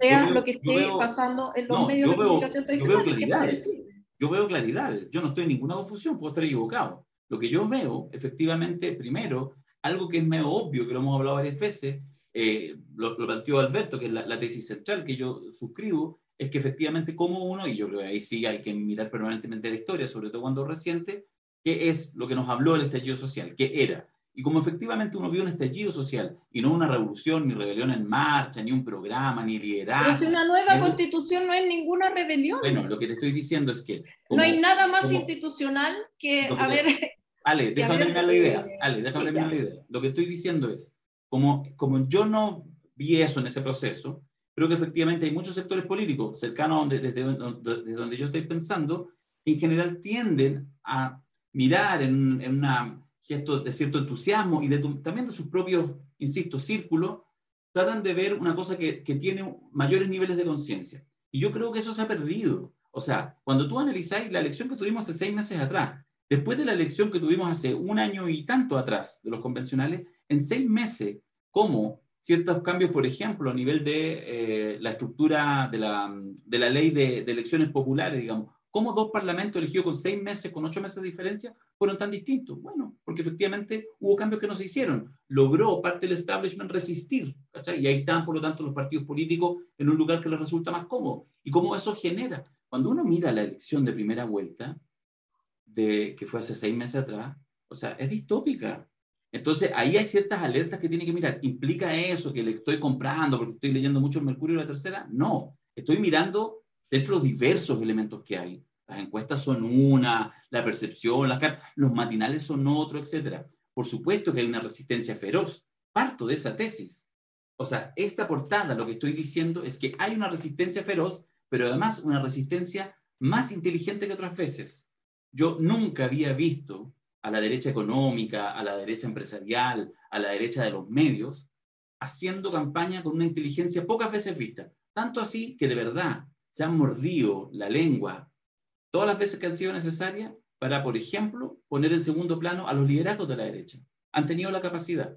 sea lo que esté pasando en los medios de comunicación tradicionales. Yo veo claridades. Yo veo claridades. Yo no estoy en ninguna confusión, puedo estar equivocado. Lo que yo veo, efectivamente, primero, algo que es medio obvio, que lo hemos hablado varias veces, eh, lo, planteó Alberto, que es la, tesis central que yo suscribo, es que efectivamente como uno, y yo creo que ahí sí hay que mirar permanentemente la historia, sobre todo cuando reciente, qué es lo que nos habló el estallido social, qué era. Y como efectivamente uno vio un estallido social y no una revolución, ni rebelión en marcha, ni un programa, ni liderazgo. Pero si una nueva constitución no es ninguna rebelión. Bueno, lo que te estoy diciendo es que... no hay nada más institucional que, Ale, déjame terminar la idea. Ale, déjame terminar la idea. Lo que estoy diciendo es, como, como yo no vi eso en ese proceso, creo que efectivamente hay muchos sectores políticos cercanos donde, desde, desde donde yo estoy pensando, que en general tienden a mirar en, en un gesto de cierto entusiasmo y de también de sus propios, insisto, círculos, tratan de ver una cosa que, que tiene mayores niveles de conciencia. Y yo creo que eso se ha perdido. O sea, cuando tú analizáis la elección que tuvimos hace seis meses atrás, Después de la elección que tuvimos hace un año y tanto atrás de los convencionales, en seis meses, como ciertos cambios, por ejemplo, a nivel de eh, la estructura de la, de la ley de, de, elecciones populares, digamos, cómo dos parlamentos elegidos con seis meses, con ocho meses de diferencia, fueron tan distintos. Bueno, porque efectivamente hubo cambios que no se hicieron. Logró parte del establishment resistir, ¿cachai? Y ahí están, por lo tanto, los partidos políticos en un lugar que les resulta más cómodo. ¿Y cómo eso genera? Cuando uno mira la elección de primera vuelta, de, que fue hace seis meses atrás, o sea, es distópica. Entonces, ahí hay ciertas alertas que tiene que mirar. ¿Implica eso que le estoy comprando porque estoy leyendo mucho el Mercurio y la tercera? No, estoy mirando dentro de los diversos elementos que hay. Las encuestas son una, la percepción, las los matinales son otro, etc. Por supuesto que hay una resistencia feroz. Parto de esa tesis. O sea, esta portada lo que estoy diciendo es que hay una resistencia feroz, pero además una resistencia más inteligente que otras veces. Yo nunca había visto a la derecha económica, a la derecha empresarial, a la derecha de los medios, haciendo campaña con una inteligencia pocas veces vista. Tanto así que de verdad se han mordido la lengua todas las veces que han sido necesarias para, por ejemplo, poner en segundo plano a los liderazgos de la derecha. Han tenido la capacidad.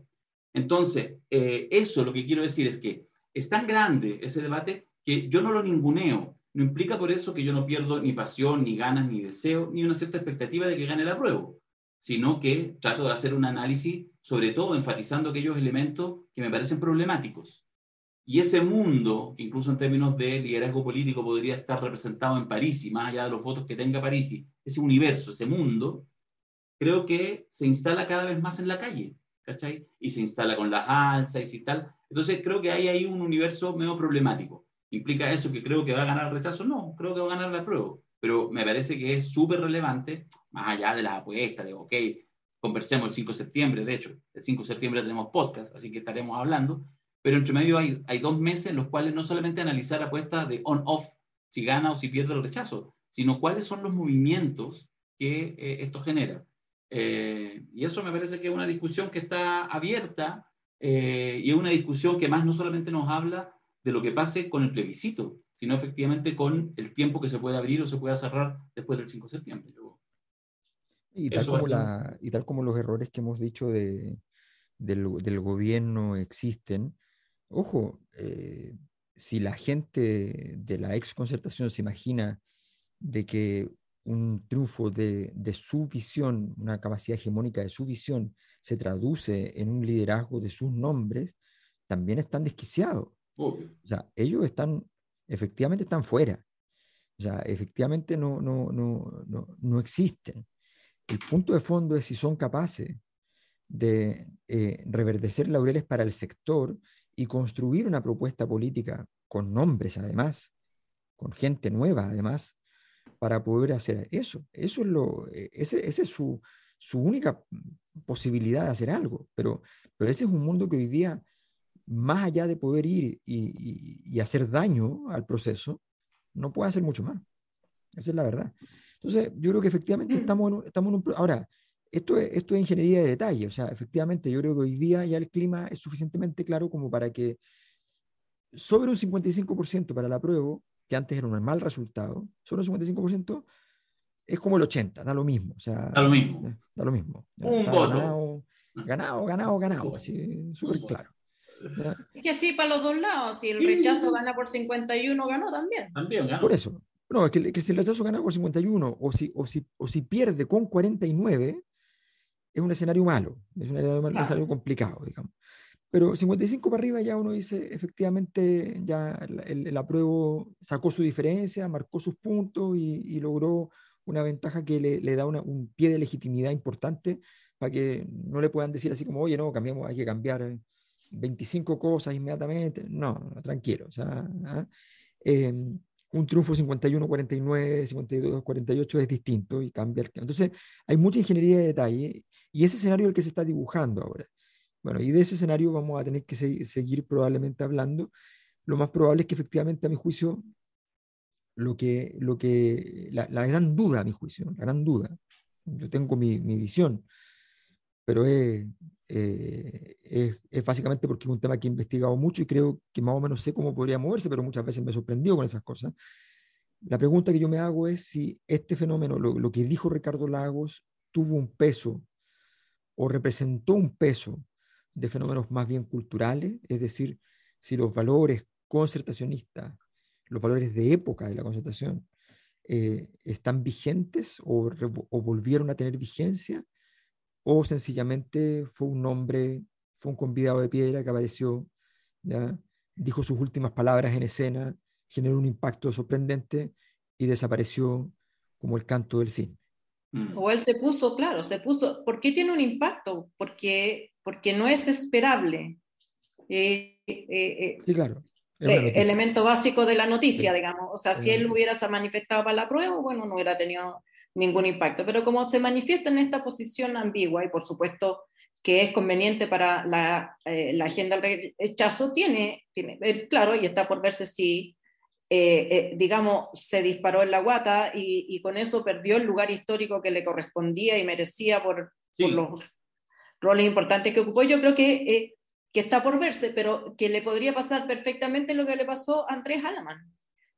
Entonces, eh, eso lo que quiero decir es que es tan grande ese debate que yo no lo ninguneo, no implica por eso que yo no pierdo ni pasión, ni ganas, ni deseo, ni una cierta expectativa de que gane el apruebo, sino que trato de hacer un análisis, sobre todo enfatizando aquellos elementos que me parecen problemáticos. Y ese mundo, que incluso en términos de liderazgo político podría estar representado en París, y más allá de los votos que tenga París, ese universo, ese mundo, creo que se instala cada vez más en la calle, ¿cachai? Y se instala con las alzas y tal. Entonces creo que hay ahí un universo medio problemático. ¿Implica eso que creo que va a ganar el rechazo? No, creo que va a ganar la prueba. Pero me parece que es súper relevante, más allá de las apuestas, de, ok, conversemos el 5 de septiembre, de hecho, el 5 de septiembre tenemos podcast, así que estaremos hablando, pero entre medio hay, hay dos meses en los cuales no solamente analizar apuestas de on-off, si gana o si pierde el rechazo, sino cuáles son los movimientos que eh, esto genera. Eh, y eso me parece que es una discusión que está abierta eh, y es una discusión que más no solamente nos habla de lo que pase con el plebiscito, sino efectivamente con el tiempo que se puede abrir o se pueda cerrar después del 5 de septiembre. y, tal como la, y, tal como los errores que hemos dicho de, del, del, gobierno existen, ojo, eh, si la gente de la ex concertación se imagina de que un triunfo de, de, su visión, una capacidad hegemónica de su visión, se traduce en un liderazgo de sus nombres, también están desquiciados. O sea, ellos están, efectivamente están fuera. O sea, efectivamente no, no, no, no, no existen. El punto de fondo es si son capaces de eh, reverdecer laureles para el sector y construir una propuesta política con nombres además, con gente nueva además, para poder hacer eso. Eso es lo, eh, ese, ese es su, su, única posibilidad de hacer algo. Pero, pero ese es un mundo que hoy día, más allá de poder ir y, y, y hacer daño al proceso, no puede hacer mucho más. Esa es la verdad. Entonces, yo creo que efectivamente mm. estamos en estamos en un... Ahora, esto es, esto es ingeniería de detalle, o sea, efectivamente yo creo que hoy día ya el clima es suficientemente claro como para que sobre un 55% para la prueba, que antes era un mal resultado, sobre un 55% es como el 80, da lo mismo. O sea, da lo mismo. Da lo mismo. un voto. Ganado, ganado, ganado, así, súper claro. Es que así para los dos lados, si el rechazo gana por 51, ganó también. También ganó. Por eso. No, es que, que si el rechazo gana por 51 o si, o, si, o si pierde con 49, es un escenario malo, es un escenario, complicado, digamos. Pero 55 para arriba ya uno dice, efectivamente, ya el, el, apruebo sacó su diferencia, marcó sus puntos y, logró una ventaja que le, le da una, un pie de legitimidad importante para que no le puedan decir así como, oye, no, cambiamos, hay que cambiar 25 cosas inmediatamente. No, tranquilo. O sea, eh, un triunfo 51-49, 52-48 es distinto y cambia. Entonces, hay mucha ingeniería de detalle y ese escenario es el que se está dibujando ahora. Bueno, y de ese escenario vamos a tener que seguir probablemente hablando. Lo más probable es que efectivamente, a mi juicio, lo que, lo que la, gran duda, a mi juicio, la gran duda, yo tengo mi, mi visión, pero es, eh, es, es, básicamente porque es un tema que he investigado mucho y creo que más o menos sé cómo podría moverse, pero muchas veces me sorprendió con esas cosas. La pregunta que yo me hago es si este fenómeno, lo, lo que dijo Ricardo Lagos, tuvo un peso o representó un peso de fenómenos más bien culturales, es decir, si los valores concertacionistas, los valores de época de la concertación, eh, están vigentes o, o volvieron a tener vigencia o sencillamente fue un hombre, fue un convidado de piedra que apareció, ¿ya? dijo sus últimas palabras en escena, generó un impacto sorprendente y desapareció como el canto del cine. Mm. O él se puso, claro, se puso, ¿por qué tiene un impacto? Porque, porque no es esperable. Eh, eh, eh sí, claro. elemento básico de la noticia, digamos. O sea, si él hubiera manifestado para la prueba, bueno, no hubiera tenido ningún impacto. Pero como se manifiesta en esta posición ambigua y por supuesto que es conveniente para la, eh, la agenda del rechazo, tiene, tiene eh, claro, y está por verse si, eh, digamos, se disparó en la guata y, y, con eso perdió el lugar histórico que le correspondía y merecía por, por los roles importantes que ocupó. Yo creo que, que está por verse, pero que le podría pasar perfectamente lo que le pasó a Andrés Alaman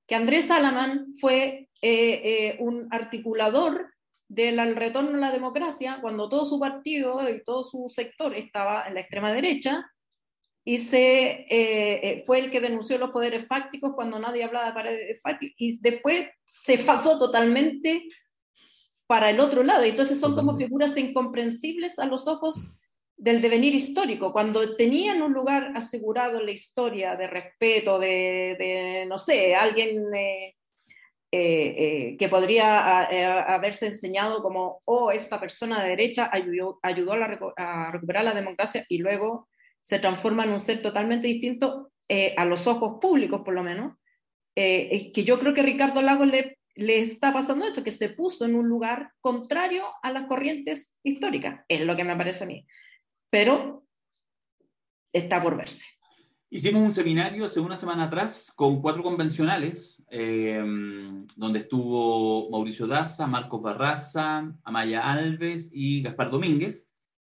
que Andrés Salaman fue eh, eh, un articulador del retorno a la democracia cuando todo su partido y todo su sector estaba en la extrema derecha y se, eh, fue el que denunció los poderes fácticos cuando nadie hablaba de poderes fácticos y después se pasó totalmente para el otro lado. Entonces son como figuras incomprensibles a los ojos del devenir histórico, cuando tenían un lugar asegurado en la historia de respeto, de, no sé, alguien eh, eh, eh, que podría haberse enseñado como, oh, esta persona de derecha ayudó, ayudó a, recuperar la democracia y luego se transforma en un ser totalmente distinto a los ojos públicos, por lo menos, que yo creo que Ricardo Lagos le, le está pasando eso, que se puso en un lugar contrario a las corrientes históricas, es lo que me parece a mí pero está por verse. Hicimos un seminario hace una semana atrás con cuatro convencionales, eh, donde estuvo Mauricio Daza, Marcos Barraza, Amaya Alves y Gaspar Domínguez,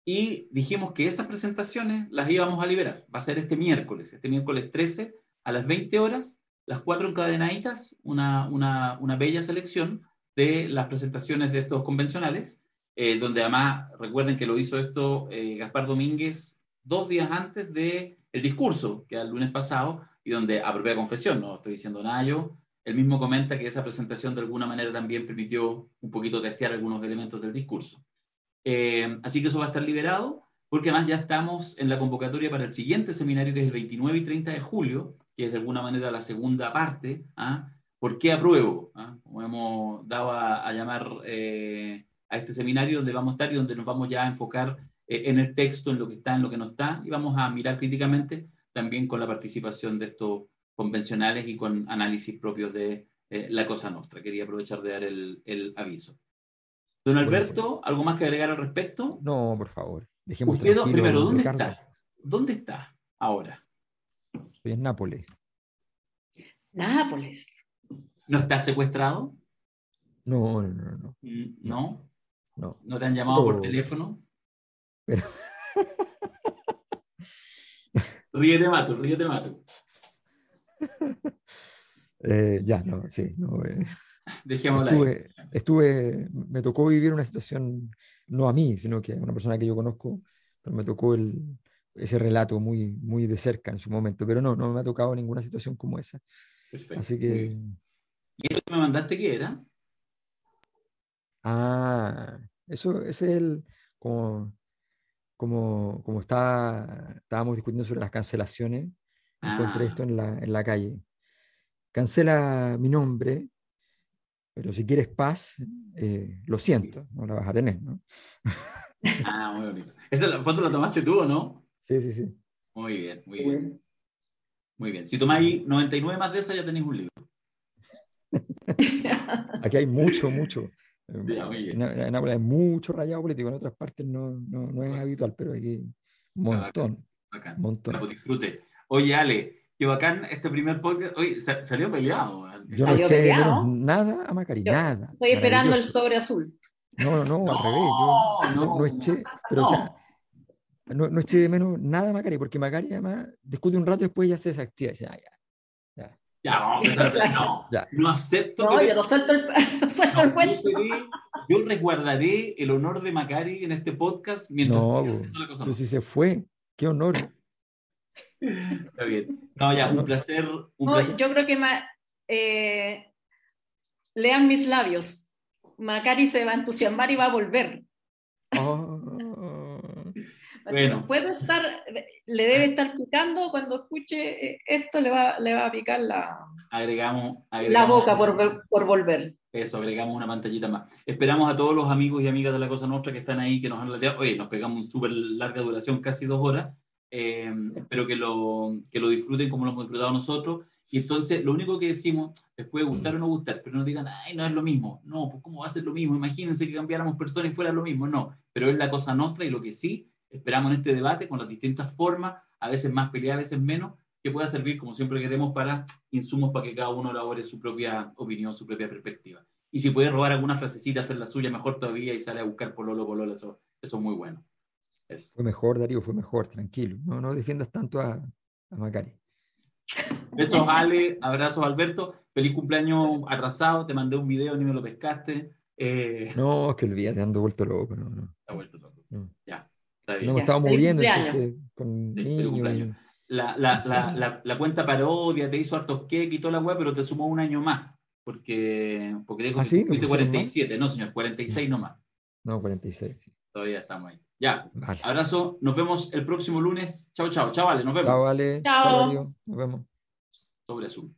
y dijimos que esas presentaciones las íbamos a liberar. Va a ser este miércoles, este miércoles 13 a las 20 horas, las cuatro encadenaditas, una, una, una bella selección de las presentaciones de estos convencionales eh, donde además recuerden que lo hizo esto eh, Gaspar Domínguez dos días antes del el discurso, que el lunes pasado, y donde, a propia confesión, no estoy diciendo nada yo, él mismo comenta que esa presentación de alguna manera también permitió un poquito testear algunos elementos del discurso. Eh, así que eso va a estar liberado, porque además ya estamos en la convocatoria para el siguiente seminario, que es el 29 y 30 de julio, que es de alguna manera la segunda parte. ¿ah? ¿Por qué apruebo? ¿Ah? Como hemos dado a, llamar eh, a este seminario, donde vamos a estar y donde nos vamos ya a enfocar eh, en el texto, en lo que está, en lo que no está, y vamos a mirar críticamente también con la participación de estos convencionales y con análisis propios de eh, la cosa nuestra. Quería aprovechar de dar el, aviso. Don Alberto, ¿algo más que agregar al respecto? No, por favor. Dejemos Usted, primero, ¿dónde está? ¿Dónde está ahora? Estoy en Nápoles. Nápoles. ¿No está secuestrado? No, no, no. ¿No? Mm, ¿No? No. ¿No te han llamado por teléfono? Pero... ríete, Mato, ríete, Mato. Eh, ya, no, sí. No, eh. Dejémosla estuve, estuve, me tocó vivir una situación, no a mí, sino que a una persona que yo conozco, pero me tocó el, ese relato muy, muy de cerca en su momento, pero no, no me ha tocado ninguna situación como esa. Perfecto. Así que... ¿Y eso que me mandaste qué era? Ah, eso, ese es el, como, como, como está, estábamos discutiendo sobre las cancelaciones, encontré ah. esto en la, en la calle. Cancela mi nombre, pero si quieres paz, eh, lo siento, no la vas a tener, ¿no? Ah, muy bonito. ¿Esa foto la tomaste tú o no? Sí, sí, sí. Muy bien, muy bien. Muy bien. Si tomáis 99 más de esas, ya tenéis un libro. Aquí hay mucho, mucho. En, Nápoles hay mucho rayado político, en otras partes no, no, no es habitual, pero aquí un montón. Bacán. montón. Pues disfrute. Oye, Ale, qué bacán este primer podcast. Oye, salió peleado. Yo no eché nada a Macari, nada. Estoy esperando el sobre azul. No, no, no, al revés. Yo no, no eché, pero o sea, no, no eché de menos nada a Macari, porque Macari además discute un rato y después ya se desactiva. Y dice, ah, ya, ya, vamos a no, no acepto. No, yo no suelto el, suelto el puesto. Yo, resguardaré el honor de Macari en este podcast mientras no, siga haciendo la cosa. Pero si se fue, qué honor. Está bien. No, ya, un placer. Un placer. Yo creo que eh, lean mis labios. Macari se va a entusiasmar y va a volver. Oh. Bueno. Puedo estar, le debe estar picando cuando escuche eh, esto, le va, le va a picar la, agregamos, la boca por, por, volver. Eso, agregamos una pantallita más. Esperamos a todos los amigos y amigas de la Cosa Nostra que están ahí, que nos han lateado. Oye, nos pegamos una súper larga duración, casi dos horas. Eh, espero que lo, que lo disfruten como lo hemos disfrutado nosotros. Y entonces, lo único que decimos, les puede gustar o no gustar, pero no digan, ay, no es lo mismo. No, pues, ¿cómo va a ser lo mismo? Imagínense que cambiáramos personas y fuera lo mismo. No, pero es la cosa nuestra y lo que sí esperamos en este debate con las distintas formas, a veces más peleadas, a veces menos, que pueda servir, como siempre queremos, para insumos para que cada uno elabore su propia opinión, su propia perspectiva. Y si puede robar alguna frasecita, hacer la suya, mejor todavía, y sale a buscar pololo, pololo, eso, eso es muy bueno. Fue mejor, Darío, fue mejor, tranquilo. No, no defiendas tanto a, a Macari. Besos, Ale, abrazos, Alberto. Feliz cumpleaños atrasado, te mandé un video, ni me lo pescaste. Eh... No, es que el día te ando vuelto loco. No, no. Está vuelto loco. Ya. No me estaba moviendo, entonces, con niños. La, la, la, la, cuenta parodia te hizo hartos que quitó la web, pero te sumó un año más. Porque, porque dijo ¿Ah, sí? 47. No, señor, 46 nomás. No, 46. Todavía estamos ahí. Ya. Abrazo. Nos vemos el próximo lunes. Chao, chao. Vale. Nos vemos. Chao, vale. Chao. Nos vemos. Sobre azul.